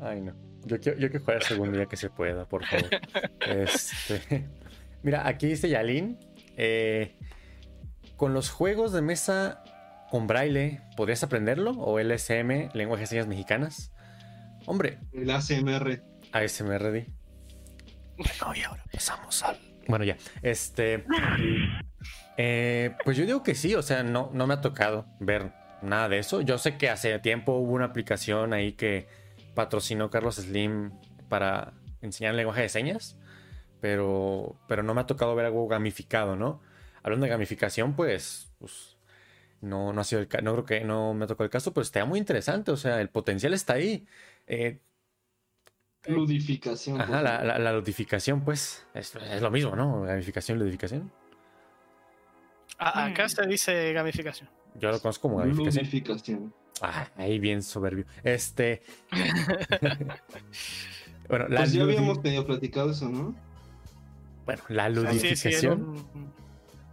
Ay, no. Yo quiero, yo quiero jugar el segundo día que se pueda, por favor. este... Mira, aquí dice Yalin. Eh, con los juegos de mesa con braille, ¿podrías aprenderlo? ¿O LSM, lenguaje de señas mexicanas? Hombre. El ASMR. ASMR, di. Bueno, y ahora pasamos al. Bueno, ya. Este. Eh, pues yo digo que sí, o sea, no, no me ha tocado ver nada de eso. Yo sé que hace tiempo hubo una aplicación ahí que patrocinó Carlos Slim para enseñar lenguaje de señas, pero, pero no me ha tocado ver algo gamificado, ¿no? hablando de gamificación, pues, pues no, no ha sido el no creo que no me tocó el caso, pero está muy interesante, o sea, el potencial está ahí. Eh, ludificación. Ajá, la, la, ludificación, pues, es, lo mismo, ¿no? Gamificación, ludificación. Ah, acá se dice gamificación. Yo lo conozco como gamificación. Ludificación. Ah, ahí bien soberbio. Este. bueno, la pues ya habíamos medio platicado eso, ¿no? Bueno, la ludificación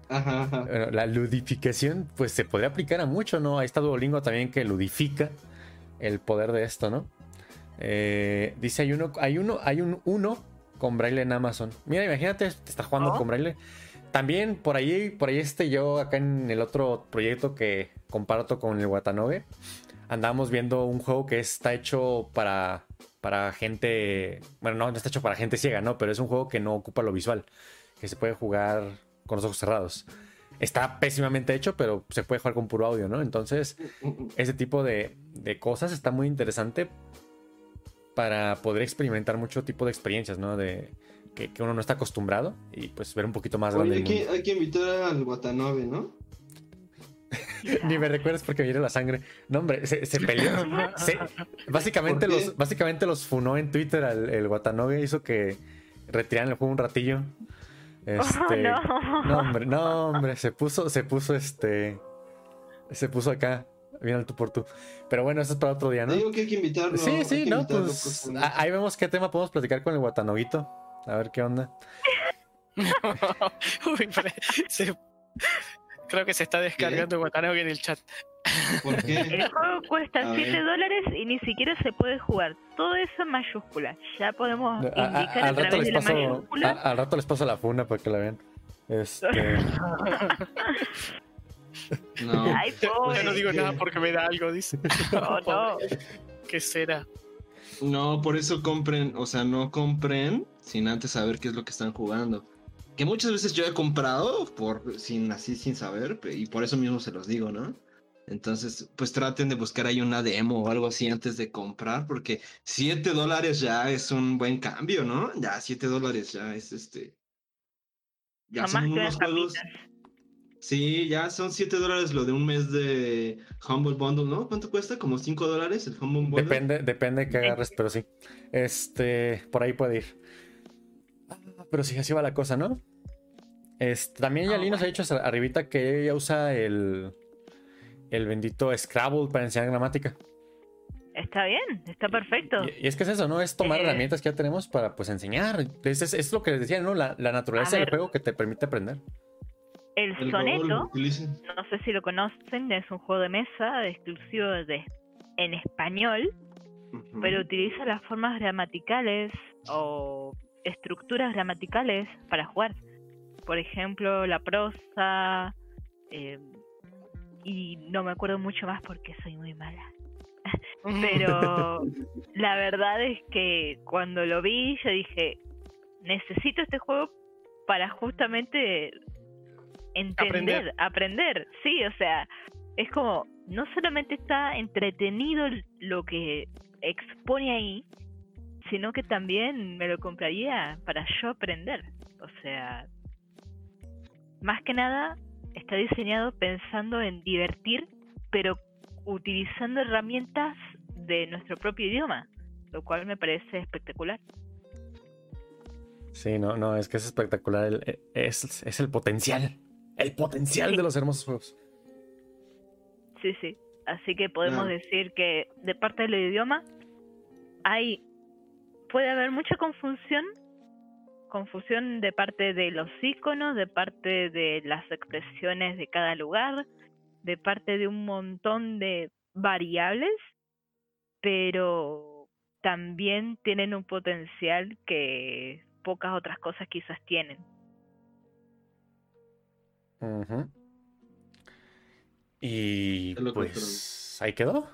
la ludificación, pues se podría aplicar a mucho, ¿no? Ahí está Duolingo también que ludifica el poder de esto, ¿no? Eh, dice, hay uno, hay uno, hay un uno con braille en Amazon. Mira, imagínate, te está jugando con braille. También por ahí, por ahí este yo acá en el otro proyecto que comparto con el Watanobe, andamos viendo un juego que está hecho para, para gente, bueno, no, no está hecho para gente ciega, ¿no? Pero es un juego que no ocupa lo visual, que se puede jugar con los ojos cerrados. Está pésimamente hecho, pero se puede jugar con puro audio, ¿no? Entonces, ese tipo de, cosas está muy interesante para poder experimentar mucho tipo de experiencias, ¿no? De que, uno no está acostumbrado y pues ver un poquito más grande. Hay que, hay que invitar al Watanabe, ¿no? Ni me recuerdas porque me viene la sangre. No, hombre, se, peleó. básicamente, los, básicamente los funó en Twitter al, el Watanabe, hizo que retiraran el juego un ratillo. Este, no. hombre, no, hombre, se puso, se puso este, se puso acá, bien al tú por tú. Pero bueno, eso es para otro día, ¿no? Digo que hay que invitarlo. Sí, sí, no, pues ahí vemos qué tema podemos platicar con el guatanoguito. A ver qué onda. Uy, creo que se está descargando el guatanogue en el chat. ¿Por El juego cuesta A 7 ver. dólares y ni siquiera se puede jugar. Todo eso en mayúscula. Ya podemos A- a- indicar a, al, rato través les de la mayúscula. a- al rato les paso la funa para que la vean. Este, No. Ay, pobre. Ya no digo nada porque me da algo, dice. Oh, no. ¿Qué será? No, por eso compren, o sea, no compren sin antes saber qué es lo que están jugando. Que muchas veces yo he comprado por sin así sin saber y por eso mismo se los digo, ¿no? Entonces, pues traten de buscar ahí una demo o algo así antes de comprar, porque 7 dólares ya es un buen cambio, ¿no? Ya 7 dólares ya es este. Ya No son unos juegos. Sí, ya son 7 dólares lo de un mes de Humble Bundle, ¿no? ¿Cuánto cuesta? ¿Como 5 dólares el Humble Bundle? depende, depende de que agarres, pero sí. Este, por ahí puede ir. Ah, Pero sí, así va la cosa, ¿no? Este, también Ah, Yali nos ha dicho arribita que ella usa el, el bendito Scrabble para enseñar gramática. Está bien, está perfecto. Y, y es que es eso, ¿no? Es tomar Eh. herramientas que ya tenemos para pues enseñar. Es, es- es lo que les decía, ¿no? La, la naturaleza del juego que te permite aprender. El, soneto, no sé si lo conocen, es un juego de mesa exclusivo de en español, pero utiliza las formas gramaticales o estructuras gramaticales para jugar. Por ejemplo, la prosa, eh, y no me acuerdo mucho más porque soy muy mala. Pero la verdad es que cuando lo vi yo dije, necesito este juego para justamente entender, aprender. Sí, o sea, es como, no solamente está entretenido lo que expone ahí, sino que también me lo compraría para yo aprender. O sea, más que nada está diseñado pensando en divertir, pero utilizando herramientas de nuestro propio idioma, lo cual me parece espectacular. Sí, no, no, es que es espectacular. el- es, es el potencial. El potencial de los hermosos juegos. Sí, sí. Así que podemos decir que de parte del idioma hay puede haber mucha confusión, confusión de parte de los iconos, de parte de las expresiones de cada lugar, de parte de un montón de variables, pero también tienen un potencial que pocas otras cosas quizás tienen. Ujú. Y pues ahí quedó.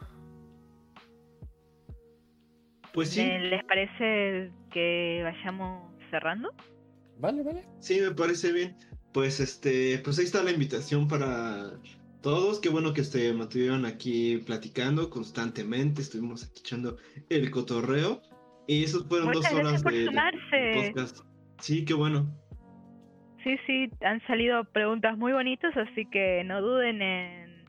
Pues sí, ¿Le- ¿Les parece que vayamos cerrando? Vale, vale. sí, me parece bien. Pues este, pues ahí está la invitación para todos. Qué bueno que se mantuvieron aquí platicando constantemente. Estuvimos aquí echando el cotorreo. Y esos fueron Muchas dos horas de, podcast. Sí, qué bueno. Sí, sí, han salido preguntas muy bonitas, así que no duden en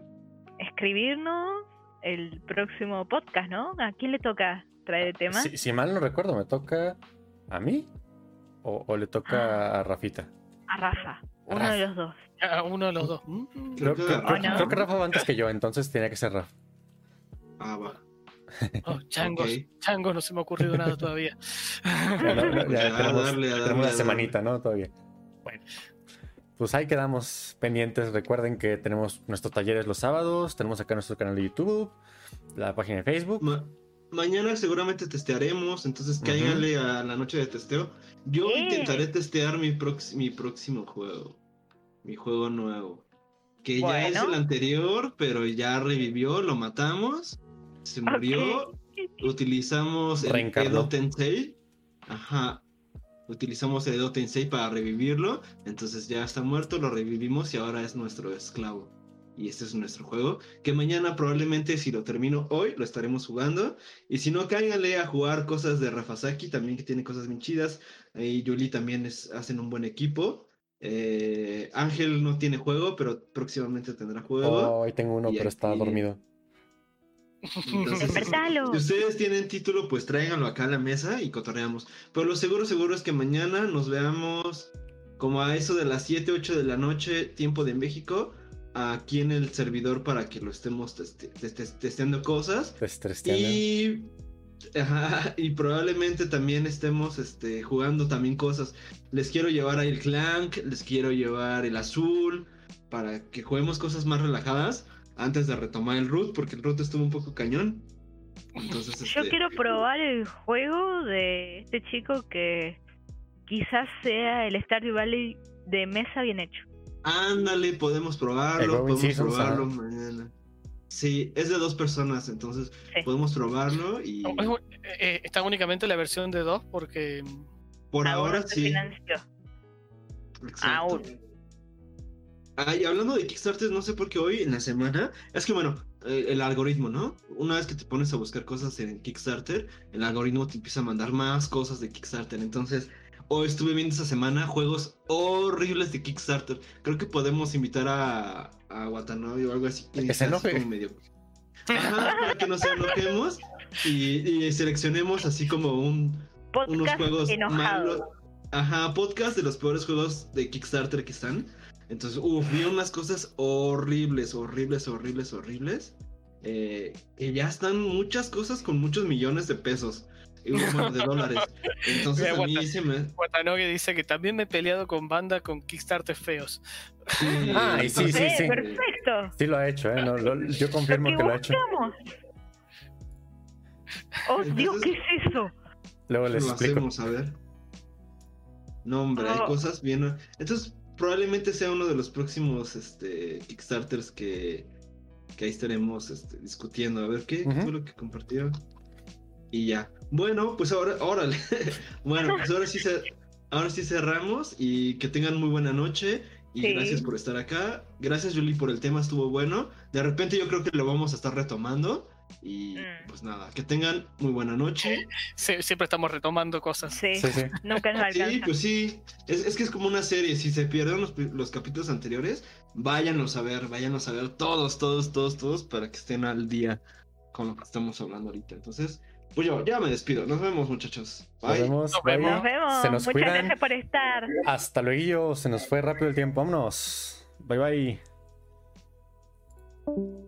escribirnos el próximo podcast, ¿no? ¿A quién le toca traer el tema? Si, si mal no recuerdo, ¿me toca a mí? ¿O, o le toca a Rafita? A Rafa, uno Rafa. de los dos. A uno de los dos. Mm. Creo, Creo que- creo- Oh, no. creo que Rafa va antes que yo, entonces tenía que ser Rafa. Ah, va. Oh, changos, Ok. changos, no se me ha ocurrido nada todavía. Ya, no- no, ya Ya, tenemos, darle, tenemos darle, una darle. semanita, ¿no? Todavía. Bueno. Pues ahí quedamos pendientes. Recuerden que tenemos nuestros talleres los sábados, tenemos acá nuestro canal de YouTube, la página de Facebook. Ma- mañana seguramente testearemos, entonces cáiganle a la noche de testeo. Yo intentaré testear mi, mi próximo juego, mi juego nuevo, que ya es el anterior, pero ya revivió, lo matamos, se murió, utilizamos el. Edo Tensei, ajá, utilizamos el Edo Tensei para revivirlo, entonces ya está muerto, lo revivimos y ahora es nuestro esclavo. Y este es nuestro juego, que mañana probablemente si lo termino hoy, lo estaremos jugando. Y si no, cáiganle a jugar cosas de Rafasaki, también que tiene cosas bien chidas. Y Yuli también es, hacen un buen equipo. Eh, Ángel no tiene juego, pero próximamente tendrá juego. Oh, ahí tengo uno, Y pero está dormido. Entonces, si ustedes tienen título, pues tráiganlo acá a la mesa y cotorreamos. Pero lo seguro, seguro es que mañana nos veamos como a eso de las 7, 8 de la noche, tiempo de México, aquí en el servidor para que lo estemos teste- teste- testeando cosas. Y, ajá, y probablemente también estemos este, jugando también cosas. Les quiero llevar ahí el Clank, les quiero llevar el Azul, para que juguemos cosas más relajadas. Antes de retomar el root, porque el root estuvo un poco cañón. Entonces, Yo este, quiero probar el juego de este chico que quizás sea el Stardew Valley de mesa bien hecho. Ándale, podemos probarlo, podemos Seasons, probarlo ajá. mañana. Sí, es de dos personas, entonces Sí. podemos probarlo y No, un- eh, está únicamente la versión de 2 porque por ahora se sí. financió. Exacto. Aún. Ah, y hablando de Kickstarter, no sé por qué hoy en la semana, es que bueno, eh, el algoritmo, ¿no? Una vez que te pones a buscar cosas en Kickstarter, el algoritmo te empieza a mandar más cosas de Kickstarter. Entonces, hoy estuve viendo esta semana juegos horribles de Kickstarter. Creo que podemos invitar a, a Watanabe o algo así. Que se así enoje. como medio- Ajá, para que nos enojemos y, y seleccionemos así como un, unos Podcast juegos enojado. malos. Ajá, podcast de los peores juegos de Kickstarter que están. Entonces, uff, vi unas cosas horribles, horribles, horribles, horribles. Eh, que ya están muchas cosas con muchos millones de pesos. Y bueno, de dólares. Entonces a mí Aguanta. se me. Watanoge dice que también me he peleado con banda con Kickstarter feos. Sí, Ay, sí, sí, sí. perfecto. Sí lo ha hecho, ¿eh? No, lo- yo confirmo que que lo ha hecho. Oh, Dios, ¿qué es eso? Luego les Lo explico. hacemos, a ver. No, hombre, hay cosas bien. Entonces, probablemente sea uno de los próximos este, Kickstarters que, que ahí estaremos este, discutiendo. A ver qué Ujú. fue lo que compartieron. Y ya. Bueno, pues ahora, órale. bueno, pues ahora sí, ahora sí cerramos y que tengan muy buena noche. Y Sí. gracias por estar acá. Gracias, Julie, por el tema, estuvo bueno. De repente yo creo que lo vamos a estar retomando. Y Mm. pues nada, que tengan muy buena noche. Sie- siempre estamos retomando cosas. Sí, Sí, sí. nunca nos alcanza. Sí, pues sí. Es, es que es como una serie. Si se pierden los, los capítulos anteriores, váyanos a ver, váyanos a ver todos, todos, todos, todos para que estén al día con lo que estamos hablando ahorita. Entonces, pues yo ya me despido. Nos vemos, muchachos. Nos Bye. vemos. Nos vemos. Nos vemos. Se nos Muchas cuidan. gracias por estar. Hasta luego. Se nos fue rápido el tiempo. Vámonos. Bye bye.